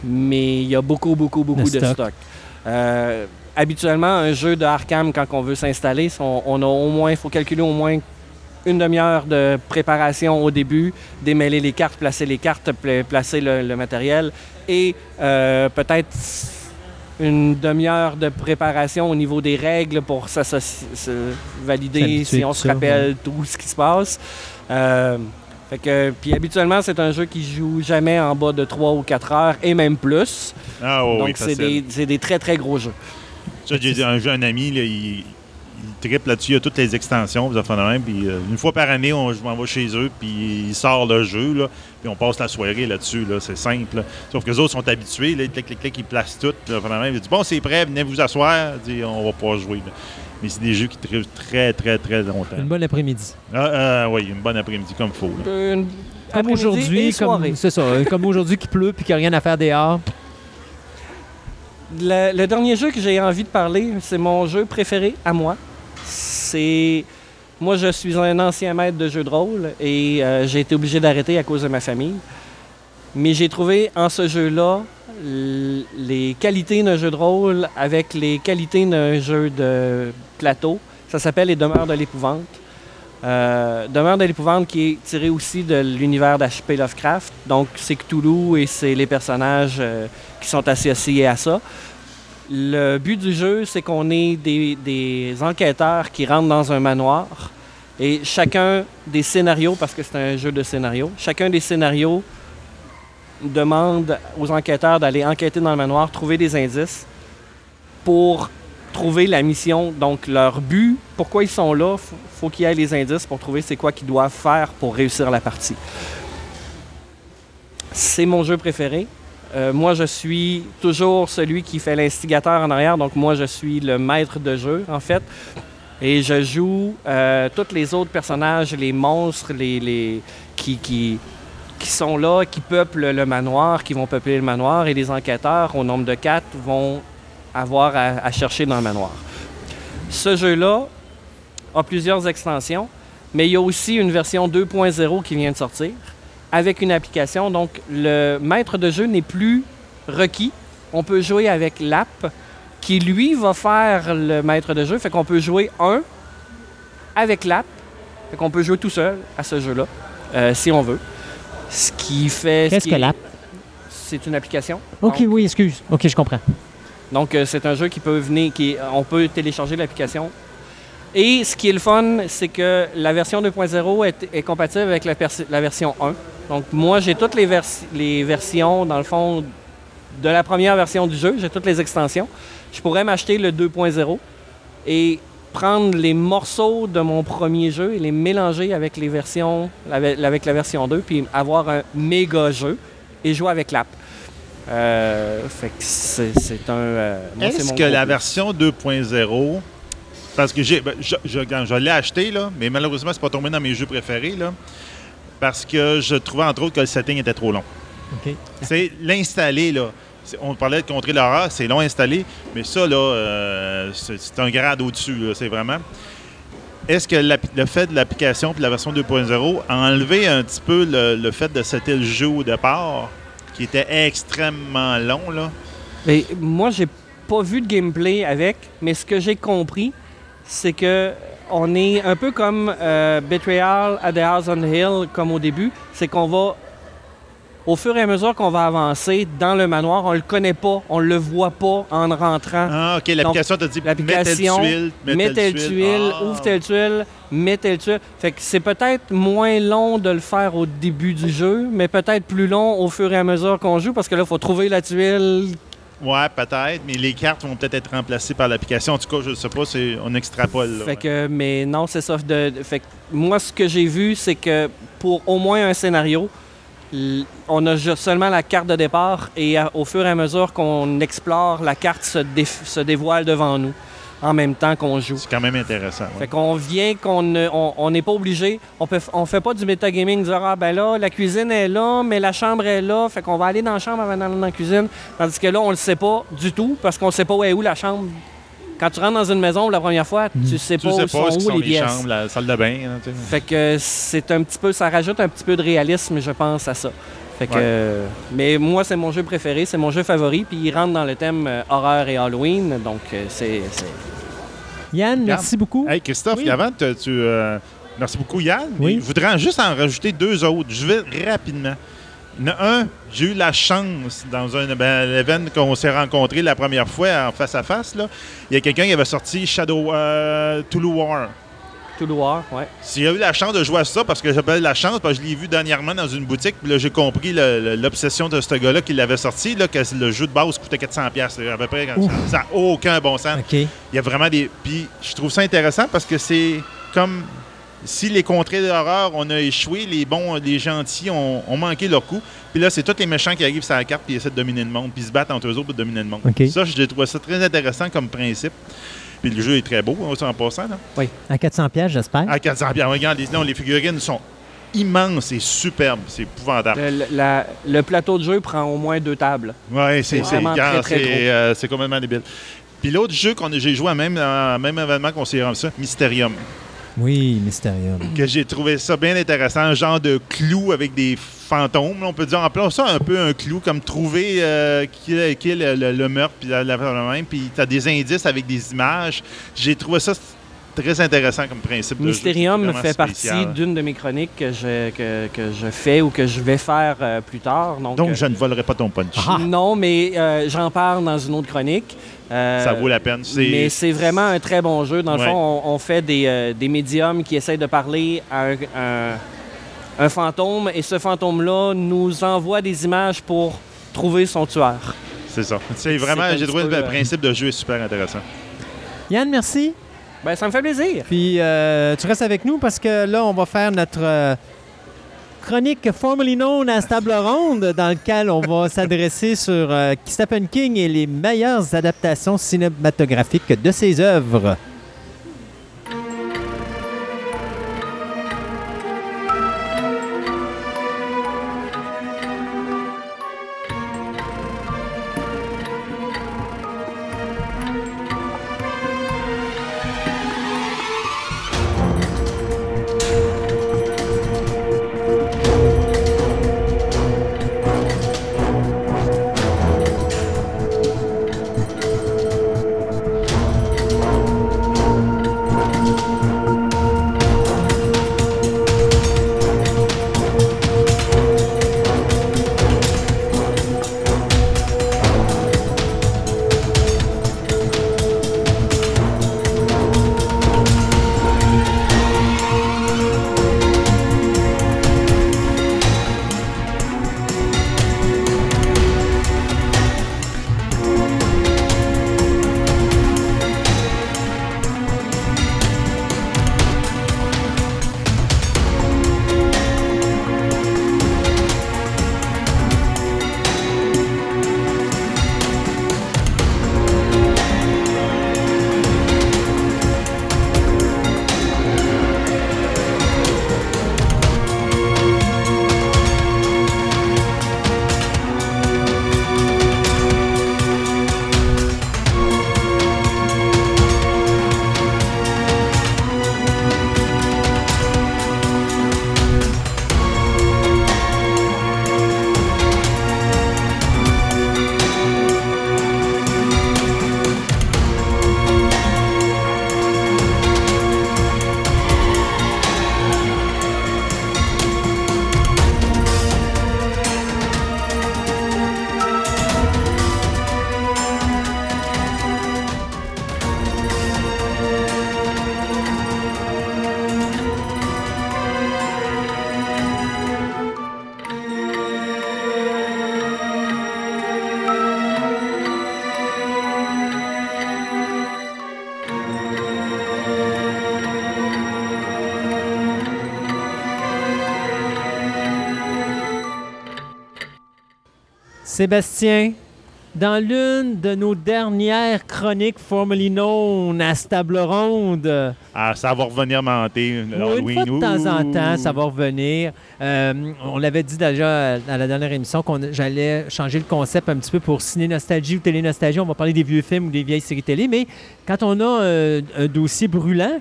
Mais il y a beaucoup, beaucoup, beaucoup De de, stock. stock. Euh, habituellement, un jeu de Arkham, quand on veut s'installer, on, on a au moins, il faut calculer au moins une demi-heure de préparation au début, démêler les cartes, placer les cartes, pla- placer le, le matériel et euh, peut-être une demi-heure de préparation au niveau des règles pour se valider si on se ça, rappelle tout ce qui se passe. Euh, fait que, puis habituellement, c'est un jeu qui joue jamais en bas de 3 ou 4 heures et même plus. Ah oui, Donc, oui, c'est des, très, très gros jeux. Ça, j'ai dit, un, j'ai un ami, là, il tripe là-dessus, il a toutes les extensions, même, puis euh, une fois par année, on, je m'en vais chez eux, puis il sort le jeu, là, puis on passe la soirée là-dessus, là, c'est simple. là. Sauf que les autres sont habitués, là, clic, clic, clic, ils placent tout, là, fait de même. Il dit, bon, c'est prêt, venez vous asseoir, dit, on va pas jouer. là. Mais c'est des jeux qui tripent très, très, très longtemps. Une bonne après-midi. Ah, ah, oui, une bonne après-midi, comme il faut. là. Une Comme aujourd'hui, comme c'est ça, euh, comme aujourd'hui qui pleut puis qu'il n'y a rien à faire dehors. Le, le dernier jeu que j'ai envie de parler, c'est mon jeu préféré à moi. C'est. Moi, je suis un ancien maître de jeux de rôle et euh, j'ai été obligé d'arrêter à cause de ma famille. Mais j'ai trouvé en ce jeu-là les qualités d'un jeu de rôle avec les qualités d'un jeu de plateau. Ça s'appelle Les Demeures de l'épouvante. Euh, Demeure de l'épouvante qui est tiré aussi de l'univers d'H.P. Lovecraft. Donc, c'est Cthulhu et c'est les personnages euh, qui sont associés à ça. Le but du jeu, c'est qu'on est des, enquêteurs qui rentrent dans un manoir et chacun des scénarios, parce que c'est un jeu de scénario, chacun des scénarios demande aux enquêteurs d'aller enquêter dans le manoir, trouver des indices pour trouver la mission. Donc, leur but, pourquoi ils sont là, faut, faut qu'il y ait les indices pour trouver c'est quoi qu'ils doivent faire pour réussir la partie. C'est mon jeu préféré. Euh, moi, je suis toujours celui qui fait l'instigateur en arrière. Donc, moi, je suis le maître de jeu, en fait. Et je joue euh, tous les autres personnages, les monstres, les, qui, qui, qui sont là, qui peuplent le manoir, qui vont peupler le manoir. Et les enquêteurs, au nombre de quatre, vont avoir à chercher dans le manoir. Ce jeu-là a plusieurs extensions, mais il y a aussi une version 2.0 qui vient de sortir avec une application. Donc, le maître de jeu n'est plus requis. On peut jouer avec l'app qui, lui, va faire le maître de jeu. Fait qu'on peut jouer un avec l'app. Fait qu'on peut jouer tout seul à ce jeu-là, euh, si on veut. Ce qui fait... ce Qu'est-ce que est- l'app? C'est une application. OK, Donc, oui, excuse. OK, je comprends. donc, euh, c'est un jeu qui peut venir, qui, on peut télécharger l'application. Et ce qui est le fun, c'est que la version 2.0 est, est compatible avec la, version 1. Donc, moi, j'ai toutes les, vers- les versions, dans le fond, de la première version du jeu. J'ai toutes les extensions. Je pourrais m'acheter le 2.0 et prendre les morceaux de mon premier jeu et les mélanger avec les versions, avec la version 2, puis avoir un méga jeu et jouer avec l'app. Euh, fait que c'est un. euh, Est-ce que la version 2.0, parce que j'ai, ben, je, je- quand je l'ai acheté, là, mais malheureusement, c'est pas tombé dans mes jeux préférés, là, parce que je trouvais entre autres que le setting était trop long. OK. C'est l'installer, là. On parlait de contrer l'horreur, c'est long à installer, mais ça, là, euh, c'est un grade au-dessus, là, c'est vraiment. Est-ce que le fait de l'application puis la version 2.0 a enlevé un petit peu le, le fait de setter le jeu au départ, qui était extrêmement long, là? Mais moi, j'ai pas vu de gameplay avec, mais ce que j'ai compris, c'est que on est un peu comme euh, Betrayal at the House on the Hill, comme au début. C'est qu'on va, au fur et à mesure qu'on va avancer dans le manoir, on le connaît pas, on le voit pas en rentrant. Ah, OK, l'application t'a dit mets telle L'application, tuile, mets mets telle tuile, Ah. ouvre telle tuile, mets telle tuile. Fait que c'est peut-être moins long de le faire au début du jeu, mais peut-être plus long au fur et à mesure qu'on joue, parce que là, il faut trouver la tuile Ouais, peut-être, mais les cartes vont peut-être être remplacées par l'application. En tout cas, je sais pas, c'est, on extrapole. là, Fait ouais. que, mais non, c'est ça. De, de- fait que moi, ce que j'ai vu, c'est que pour au moins un scénario, on a seulement la carte de départ et à- au fur et à mesure qu'on explore, la carte se dévoile devant nous en même temps qu'on joue. C'est quand même intéressant. ouais. Fait qu'on vient qu'on ne- on on n'est pas obligé, on peut on fait pas du metagaming, dire ah ben là la cuisine est là, mais la chambre est là, fait qu'on va aller dans la chambre avant d'aller dans la cuisine, tandis que là on le sait pas du tout parce qu'on sait pas où est où la chambre quand tu rentres dans une maison pour la première fois, tu sais Tu pas sais où sont pas qui où sont les les pièces. chambres, la salle de bain. hein, tu. Fait que c'est un petit peu, ça rajoute un petit peu de réalisme, je pense, à ça. Fait que, Ouais. euh, mais moi, c'est mon jeu préféré, c'est mon jeu favori, puis il rentre dans le thème euh, horreur et Halloween, donc euh, c'est, c'est- Yann, merci beaucoup. Hey, Christophe, Oui. avant, tu. tu, euh, merci beaucoup, Yann. Oui. Je voudrais juste en rajouter deux autres. Je vais rapidement. Il y en a un, j'ai eu la chance dans un ben, événement qu'on s'est rencontrés la première fois en face à face. Là. Il y a quelqu'un qui avait sorti Shadow euh, Tulu War. Tout le war, ouais. J'ai eu la chance de jouer à ça parce que j'appelle la chance parce que je l'ai vu dernièrement dans une boutique. Puis là, j'ai compris l'obsession de ce gars-là qui l'avait sorti, là, que le jeu de base coûtait 400$. piastres, à peu près. Ouf. Ça n'a aucun bon sens. Il y a vraiment des. Puis je trouve ça intéressant parce que c'est comme si les contrées d'horreur, on a échoué, les bons, les gentils ont, ont manqué leur coup. Puis là, c'est tous les méchants qui arrivent sur la carte puis ils essaient de dominer le monde, puis ils se battent entre eux autres pour dominer le monde. Ça, j'ai trouvé ça très intéressant comme principe. Puis le jeu est très beau, hein, en passant. Là. À 400 pièces, j'espère. À 400 bien, regarde, les, non, les figurines sont immenses et superbes. C'est épouvantable. Le, le- la- le plateau de jeu prend au moins deux tables. Ouais, c'est euh, c'est complètement débile. Puis l'autre jeu qu'on a- j'ai joué à même, à même événement qu'on s'est rendu ça, Mysterium. Oui, Mysterium. que j'ai trouvé ça bien intéressant, un genre de clou avec des fantômes. là, On peut dire en plein ça un peu un clou, comme trouver euh, qui, est, qui est le, le- le meurtre, puis la, la- la même, puis tu as des indices avec des images. J'ai trouvé ça très intéressant comme principe. de. Mysterium fait spécial. partie d'une de mes chroniques que je, que, que je fais ou que je vais faire euh, plus tard. Donc, Donc, euh, je ne volerai pas ton punch. Ah. Non, mais euh, j'en parle dans une autre chronique. Ça vaut la peine. Mais c'est vraiment un très bon jeu. Dans le Ouais. fond, on, on fait des, des médiums qui essayent de parler à un, un- un fantôme et ce fantôme-là nous envoie des images pour trouver son tueur. C'est ça. C'est vraiment, j'ai trouvé le euh, principe de jeu est super intéressant. Yann, merci. Ben, ça me fait plaisir. Puis euh, tu restes avec nous parce que là, on va faire notre euh, chronique formerly known as Table Ronde, dans lequel on va s'adresser sur euh, Stephen King et les meilleures adaptations cinématographiques de ses œuvres. Sébastien, dans l'une de nos dernières chroniques formerly known à ce table ronde. Ah, ça va revenir menter. Oui, une fois de temps en temps, ça va revenir. Euh, on l'avait dit déjà à la dernière émission qu'on j'allais changer le concept un petit peu pour ciné nostalgie ou télé nostalgie. On va parler des vieux films ou des vieilles séries télé, mais quand on a euh, un dossier brûlant,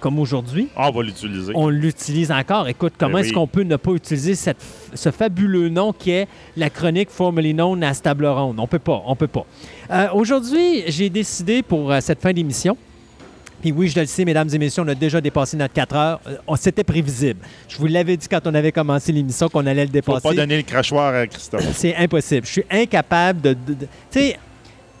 comme aujourd'hui, Ah, on va l'utiliser. on l'utilise encore. Écoute, comment Ben est-ce qu'on peut ne pas utiliser cette- ce fabuleux nom qui est la chronique formerly known à table ronde? On peut pas, on peut pas. Euh, Aujourd'hui, j'ai décidé pour euh, cette fin d'émission, puis oui, je le sais, mesdames et messieurs, on a déjà dépassé notre 4 heures. Euh, on- C'était prévisible. Je vous l'avais dit quand on avait commencé l'émission qu'on allait le Faut dépasser. pas donner le crachoir à Christophe. C'est impossible. Je suis incapable de. de- de- tu sais,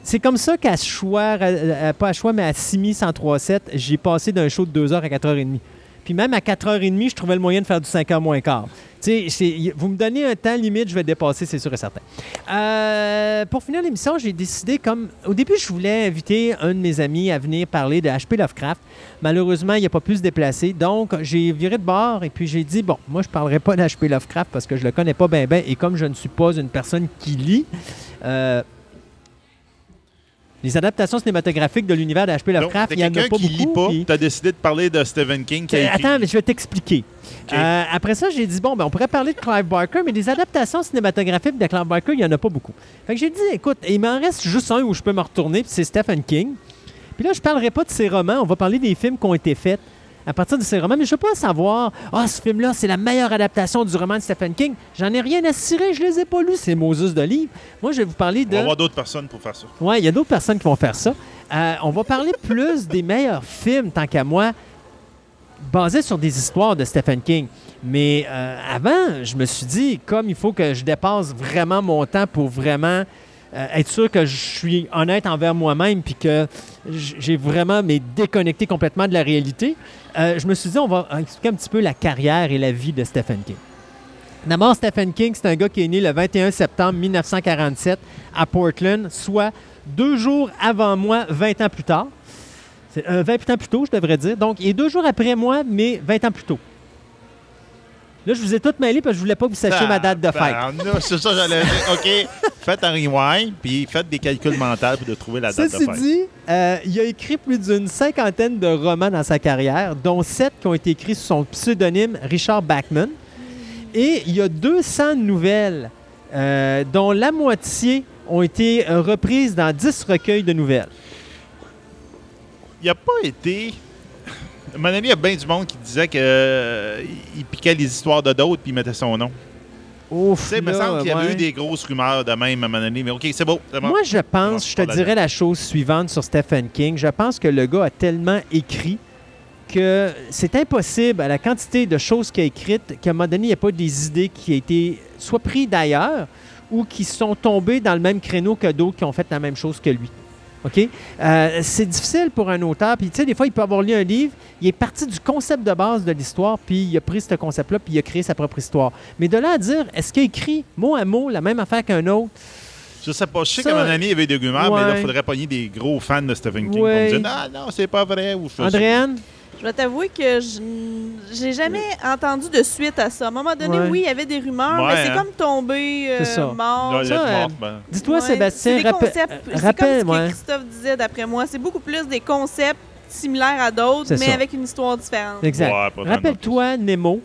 c'est comme ça qu'à choix, euh, pas à choix, mais à 6 103.7, j'ai passé d'un show de 2 heures à 4h30. Puis même à 4h30, je trouvais le moyen de faire du 5h moins quart. Vous me donnez un temps limite, je vais dépasser, c'est sûr et certain. Euh, pour finir l'émission, j'ai décidé comme... Au début, je voulais inviter un de mes amis à venir parler de H.P. Lovecraft. Malheureusement, il n'a pas pu se déplacer. Donc, j'ai viré de bord et puis j'ai dit, bon, moi, je ne parlerai pas d'H.P. Lovecraft parce que je le connais pas bien, bien. Et comme je ne suis pas une personne qui lit, euh, les adaptations cinématographiques de l'univers d'H.P. Lovecraft, il n'y en a pas qui beaucoup. lit pas, puis- as décidé de parler de Stephen King qui a écrit. Attends, mais je vais t'expliquer. Euh, après ça, j'ai dit, bon, ben, on pourrait parler de Clive Barker, mais des adaptations cinématographiques de Clive Barker, il n'y en a pas beaucoup. Fait que j'ai dit, écoute, il m'en reste juste un où je peux me retourner, puis c'est Stephen King. Puis là, je ne parlerai pas de ses romans, on va parler des films qui ont été faits à partir de ses romans, mais je ne veux pas savoir, ah, ce film-là, c'est la meilleure adaptation du roman de Stephen King. J'en ai rien à cirer, je les ai pas lus, ces Moses de livres. Moi, je vais vous parler On de... va avoir d'autres personnes pour faire ça. Oui, il y a d'autres personnes qui vont faire ça. Euh, on va parler plus des meilleurs films, tant qu'à moi, basés sur des histoires de Stephen King. Mais euh, avant, je me suis dit, comme il faut que je dépasse vraiment mon temps pour vraiment euh, être sûr que je suis honnête envers moi-même puis que j'ai vraiment mais déconnecté complètement de la réalité, euh, je me suis dit, on va expliquer un petit peu la carrière et la vie de Stephen King. D'abord, Stephen King, c'est un gars qui est né le 21 septembre 1947 à Portland, soit deux jours avant moi, 20 ans plus tard. Euh, 20 ans plus tôt, je devrais dire. Donc, il est deux jours après moi, mais 20 ans plus tôt. Là, je vous ai tout mêlé parce que je voulais pas que vous sachiez ma date de fête. Non, c'est ça, j'allais dire. OK, faites un rewind, puis faites des calculs mentaux pour de trouver la date Ceci de fête. dit, euh, il a écrit plus d'une cinquantaine de romans dans sa carrière, dont sept qui ont été écrits sous son pseudonyme Richard Bachman. Et il y a 200 nouvelles, euh, dont la moitié ont été reprises dans 10 recueils de nouvelles. Il n'a pas été. Mon ami, il y a bien du monde qui disait qu'il piquait les histoires de d'autres puis il mettait son nom. Ouf, Tu sais, il me semble qu'il y avait ouais. eu des grosses rumeurs de même à moment donné, mais OK, c'est beau. bon. Moi, je pense, je te dirais la chose suivante sur Stephen King. Je pense que le gars a tellement écrit que c'est impossible, à la quantité de choses qu'il a écrites, qu'à un moment donné, il n'y a pas des idées qui ont été soit prises d'ailleurs ou qui sont tombées dans le même créneau que d'autres qui ont fait la même chose que lui. OK? Euh, c'est difficile pour un auteur. Puis, tu sais, des fois, il peut avoir lu un livre, il est parti du concept de base de l'histoire, puis il a pris ce concept-là, puis il a créé sa propre histoire. Mais de là à dire, est-ce qu'il a écrit mot à mot la même affaire qu'un autre? Je sais pas. Je sais Ça, que mon ami avait des rumeurs, mais là, il faudrait pogner des gros fans de Stephen King Ouais. pour me dire Ah non, c'est pas vrai. Ou Andréane? Je vais t'avouer que je j'ai jamais entendu de suite à ça. À un moment donné, Ouais. oui, il y avait des rumeurs, Ouais, mais c'est hein. comme euh, ça. mort. Euh, ben. Dis-toi, Ouais, Sébastien, c'est des rappel- concepts- euh, C'est rappelle, comme ce que. Christophe disait d'après moi. C'est beaucoup plus des concepts similaires à d'autres, mais ça. avec une histoire différente. Exact. Rappelle-toi Nemo,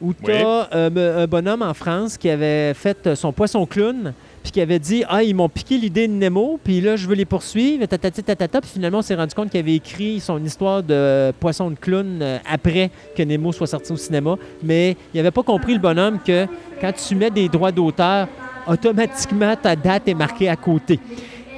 où tu as un bonhomme en France qui avait fait euh, son poisson clown, puis qui avait dit Ah, ils m'ont piqué l'idée de Nemo, puis là, je veux les poursuivre, tatati, tatata. Puis finalement, on s'est rendu compte qu'il avait écrit son histoire de poisson de clown euh, après que Nemo soit sorti au cinéma. Mais il n'avait pas compris, le bonhomme, que quand tu mets des droits d'auteur, automatiquement, ta date est marquée à côté.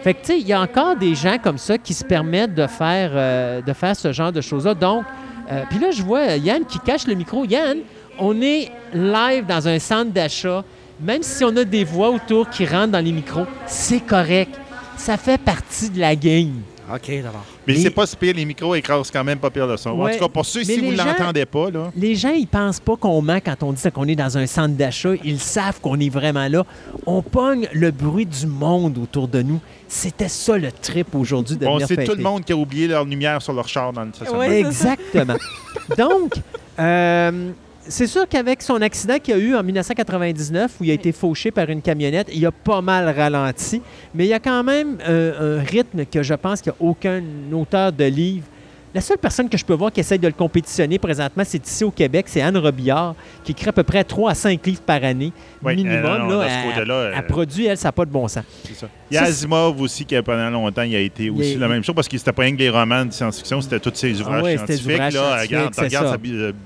Fait que, tu sais, il y a encore des gens comme ça qui se permettent de faire, euh, de faire ce genre de choses-là. Donc, euh, puis là, je vois Yann qui cache le micro. Yann, on est live dans un centre d'achat. Même si on a des voix autour qui rentrent dans les micros, c'est correct. Ça fait partie de la game. OK, d'abord. Mais Mais- c'est pas si pire, les micros écrasent quand même pas pire le son. En tout cas, pour ceux, si vous ne l'entendez pas, là. Les gens, ils pensent pas qu'on ment quand on dit qu'on est dans un centre d'achat. Ils savent qu'on est vraiment là. On pogne le bruit du monde autour de nous. C'était ça le trip aujourd'hui de Bon, venir c'est tout le monde qui a oublié leur lumière sur leur char dans le stationnement. Ouais. Exactement. Donc, euh, c'est sûr qu'avec son accident qu'il a eu en 1999, où il a été fauché par une camionnette, il a pas mal ralenti. Mais il y a quand même euh, un rythme que je pense qu'aucun auteur de livre la seule personne que je peux voir qui essaie de le compétitionner présentement, c'est ici au Québec, c'est Anne Robillard, qui écrit à peu près 3 à 5 livres par année, minimum. là, elle, euh, produit, elle, ça n'a pas de bon sens. Ça. Il y a Asimov aussi, qui pendant longtemps, il a été aussi la même chose, parce qu'il n'était pas rien que des romans de science-fiction, c'était tous ses ouvrages ah scientifiques. là, regarde, sa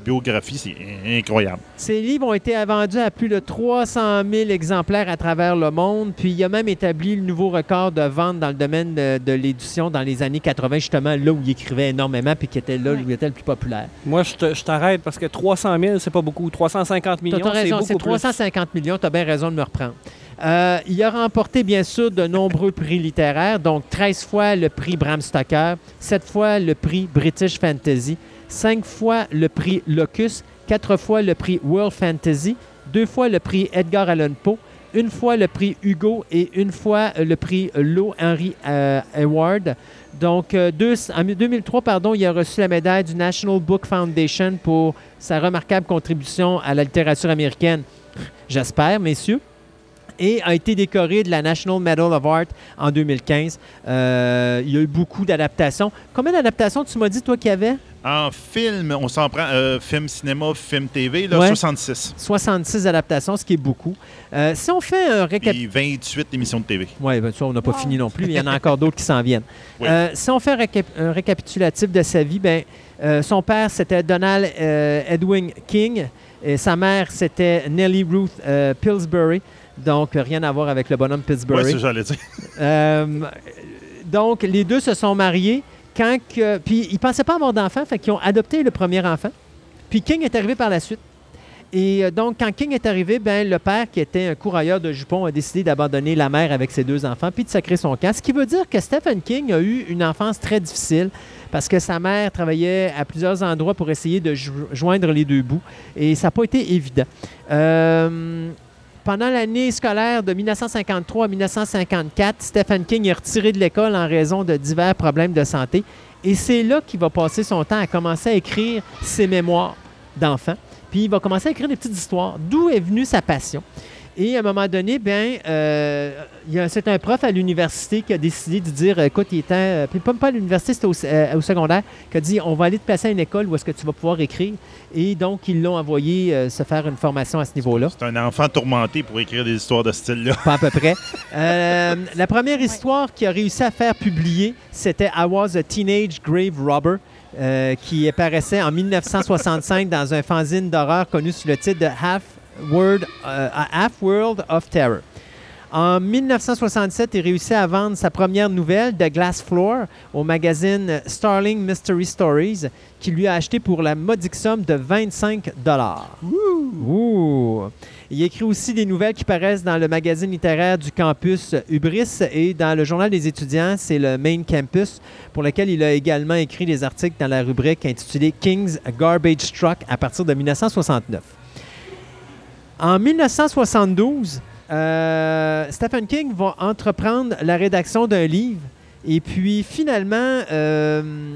biographie, c'est incroyable. Ces livres ont été vendus à plus de 300 000 exemplaires à travers le monde, puis il a même établi le nouveau record de vente dans le domaine de, de l'édition dans les années 80, justement là où il écrivait énormément puis qui était là, lui était le plus populaire. Moi, je t'arrête parce que 300 000, c'est pas beaucoup. 350 millions, c'est beaucoup c'est 350 millions, tu as bien raison de me reprendre. Euh, il a remporté, bien sûr, de nombreux prix littéraires, donc 13 fois le prix Bram Stoker, 7 fois le prix British Fantasy, 5 fois le prix Locus, 4 fois le prix World Fantasy, 2 fois le prix Edgar Allan Poe, une fois le prix Hugo et une fois le prix Lowe Henry euh, Award. Donc, euh, en 2003, pardon, il a reçu la médaille du National Book Foundation pour sa remarquable contribution à la littérature américaine. J'espère, messieurs et a été décoré de la National Medal of Art en 2015. Euh, il y a eu beaucoup d'adaptations. Combien d'adaptations tu m'as dit, toi, qu'il y avait? En film, on s'en prend, euh, film cinéma, film TV, là, 66. 66 adaptations, ce qui est beaucoup. Euh, si on fait un récapitulatif... 28 émissions de TV. Oui, bien sûr, on n'a pas fini non plus, mais il y en a encore d'autres qui s'en viennent. Euh, si on fait un, récapitulatif de sa vie, ben, son père, c'était Donald Edwin King, et sa mère, c'était Nellie Ruth Pillsbury. Donc, rien à voir avec le bonhomme Pillsbury. Oui, c'est j'allais dire. donc, les deux se sont mariés quand puis ils ne pensaient pas avoir d'enfant, fait qu'ils ont adopté le premier enfant. Puis King est arrivé par la suite. Et euh, donc, quand King est arrivé, ben, le père, qui était un courailleur de jupons, a décidé d'abandonner la mère avec ses deux enfants, puis de sacrer son camp. Ce qui veut dire que Stephen King a eu une enfance très difficile parce que sa mère travaillait à plusieurs endroits pour essayer de joindre les deux bouts. Et ça n'a pas été évident. Euh, pendant l'année scolaire de 1953 à 1954, Stephen King est retiré de l'école en raison de divers problèmes de santé. Et c'est là qu'il va passer son temps à commencer à écrire ses mémoires d'enfant. Puis il va commencer à écrire des petites histoires. D'où est venue sa passion? Et à un moment donné, bien, euh, c'est un prof à l'université qui a décidé de dire écoute, il était. Euh, puis pas, à l'université, c'était au, euh, secondaire, qui a dit on va aller te placer à une école où est-ce que tu vas pouvoir écrire. Et donc, ils l'ont envoyé se faire une formation à ce niveau-là. C'est un enfant tourmenté pour écrire des histoires de ce style-là. Pas à peu près. la première histoire qu'il a réussi à faire publier, c'était I Was a Teenage Grave Robber. qui apparaissait en 1965 dans un fanzine d'horreur connu sous le titre de Half World, euh, Half World of Terror. En 1967, il réussit à vendre sa première nouvelle, The Glass Floor, au magazine Starling Mystery Stories, qui lui a acheté pour la modique somme de 25 dollars. Il écrit aussi des nouvelles qui paraissent dans le magazine littéraire du campus Hubris et dans le journal des étudiants, c'est le Main Campus, pour lequel il a également écrit des articles dans la rubrique intitulée King's Garbage Truck à partir de 1969. En 1972, euh, Stephen King va entreprendre la rédaction d'un livre. Et puis finalement, euh,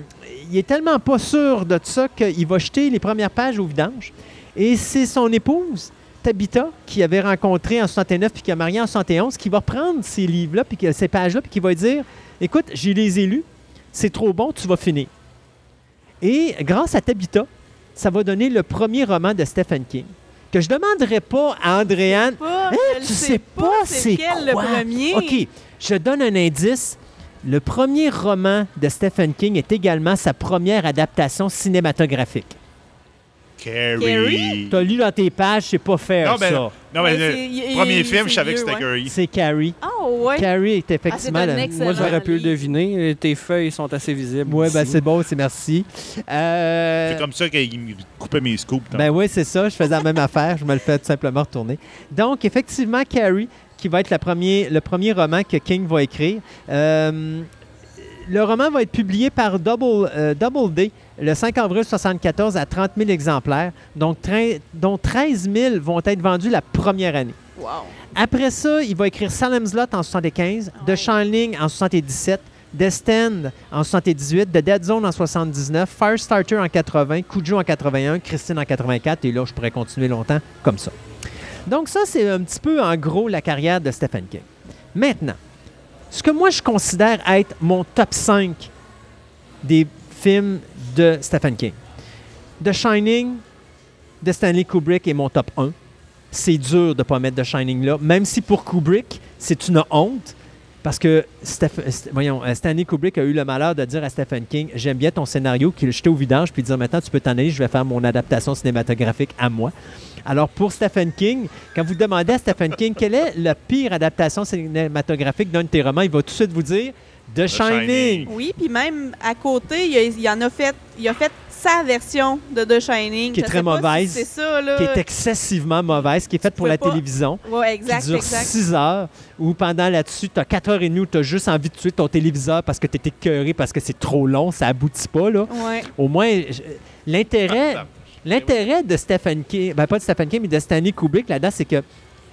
il est tellement pas sûr de ça qu'il va jeter les premières pages au vidange. Et c'est son épouse, Tabitha, qui avait rencontré en 69 puis qui a marié en 71, qui va prendre ces livres-là, puis ces pages-là, puis qui va dire Écoute, j'ai les élus, c'est trop bon, tu vas finir. Et grâce à Tabitha, ça va donner le premier roman de Stephen King que je ne demanderai pas à Andréane. Hein, tu sais, sais pas, c'est quel le premier. OK, je donne un indice. Le premier roman de Stephen King est également sa première adaptation cinématographique. Carrie. T'as lu dans tes pages, c'est pas faire non, ça. Non, mais le premier film, je savais que c'était Carrie. C'est Carrie. Oh, ouais. Carrie est effectivement... Ah, Moi, j'aurais pu le deviner. Tes feuilles sont assez visibles. Oui, ben c'est bon, c'est merci. Euh... C'est comme ça qu'il me coupait mes scoops. Ben oui, c'est ça. Je faisais la même affaire. Je me le fais tout simplement retourner. Donc, effectivement, Carrie, qui va être la premier, le premier roman que King va écrire. Euh, le roman va être publié par Double, euh, Double D le 5 avril 1974 à 30 000 exemplaires, donc dont 13 000 vont être vendus la première année. Après ça, il va écrire Salem's Lot en 75, The Shining en 77, Destin en 78, The Dead Zone en 79, Firestarter en 80, Cujo en 81, Christine en 84, et là, je pourrais continuer longtemps comme ça. Donc ça, c'est un petit peu en gros la carrière de Stephen King. Maintenant, ce que moi je considère être mon top 5 des films de Stephen King. The Shining de Stanley Kubrick est mon top 1. C'est dur de ne pas mettre The Shining là, même si pour Kubrick, c'est une honte. Parce que voyons, euh, Stanley Kubrick a eu le malheur de dire à Stephen King J'aime bien ton scénario, qu'il jetait au vidange, puis dire Maintenant, tu peux t'en aller, je vais faire mon adaptation cinématographique à moi. Alors, pour Stephen King, quand vous demandez à Stephen King quelle est la pire adaptation cinématographique d'un de tes romans, il va tout de suite vous dire The, Shining. Oui, puis même à côté, il, y en a fait, il a fait sa version de The Shining. Qui est très mauvaise. c'est ça, là. Qui est excessivement mauvaise, qui est faite pour la télévision. Oui, exact. Qui dure 6 heures, où pendant là-dessus, tu as 4 heures et demie où tu as juste envie de tuer ton téléviseur parce que tu es écœuré, parce que c'est trop long, ça aboutit pas, là. Ouais. Au moins, l'intérêt. Ah, l'intérêt de Stephen King, ben pas de Stephen King, mais de Stanley Kubrick là-dedans, c'est que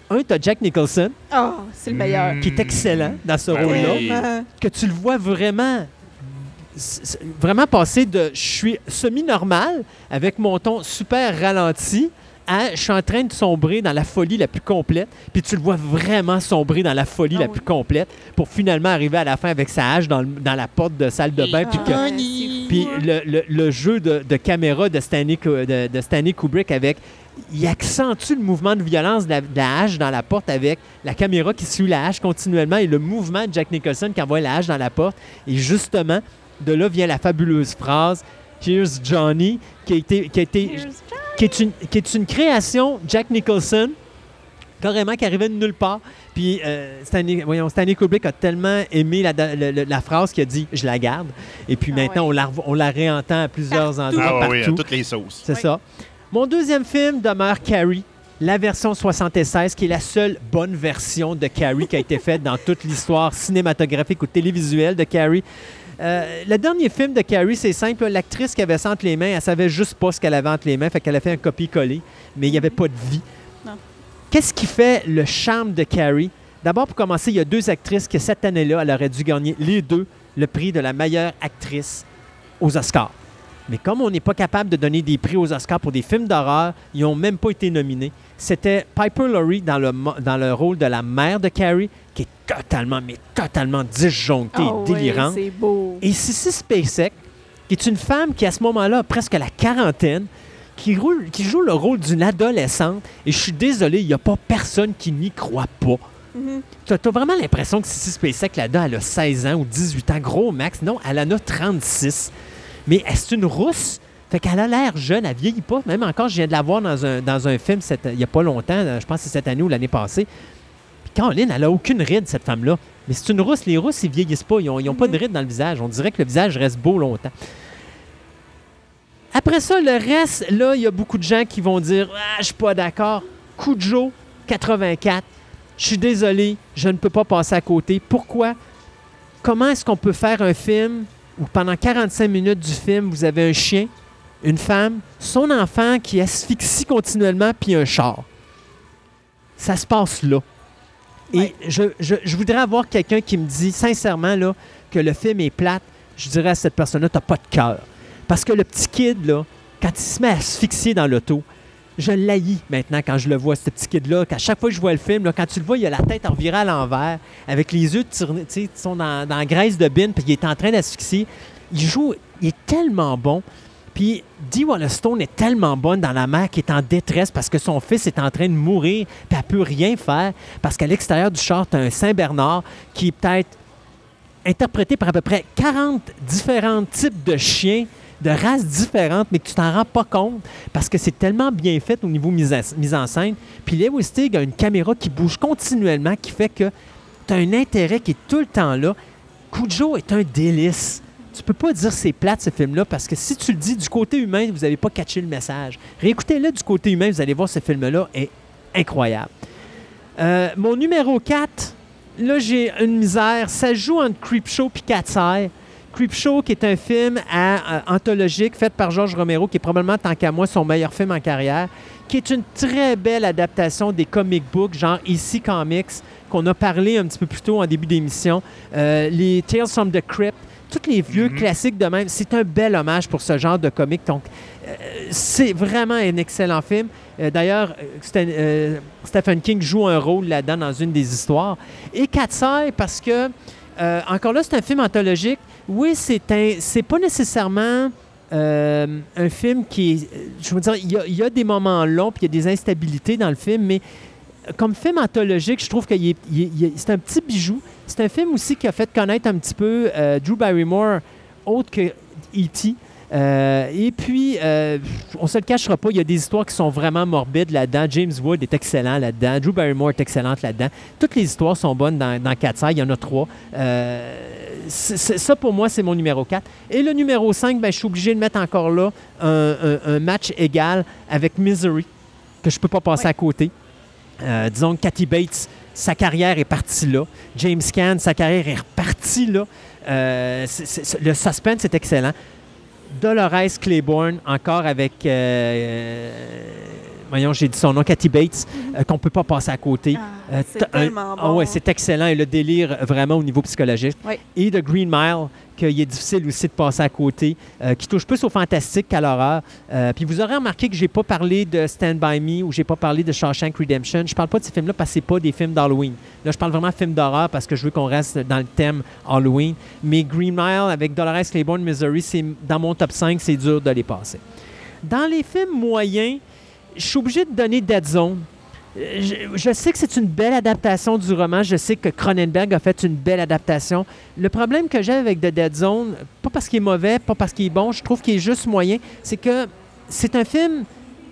un, tu as Jack Nicholson. Oh, c'est le meilleur. Qui est excellent dans ce ben rôle-là. Que tu le vois vraiment vraiment passer de je suis semi-normal avec mon ton super ralenti à je suis en train de sombrer dans la folie la plus complète. Puis tu le vois vraiment sombrer dans la folie la ah plus complète pour finalement arriver à la fin avec sa hache dans, la porte de salle de bain. puis, le, jeu de, caméra de Stanley, de, de Stanley Kubrick avec il accentue le mouvement de violence de la, hache dans la porte avec la caméra qui suit la hache continuellement et le mouvement de Jack Nicholson qui envoie la hache dans la porte. Et justement, de là vient la fabuleuse phrase Here's Johnny, qui, a été, qui, a été, qui, est une, qui est une création Jack Nicholson, carrément qui arrivait de nulle part. Puis euh, Stanley, voyons, Stanley Kubrick a tellement aimé la, la, phrase qu'il a dit Je la garde. Et puis ah maintenant, on, la, on la réentend à plusieurs endroits. Ah, partout. Oui, à toutes les sauces. C'est ça. Mon deuxième film demeure Carrie, la version 76, qui est la seule bonne version de Carrie qui a été faite dans toute l'histoire cinématographique ou télévisuelle de Carrie. Euh, le dernier film de Carrie, c'est simple. L'actrice qui avait ça entre les mains, elle savait juste pas ce qu'elle avait entre les mains, fait qu'elle a fait un copier-coller, mais il n'y avait pas de vie. Qu'est-ce qui fait le charme de Carrie? D'abord, pour commencer, il y a deux actrices qui, cette année-là, elle aurait dû gagner les deux le prix de la meilleure actrice aux Oscars. Mais comme on n'est pas capable de donner des prix aux Oscars pour des films d'horreur, ils n'ont même pas été nominés. C'était Piper Laurie dans le, dans le rôle de la mère de Carrie, qui est totalement, mais totalement disjonctée et ah délirante. beau. Et Sissy Spacek, qui est une femme qui, à ce moment-là, a presque la quarantaine, qui, roule, qui joue le rôle d'une adolescente. Et je suis désolé, il n'y a pas personne qui n'y croit pas. Mm-hmm. Tu as, vraiment l'impression que Sissy Spacek, là-dedans, elle a 16 ans ou 18 ans, gros max. Non, elle en a 36. Mais c'est une rousse? Fait qu'elle a l'air jeune, elle vieillit pas. Même encore, je viens de la voir dans un, dans un film il n'y a pas longtemps, je pense que c'est cette année ou l'année passée. Puis Caroline, elle a aucune ride, cette femme-là. Mais c'est une rousse. Les rousses, ils vieillissent pas. Ils n'ont pas de ride dans le visage. On dirait que le visage reste beau longtemps. Après ça, le reste, là, il y a beaucoup de gens qui vont dire Ah, je suis pas d'accord. Cujo, 84. Je suis désolé, je ne peux pas passer à côté. Pourquoi? Comment est-ce qu'on peut faire un film où pendant 45 minutes du film, vous avez un chien, une femme, son enfant qui asphyxie continuellement, puis un char. Ça se passe là. Et je, voudrais avoir quelqu'un qui me dit sincèrement là, que le film est plate. Je dirais à cette personne-là, tu n'as pas de cœur. Parce que le petit kid, là, quand il se met à asphyxier dans l'auto, je l'haïs maintenant quand je le vois, ce petit kid-là. Qu'à chaque fois que je vois le film, là, quand tu le vois, il a la tête en revirée à l'envers, avec les yeux tournés, ils sont dans, dans la graisse de bin, puis il est en train d'asphyxier. Il joue, il est tellement bon. Puis Dee Stone est tellement bonne dans la mère qui est en détresse parce que son fils est en train de mourir, puis elle peut rien faire parce qu'à l'extérieur du char, tu as un Saint-Bernard qui est peut-être interprété par à peu près 40 différents types de chiens de races différentes, mais que tu t'en rends pas compte parce que c'est tellement bien fait au niveau mise, en scène. Puis Lewis Stig a une caméra qui bouge continuellement, qui fait que tu as un intérêt qui est tout le temps là. Cujo est un délice. Tu peux pas dire c'est plate ce film-là parce que si tu le dis du côté humain, vous n'avez pas catché le message. Réécoutez-le du côté humain, vous allez voir ce film-là est incroyable. Euh, mon numéro 4, là j'ai une misère. Ça joue entre Creepshow et Cat's Eye. Creepshow, qui est un film euh, anthologique fait par George Romero, qui est probablement, tant qu'à moi, son meilleur film en carrière, qui est une très belle adaptation des comic books, genre ici Comics, qu'on a parlé un petit peu plus tôt en début d'émission. Euh, les Tales from the Crypt, tous les vieux Mhm. classiques de même. C'est un bel hommage pour ce genre de comic. Donc, euh, c'est vraiment un excellent film. Euh, D'ailleurs, euh, Stephen King joue un rôle là-dedans dans une des histoires. Et Cat's Eye, parce que, encore là, c'est un film anthologique. Oui, c'est un, c'est pas nécessairement euh, un film qui est. Je veux dire, il y a, il y a des moments longs, puis il y a des instabilités dans le film, mais comme film anthologique, je trouve que c'est un petit bijou. C'est un film aussi qui a fait connaître un petit peu euh, Drew Barrymore, autre que E.T. Euh, et puis, euh, on se le cachera pas, il y a des histoires qui sont vraiment morbides là-dedans. James Wood est excellent là-dedans. Drew Barrymore est excellente là-dedans. Toutes les histoires sont bonnes dans, dans Cat's Eye. Il y en a trois. Euh, ça, pour moi, c'est mon numéro 4. Et le numéro 5, ben, je suis obligé de mettre encore là un, un- un match égal avec Misery, que je peux pas passer à côté. Disons que Kathy Bates, sa carrière est partie là. James Caan, sa carrière est repartie là. Euh, le suspense est excellent. Dolores Claiborne, encore avec. euh, voyons, j'ai dit son nom, Kathy Bates, euh, qu'on ne peut pas passer à côté. Ah, Euh, c'est un- tellement bon. Ah ouais, c'est excellent. Et le délire, euh, vraiment, au niveau psychologique. Oui. Et The Green Mile, qu'il est difficile aussi de passer à côté, euh, qui touche plus au fantastique qu'à l'horreur. Euh, puis vous aurez remarqué que j'ai pas parlé de Stand By Me ou j'ai pas parlé de Shawshank Redemption. Je parle pas de ces films-là parce que c'est pas des films d'Halloween. Là, je parle vraiment de films d'horreur parce que je veux qu'on reste dans le thème Halloween. Mais Green Mile avec Dolores Claiborne, Missouri, c'est dans mon top 5, c'est dur de les passer. Dans les films moyens, je suis obligé de donner Dead Zone. Euh, Je, sais que c'est une belle adaptation du roman. Je sais que Cronenberg a fait une belle adaptation. Le problème que j'ai avec The Dead Zone, pas parce qu'il est mauvais, pas parce qu'il est bon, je trouve qu'il est juste moyen, c'est que c'est un film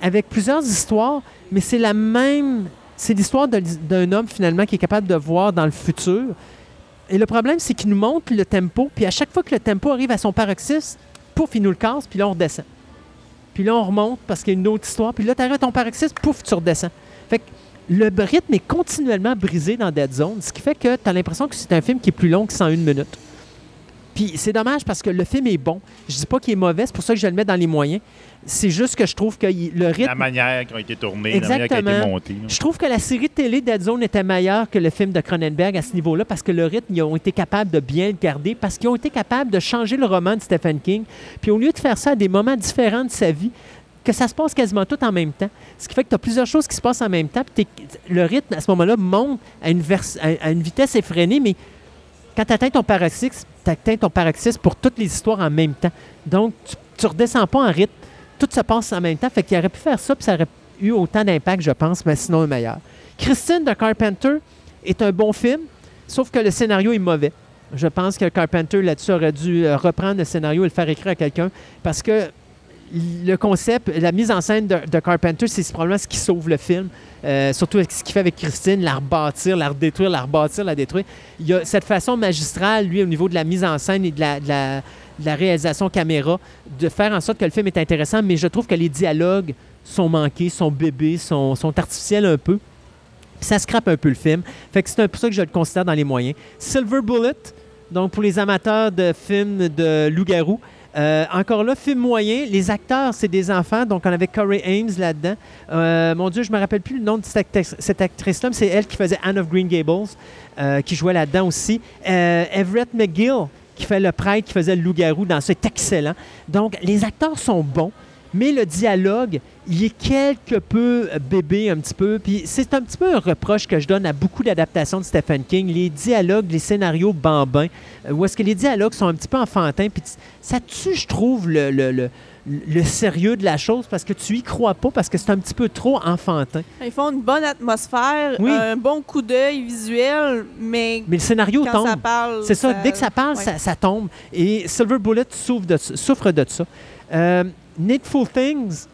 avec plusieurs histoires, mais c'est la même. C'est l'histoire d'un homme finalement qui est capable de voir dans le futur. Et le problème, c'est qu'il nous montre le tempo, puis à chaque fois que le tempo arrive à son paroxysme, pouf, il nous le casse, puis là, on redescend. Puis là, on remonte parce qu'il y a une autre histoire. Puis là, tu arrives ton paroxysme, pouf, tu redescends. Fait que le rythme est continuellement brisé dans Dead Zone, ce qui fait que tu as l'impression que c'est un film qui est plus long que 101 minutes. Puis c'est dommage parce que le film est bon. Je dis pas qu'il est mauvais, c'est pour ça que je le mets dans les moyens. C'est juste que je trouve que le rythme La manière qui a été tournée, la manière qui a été montée. je trouve que la série télé Dead Zone était meilleure que le film de Cronenberg à ce niveau-là parce que le rythme, ils ont été capables de bien le garder, parce qu'ils ont été capables de changer le roman de Stephen King. Puis au lieu de faire ça à des moments différents de sa vie, que ça se passe quasiment tout en même temps. Ce qui fait que tu as plusieurs choses qui se passent en même temps. Puis le rythme, à ce moment-là, monte à une, vers- à- à une vitesse effrénée, mais quand tu atteins ton paroxysme, tu atteins ton paroxysme pour toutes les histoires en même temps. Donc, tu, tu redescends pas en rythme. Tout se passe en même temps. Fait qu'il aurait pu faire ça, puis ça aurait eu autant d'impact, je pense, mais sinon un meilleur. Christine de Carpenter est un bon film, sauf que le scénario est mauvais. Je pense que Carpenter, là-dessus, aurait dû euh, reprendre le scénario et le faire écrire à quelqu'un parce que le concept, la mise en scène de, Carpenter, c'est probablement ce qui sauve le film. Euh, surtout avec ce qu'il fait avec Christine, la rebâtir, la redétruire, la rebâtir, la détruire. Il y a cette façon magistrale, lui, au niveau de la mise en scène et de la, réalisation caméra, de faire en sorte que le film est intéressant, mais je trouve que les dialogues sont manqués, sont bébés, sont, artificiels un peu. Ça scrape un peu le film. Fait que c'est un peu ça que je le considère dans les moyens. Silver Bullet, donc pour les amateurs de films de loup-garou, euh, encore là, film moyen. Les acteurs, c'est des enfants. Donc, on avait Corey Ames là-dedans. Euh, mon Dieu, je me rappelle plus le nom de cette, actrice- cette actrice-là, mais c'est elle qui faisait Anne of Green Gables, euh, qui jouait là-dedans aussi. Everett McGill, qui fait le prêtre, qui faisait le loup-garou dans ça, c'est excellent. Donc, les acteurs sont bons, mais le dialogue, il est quelque peu euh, bébé un petit peu. Puis c'est un petit peu un reproche que je donne à beaucoup d'adaptations de Stephen King. Les dialogues, les scénarios bambins, euh, où est-ce que les dialogues sont un petit peu enfantins. Puis ça tue, je trouve, le, le- le- le sérieux de la chose parce que tu y crois pas, parce que c'est un petit peu trop enfantin. Ils font une bonne atmosphère, Oui. un bon coup d'œil visuel, mais Mais le scénario quand ça tombe. parle... C'est ça, dès que ça parle, ouais. ça, ça tombe. Et Silver Bullet souffre de, souffre de ça. Euh, Needful Things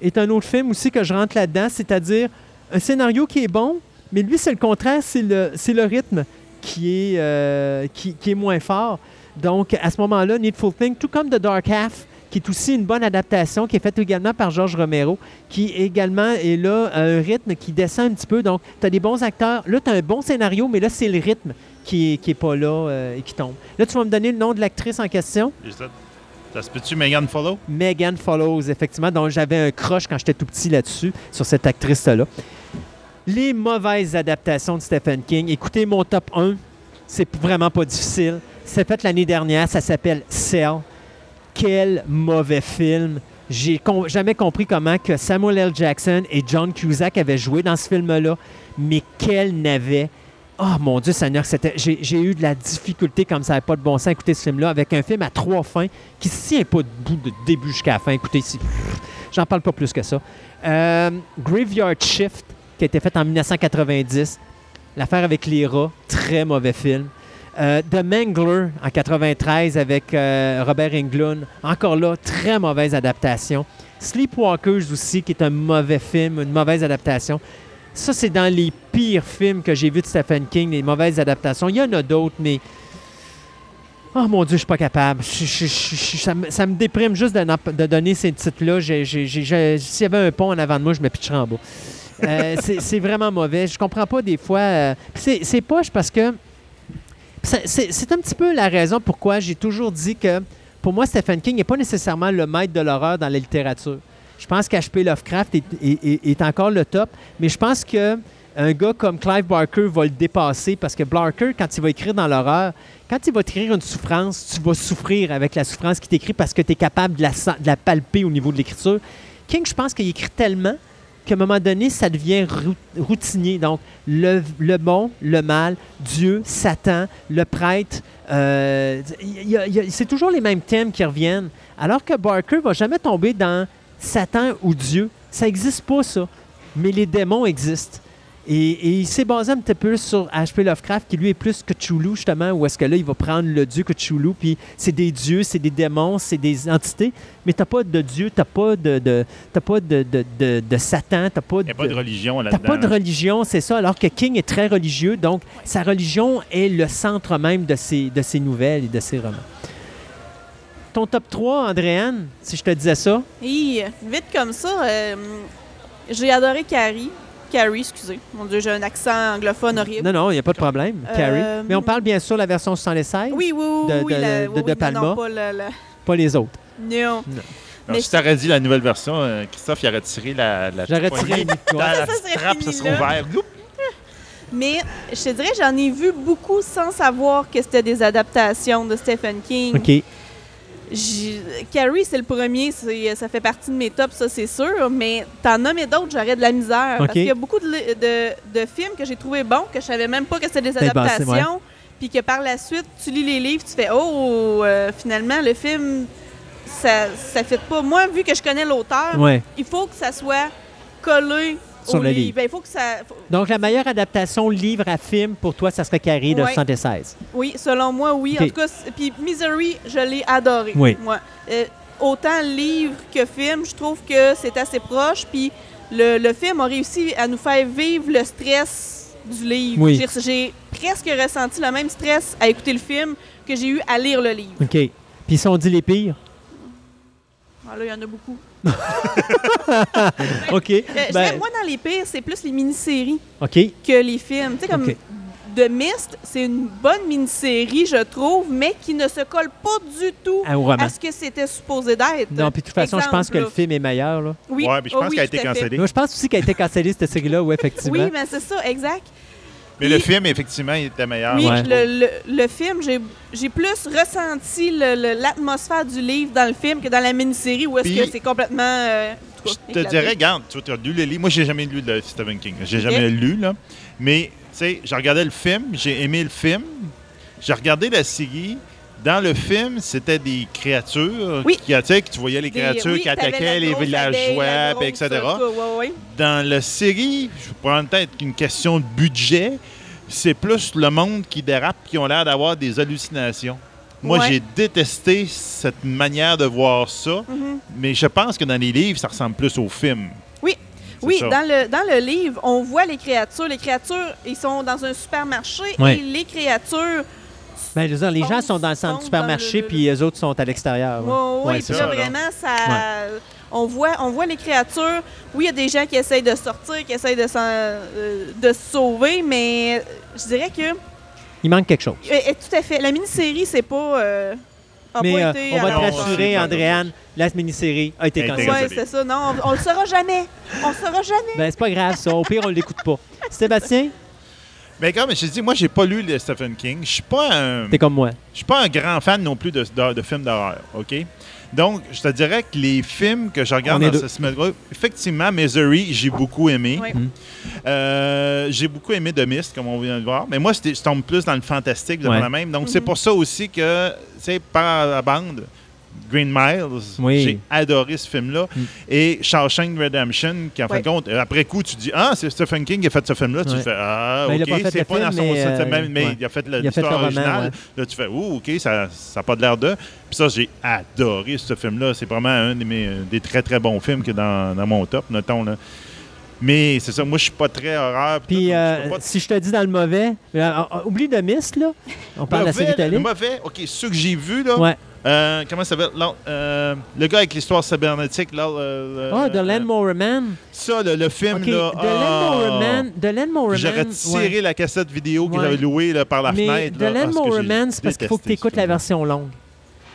est un autre film aussi que je rentre là-dedans, c'est-à-dire un scénario qui est bon, mais lui, c'est le contraire, c'est le, rythme qui est, euh, qui, est moins fort. Donc, à ce moment-là, Needful Things, tout comme The Dark Half, qui est aussi une bonne adaptation, qui est faite également par George Romero, qui également est là un rythme qui descend un petit peu. Donc, tu as des bons acteurs. Là, tu as un bon scénario, mais là, c'est le rythme qui est, qui est pas là euh, et qui tombe. Là, tu vas me donner le nom de l'actrice en question? Ça se peut-tu, Megan Follow? Megan Follows, effectivement, dont j'avais un crush quand j'étais tout petit là-dessus, sur cette actrice-là. Les mauvaises adaptations de Stephen King. Écoutez, mon top 1, c'est vraiment pas difficile. C'est fait l'année dernière, ça s'appelle Cell. Quel mauvais film. J'ai jamais compris comment que Samuel L. Jackson et John Cusack avaient joué dans ce film-là, mais quel navet. Oh mon Dieu Seigneur, c'était, j'ai, eu de la difficulté comme ça n'avait pas de bon sens à écouter ce film-là avec un film à trois fins qui ne tient pas debout de début jusqu'à la fin. Écoutez, si, j'en parle pas plus que ça. Euh, Graveyard Shift, qui a été fait en 1990. L'affaire avec les rats, très mauvais film. Euh, The Mangler en 93 avec euh, Robert Englund, encore là, très mauvaise adaptation. Sleepwalkers aussi, qui est un mauvais film, une mauvaise adaptation. Ça, c'est dans les pires films que j'ai vus de Stephen King, les mauvaises adaptations. Il y en a d'autres, mais. Oh mon Dieu, je suis pas capable. Ça, me, déprime juste de, donner ces titres-là. S'il y avait un pont en avant de moi, je me pitcherais en bas. Euh, c'est vraiment mauvais. Je comprends pas des fois. euh, c'est poche parce que. c'est un petit peu la raison pourquoi j'ai toujours dit que pour moi, Stephen King n'est pas nécessairement le maître de l'horreur dans la littérature. Je pense qu'H.P. Lovecraft est, est- est- encore le top, mais je pense que un gars comme Clive Barker va le dépasser parce que Barker, quand il va écrire dans l'horreur, quand il va écrire une souffrance, tu vas souffrir avec la souffrance qu'il t'écrit parce que tu es capable de la, de la palper au niveau de l'écriture. King, je pense qu'il écrit tellement qu'à un moment donné, ça devient rou- routinier. Donc, le, le bon, le mal, Dieu, Satan, le prêtre, euh, c'est toujours les mêmes thèmes qui reviennent. Alors que Barker va jamais tomber dans Satan ou Dieu. Ça n'existe pas, ça. Mais les démons existent. Et, et il s'est basé un petit peu sur H.P. Lovecraft, qui lui est plus Cthulhu, justement, où est-ce que là, il va prendre le dieu Cthulhu, puis c'est des dieux, c'est des démons, c'est des entités, mais t'as pas de dieu, t'as pas de, de, t'as pas de, de, de, de Satan, t'as pas a pas de religion T'as là-dedans. pas de religion, c'est ça, alors que King est très religieux, donc sa religion est le centre même de ses, de ses nouvelles et de ses romans. Ton top 3, Andréane, si je te disais ça? Et vite comme ça, euh, j'ai adoré Carrie. Carrie, excusez. Mon Dieu, j'ai un accent anglophone horrible. Non, non, il n'y a pas de problème, Euh, Carrie. Mais on parle bien sûr de la version 76, Oui, oui, oui. De- oui, de- la- de- oui, de non, Palma. non, pas la- la- pas les autres. Non. Non, Mais si t'aurais dit la nouvelle version, euh, Christophe, il aurait tiré la, la J'aurais tiré une la Ça serait trappe, ça serait ouvert. Mais je te dirais, j'en ai vu beaucoup sans savoir que c'était des adaptations de Stephen King. OK. Carrie, c'est le premier, ça fait partie de mes tops, ça c'est sûr, mais t'en nommais d'autres, j'aurais de la misère. Parce qu'il y a beaucoup de, li- de- de films que j'ai trouvé bons, que je savais même pas que c'était des adaptations, puis que par la suite, tu lis les livres, tu fais « Oh, euh, finalement, le film, ça ça fait pas. » Moi, vu que je connais l'auteur, Ouais. il faut que ça soit collé Sur au le livre. livre. Ben, il faut que ça... faut- Donc, la meilleure adaptation livre à film, pour toi, ça serait Carrie de Ouais. 76. Oui, selon moi, oui. En tout cas, puis Misery, je l'ai adoré. Oui. Moi. Euh, autant livre que film, je trouve que c'est assez proche. Puis le, le film a réussi à nous faire vivre le stress du livre. Oui. J'ai- J'ai presque ressenti le même stress à écouter le film que j'ai eu à lire le livre. OK. Puis, si on dit les pires? Ah, là, il y en a beaucoup. OK. Euh, Ben, moi, dans les pires, c'est plus les mini-séries que les films. Tu sais, comme Ok. The Mist, c'est une bonne mini-série, je trouve, mais qui ne se colle pas du tout Ah, à ce que c'était supposé d'être. Non, puis de toute façon, je pense que le film est meilleur. Là. Oui, Ouais, puis je oh pense oui, qu'elle a été cancellée. Moi, je pense aussi qu'elle a été cancellée, cette série-là, oui, effectivement. Oui, mais c'est ça, exact. Mais le film, effectivement, il était meilleur. Oui, Ouais. le, le- le film, j'ai j'ai plus ressenti le- le- l'atmosphère du livre dans le film que dans la mini-série où est-ce que c'est complètement. euh, Je te éclaté. dirais, regarde, tu as lu les livres. Moi, j'ai jamais lu de Stephen King. J'ai Ok. jamais lu, là. Mais, tu sais, j'ai regardé le film, j'ai aimé le film. J'ai regardé la série. Dans le film, c'était des créatures. Oui. Qui, que tu voyais les Des- créatures oui, qui attaquaient les villageois, etc. quoi, ouais, ouais. Dans la série, je prends peut-être une question de budget. C'est plus le monde qui dérape, qui ont l'air d'avoir des hallucinations. Moi, Ouais. j'ai détesté cette manière de voir ça, Mhm. mais je pense que dans les livres, ça ressemble plus au film. Oui. Oui, ça. dans le, dans le livre, on voit les créatures. Les créatures, ils sont dans un supermarché Ouais. et les créatures. Ben, je veux dire, les gens sont dans le centre fonce supermarché, le- puis les autres sont à l'extérieur. Oui, oui, puis là, vraiment, ça. On, voit, on voit les créatures. Oui, il y a des gens qui essayent de sortir, qui essayent de, s'en- euh, de se sauver, mais je dirais que. Il manque quelque chose. Euh, euh, tout à fait. La mini-série, c'est pas. euh, A Mais pas euh, été on va te rassurer, Andréane, la mini-série a été A été cancellée. Ouais, c'est ça. Non, on, on le saura jamais. On le saura jamais. Ben, c'est pas grave, ça. Au pire, on l'écoute pas. Sébastien, Mais comme je te dis, moi, j'ai pas lu le Stephen King. Je suis pas un. t'es comme moi. Je suis pas un grand fan non plus de, de- de films d'horreur, OK? Donc, je te dirais que les films que je regarde dans deux. ce semaine-là, effectivement, Misery, j'ai beaucoup aimé. Oui. Mm. Euh, j'ai beaucoup aimé The Mist, comme on vient de voir. Mais moi, je tombe plus dans le fantastique de Ouais. la même. Donc, c'est pour ça aussi que, tu sais, par la bande, Green Miles, Oui. j'ai adoré ce film-là. Mm. Et Shawshank Redemption, qui en fin de compte, après coup, tu dis Ah, c'est Stephen King qui a fait ce film-là. Tu fais Ah, Ben, OK, pas fait c'est pas film, dans son mais, euh, même- mais ouais. il a fait l'histoire originale. ouais. Là, tu fais Ouh, OK, ça n'a pas de l'air de. Puis ça, j'ai adoré ce film-là. C'est vraiment un de mes- des très, très bons films que dans, dans mon top, notons. Là. Mais c'est ça, moi, je suis pas très horreur. puis tout, euh, je peux pas- si je te dis dans le mauvais, euh, euh, oublie de Mist, là. On parle de la série télé. le mauvais, OK, ceux que j'ai vus, là. Ouais. Euh, comment ça s'appelle? Euh, le gars avec l'histoire cybernétique, là. le- Ah, le- The Landmower Man. Ça, le, le film, OK, là. The ah. Landmower Man. The Landmower J'aurais tiré ouais. la cassette vidéo que Ouais. j'avais louée là, par la Mais fenêtre. The là. Ah, ce que Landmower j'ai Man, c'est parce qu'il faut que tu écoutes la version longue.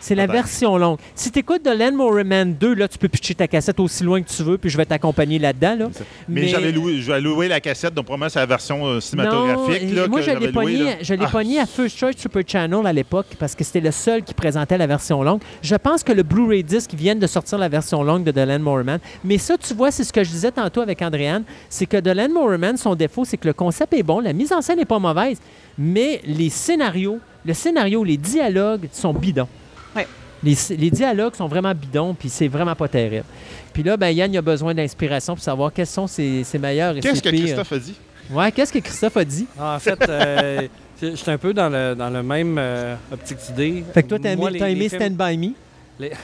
C'est la version longue. Si tu écoutes The Landmower Man 2, là, tu peux pitcher ta cassette aussi loin que tu veux, puis je vais t'accompagner là-dedans. Là. Mais, j'avais loué, j'avais loué la cassette, donc probablement c'est la version euh, cinématographique. Non, là, moi, que je l'ai pogné, je Ah, pogné à First Choice Super Channel à l'époque parce que c'était le seul qui présentait la version longue. Je pense que le Blu-ray disc vient de sortir la version longue de The Landmower Man. Mais ça, tu vois, c'est ce que je disais tantôt avec Andréane, c'est que The Landmower Man, son défaut, c'est que le concept est bon, la mise en scène n'est pas mauvaise, mais les scénarios, le scénario, les dialogues sont bidons. Ouais. Les, les dialogues sont vraiment bidons, puis c'est vraiment pas terrible. Puis là, ben, Yann, il a besoin d'inspiration pour savoir quels sont ses, ses meilleurs et Qu'est-ce ses que pires. Christophe a dit? Ouais, qu'est-ce que Christophe a dit? En fait, euh, je suis un peu dans le, dans le même euh, optique d'idée. Fait que toi, t'as Moi, aimé, les- aimé films- Stand By Me?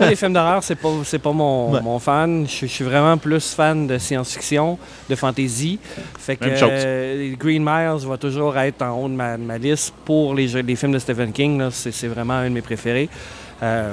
les films d'horreur, c'est pas, c'est pas mon, Ouais. mon fan. Je, je suis vraiment plus fan de science-fiction, de fantasy. Fait que euh, Green Miles va toujours être en haut de ma, de ma liste pour les, jeux- les films de Stephen King. là. C'est, c'est vraiment un de mes préférés. Euh,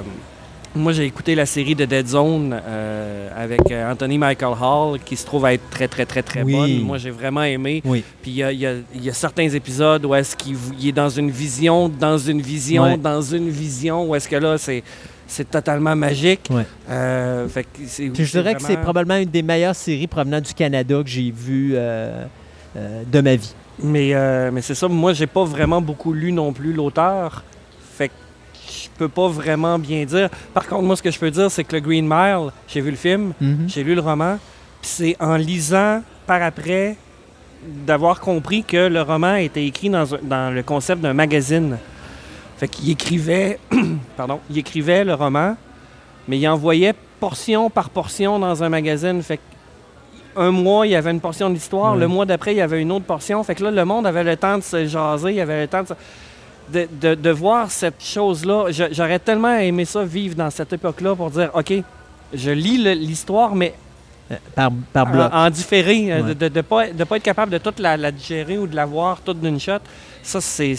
moi, j'ai écouté la série de Dead Zone euh, avec Anthony Michael Hall, qui se trouve à être très, très, très, très Oui. bonne. Moi, j'ai vraiment aimé. Oui. Puis il y y y a certains épisodes où est-ce qu'il il est dans une vision, dans une vision, dans une vision, où est-ce que là, c'est, c'est totalement magique. Ouais. Euh, fait que je dirais que c'est probablement une des meilleures séries provenant du Canada que j'ai vues euh, euh, de ma vie. Mais, mais c'est ça, moi, j'ai pas vraiment beaucoup lu non plus l'auteur. Fait que je peux pas vraiment bien dire. Par contre, moi, ce que je peux dire, c'est que le Green Mile, j'ai vu le film, Mhm. j'ai lu le roman, puis c'est en lisant par après d'avoir compris que le roman a été écrit dans le concept d'un magazine. Fait qu'il écrivait, pardon, il écrivait le roman, mais il envoyait portion par portion dans un magazine. Fait un mois, il y avait une portion de l'histoire, le mois d'après, il y avait une autre portion. Fait que là, le monde avait le temps de se jaser, il avait le temps de se- de, de- de voir cette chose-là. J'aurais tellement aimé ça, vivre dans cette époque-là pour dire, OK, je lis l'histoire, mais Euh, Par, par bloc. en, en différé, euh, Ouais. de ne pas, de pas être capable de toute la, la digérer ou de la voir toute d'une shot. Ça, c'est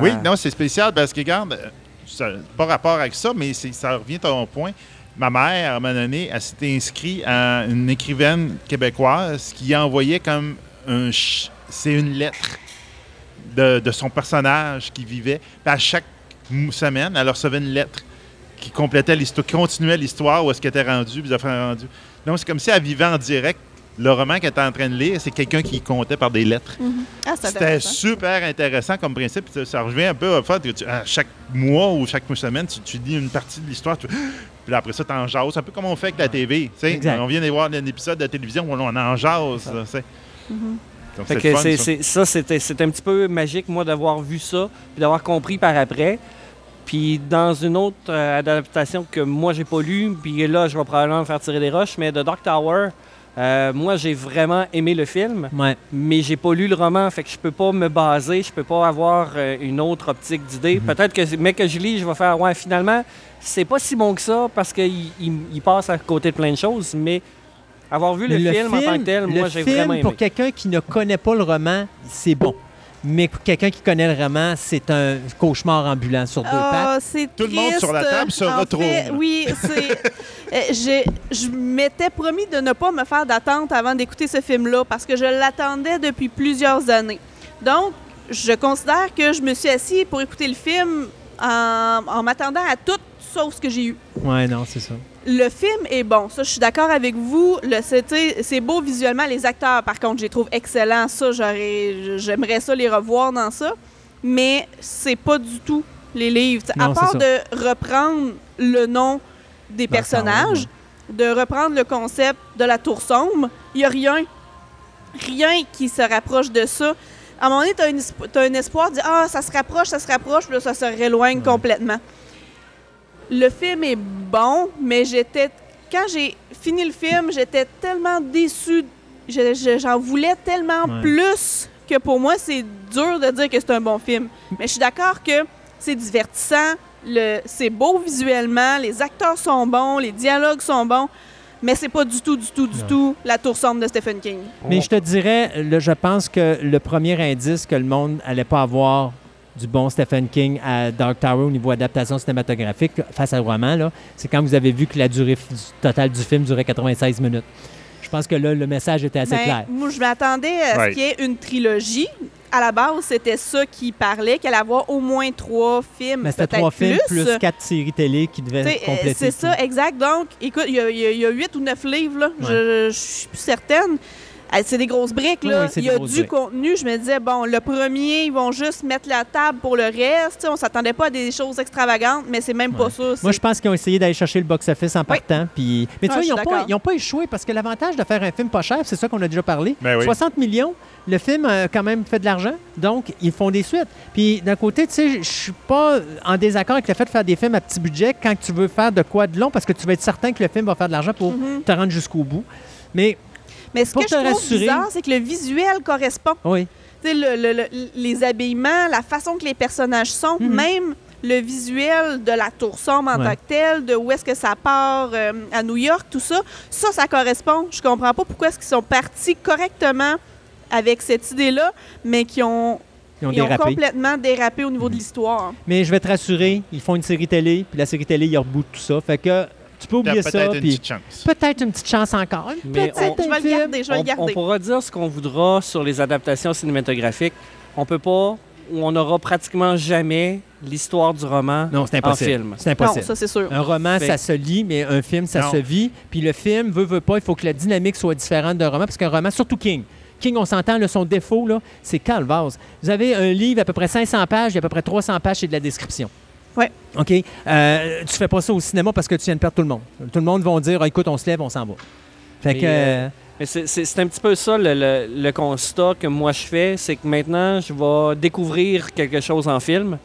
Oui, non, c'est spécial parce que, regarde, ça pas rapport avec ça, mais ça revient à ton point. Ma mère, à un moment donné, elle s'était inscrite à une écrivaine québécoise qui envoyait comme un. C'est une lettre de, son personnage qui vivait. À chaque semaine, elle recevait une lettre qui complétait l'histoire, qui continuait l'histoire où est-ce qu'elle était rendue, puis les affaires rendues. Donc, c'est comme si elle vivait en direct. Le roman qu'elle était en train de lire, c'est quelqu'un qui comptait par des lettres. Ah, c'est C'était intéressant. super intéressant comme principe. Puis Ça, ça revient un peu au fait que tu- à chaque mois ou chaque semaine, tu, tu lis une partie de l'histoire. tu- Puis après ça, tu en jases. Un peu comme on fait avec la TV. tu. On vient de voir un épisode de la télévision où on en jase. tu sais. Donc, Fait c'est que le fun, c'est- ça. c'est- ça, c'était c'était un petit peu magique, moi, d'avoir vu ça, puis d'avoir compris par après. Puis dans une autre euh, adaptation que moi, j'ai pas lue, puis là, je vais probablement me faire tirer des roches, mais The Dark Tower, euh, moi, j'ai vraiment aimé le film, Ouais. mais j'ai pas lu le roman, fait que je peux pas me baser, je peux pas avoir euh, une autre optique d'idée. Mhm. Peut-être que, mais que je lis, je vais faire, ouais, finalement, c'est pas si bon que ça, parce qu'il il, il passe à côté de plein de choses, mais avoir vu le, Mais film, en tant que tel, moi, j'ai film, vraiment aimé. pour quelqu'un qui ne connaît pas le roman, c'est bon. Mais pour quelqu'un qui connaît le roman, c'est un cauchemar ambulant sur deux pattes. Ah, c'est Tout le monde sur la table se En retrouve. fait, oui, c'est. euh, j'ai- je m'étais promis de ne pas me faire d'attente avant d'écouter ce film-là parce que je l'attendais depuis plusieurs années. Donc, je considère que je me suis assis pour écouter le film en, en m'attendant à tout sauf ce que j'ai eu. Ouais, non, c'est ça. Le film est bon, ça je suis d'accord avec vous. C'est beau visuellement. Les acteurs, par contre, je les trouve excellents. Ça, j'aimerais ça les revoir dans ça. Mais c'est pas du tout les livres. à Non, c'est part de reprendre le nom des Ben, personnages, de reprendre le concept de la tour sombre, il y a rien, rien qui se rapproche de ça. À un moment donné, tu as, un espoir de dire Ah, ça se rapproche, ça se rapproche, puis là, ça se réloigne complètement. Le film est bon, mais j'étais. Quand j'ai fini le film, j'étais tellement déçue. Je- je- J'en voulais tellement Ouais. plus que pour moi, c'est dur de dire que c'est un bon film. Mais je suis d'accord que c'est divertissant, c'est beau visuellement, les acteurs sont bons, les dialogues sont bons, mais c'est pas du tout, du tout, du Non. tout la tour sombre de Stephen King. Mais je te dirais, je pense que le premier indice que le monde allait pas avoir du bon Stephen King à Dark Tower au niveau adaptation cinématographique face au roman, là, c'est quand vous avez vu que la durée totale du film durait 96 minutes. Je pense que là, le message était assez Ben, clair. Moi, je m'attendais à ce qu'il y ait une trilogie. À la base, c'était ça qui parlait, qu'elle allait avoir au moins trois films. Mais c'était trois films plus. quatre séries télé qui devaient T'sais, euh, compléter. C'est ça, exact. Donc, écoute, il y a- y, y huit ou neuf livres, là. Je, je suis plus certaine. C'est des grosses briques, là. oui, il y a du briques. contenu. Je me disais, bon, le premier, ils vont juste mettre la table pour le reste. T'sais, on s'attendait pas à des choses extravagantes, mais c'est même pas ça. Moi, je pense qu'ils ont essayé d'aller chercher le box-office en partant. Puis... Mais tu Ah, vois, ils n'ont pas, échoué parce que l'avantage de faire un film pas cher, c'est ça qu'on a déjà parlé. Ben oui. 60 millions, le film a quand même fait de l'argent, donc ils font des suites. Puis d'un côté, tu sais, je suis pas en désaccord avec le fait de faire des films à petit budget quand tu veux faire de quoi de long parce que tu vas être certain que le film va faire de l'argent pour Mhm. te rendre jusqu'au bout. Mais Mais ce pour que je trouve rassurer- bizarre, c'est que le visuel correspond. oui, Tu sais, le- le- le- les habillements, la façon que les personnages sont, Mhm. même le visuel de la tour sombre en Ouais. tant que tel, de où est-ce que ça part euh, à New York, tout ça, ça, ça correspond. Je comprends pas pourquoi est-ce qu'ils sont partis correctement avec cette idée-là, mais qui ont, ils ont ils ont dérapé. complètement dérapé au niveau de l'histoire. Mais je vais te rassurer, ils font une série télé, puis la série télé, ils rebootent tout ça. Fait que tu peux oublier ça, peut-être une puis petite chance. peut-être une petite chance encore. Mais on- Je vais un le film. garder, je vais le on, on garder. pourra dire ce qu'on voudra sur les adaptations cinématographiques. On peut pas, ou on n'aura pratiquement jamais l'histoire du roman Non, c'est en impossible. film. C'est Non, impossible. ça, c'est sûr. Un roman, Fait- ça se lit, mais un film, ça Non. se vit. Puis le film, veut, veut pas, il faut que la dynamique soit différente d'un roman, parce qu'un roman, surtout King. King, on s'entend, son défaut, là, c'est calvase. Vous avez un livre à peu près 500 pages, il y a à peu près 300 pages, c'est de la description. Ouais. OK? Euh, tu fais pas ça au cinéma parce que tu viens de perdre tout le monde. Tout le monde va dire, Ah, écoute, on se lève, on s'en va. Fait Mais, que... euh, Mais c'est- un petit peu ça le, le- le constat que moi je fais, c'est que maintenant je vais découvrir quelque chose en film.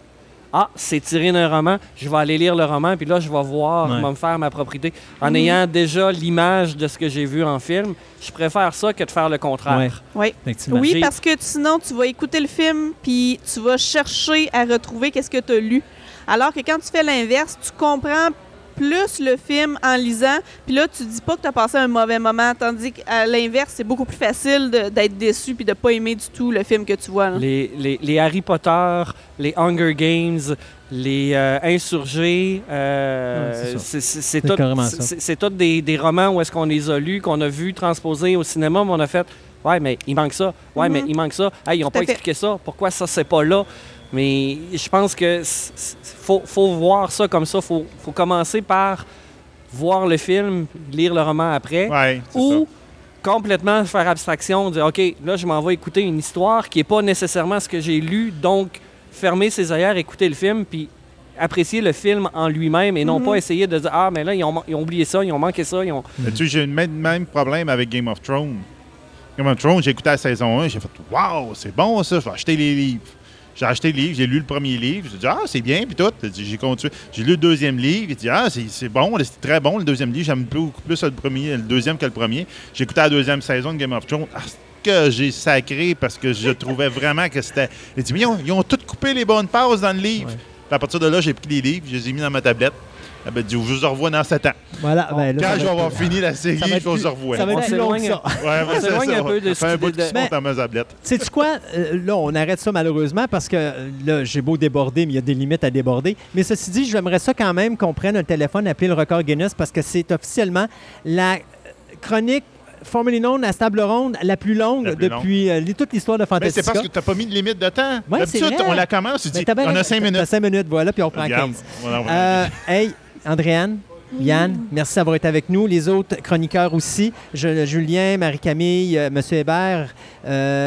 Ah, c'est tiré d'un roman, je vais aller lire le roman, puis là je vais voir, Ouais. je vais me faire ma propriété. En Mhm. ayant déjà l'image de ce que j'ai vu en film, je préfère ça que de faire le contraire. Oui. effectivement. Oui, parce que sinon, tu vas écouter le film, puis tu vas chercher à retrouver qu'est-ce que tu as lu. Alors que quand tu fais l'inverse, tu comprends plus le film en lisant, puis là, tu dis pas que tu as passé un mauvais moment, tandis qu'à l'inverse, c'est beaucoup plus facile d'être déçu puis de pas aimer du tout le film que tu vois. là. Les, les- les Harry Potter, les Hunger Games, les euh, Insurgés, euh, Ouais, c'est tout, des, des romans où est-ce qu'on les a lus, qu'on a vus transposés au cinéma, mais on a fait Ouais, mais il manque ça. Ouais, mais il manque ça. Hey, ils n'ont pas fait. expliqué ça. Pourquoi ça, c'est pas là? Mais je pense que faut, faut voir ça comme ça. faut, faut commencer par voir le film, lire le roman après Ouais, ou complètement faire abstraction, dire OK, là, je m'en vais écouter une histoire qui n'est pas nécessairement ce que j'ai lu, donc fermer ses œillères, écouter le film, puis apprécier le film en lui-même et non Mhm. pas essayer de dire Ah, mais là, ils ont, ils ont oublié ça, ils ont manqué ça, ils ont. ça. Tu sais, j'ai le même, même problème avec Game of Thrones. Game of Thrones, j'ai écouté la saison 1, j'ai fait Waouh, c'est bon ça, je vais acheter les livres. J'ai acheté le livre, j'ai lu le premier livre, j'ai dit Ah, c'est bien, puis tout. J'ai continué. J'ai lu le deuxième livre, j'ai dit Ah, c'est c'est bon, c'est très bon le deuxième livre, j'aime beaucoup plus le, premier, le deuxième que le premier. J'ai écouté la deuxième saison de Game of Thrones. Ah, que j'ai sacré parce que je trouvais vraiment que c'était. J'ai dit, mais ils ont, ils ont tout coupé les bonnes pauses dans le livre. Ouais. À partir de là, j'ai pris les livres, je les ai mis dans ma tablette. Elle m'a dit, je vous revois dans 7 ans. Voilà, ben là, Quand je vais va avoir être- fini la série, ça va je être vous revois. Ça va être plus long ça. Ouais, On s'éloigne ça. un peu de Ça fait un ce bout de- tablette. Sais-tu quoi? Euh, là, on arrête ça malheureusement parce que euh, là, j'ai beau déborder, mais il y a des limites à déborder. Mais ceci dit, j'aimerais ça quand même qu'on prenne un téléphone, appeler le record Guinness parce que c'est officiellement la euh, chronique formerly known à table ronde, la plus longue La plus depuis euh, li- toute l'histoire de Mais Fantastica. c'est parce que tu n'as pas mis de limite de temps. Ouais, D'habitude, on la commence, tu Mais dis, on a raison. cinq T'as minutes. cinq minutes, voilà, puis on prend Regarde. 15. Voilà, on Euh, va- hey, Andréane, Yann, merci d'avoir été avec nous. Les autres chroniqueurs aussi. Je- Julien, Marie-Camille, euh, Monsieur Hébert,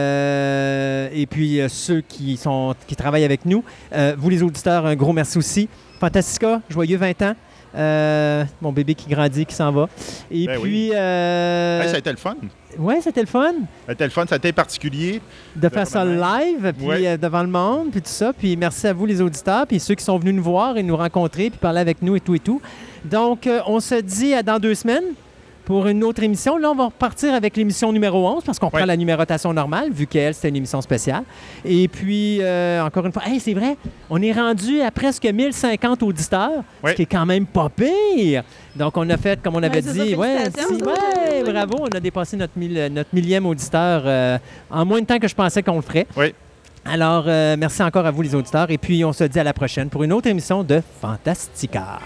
euh, et puis euh, ceux qui, sont, qui travaillent avec nous. Euh, vous, les auditeurs, un gros merci aussi. Fantastica, joyeux 20 ans. Euh, mon bébé qui grandit, qui s'en va. Et Ben puis, euh, Hey, ça a été le fun. Ouais, c'était le fun a été le fun, été particulier. de faire ça live, puis Ouais. euh, devant le monde, puis tout ça. Puis merci à vous, les auditeurs, puis ceux qui sont venus nous voir et nous rencontrer, puis parler avec nous et tout et tout. Donc, euh, on se dit à dans deux semaines pour une autre émission. Là, on va repartir avec l'émission numéro 11 parce qu'on Ouais. prend la numérotation normale, vu qu'elle, c'était une émission spéciale. Et puis, euh, encore une fois, hey, c'est vrai, on est rendu à presque 1050 auditeurs, Ouais. ce qui est quand même pas pire. Donc, on a fait, comme on avait dit, ouais, si- ouais, bravo, on a dépassé notre, mille- notre millième auditeur euh, en moins de temps que je pensais qu'on le ferait. Oui. Alors, euh, merci encore à vous, les auditeurs. Et puis, on se dit à la prochaine pour une autre émission de Fantastica.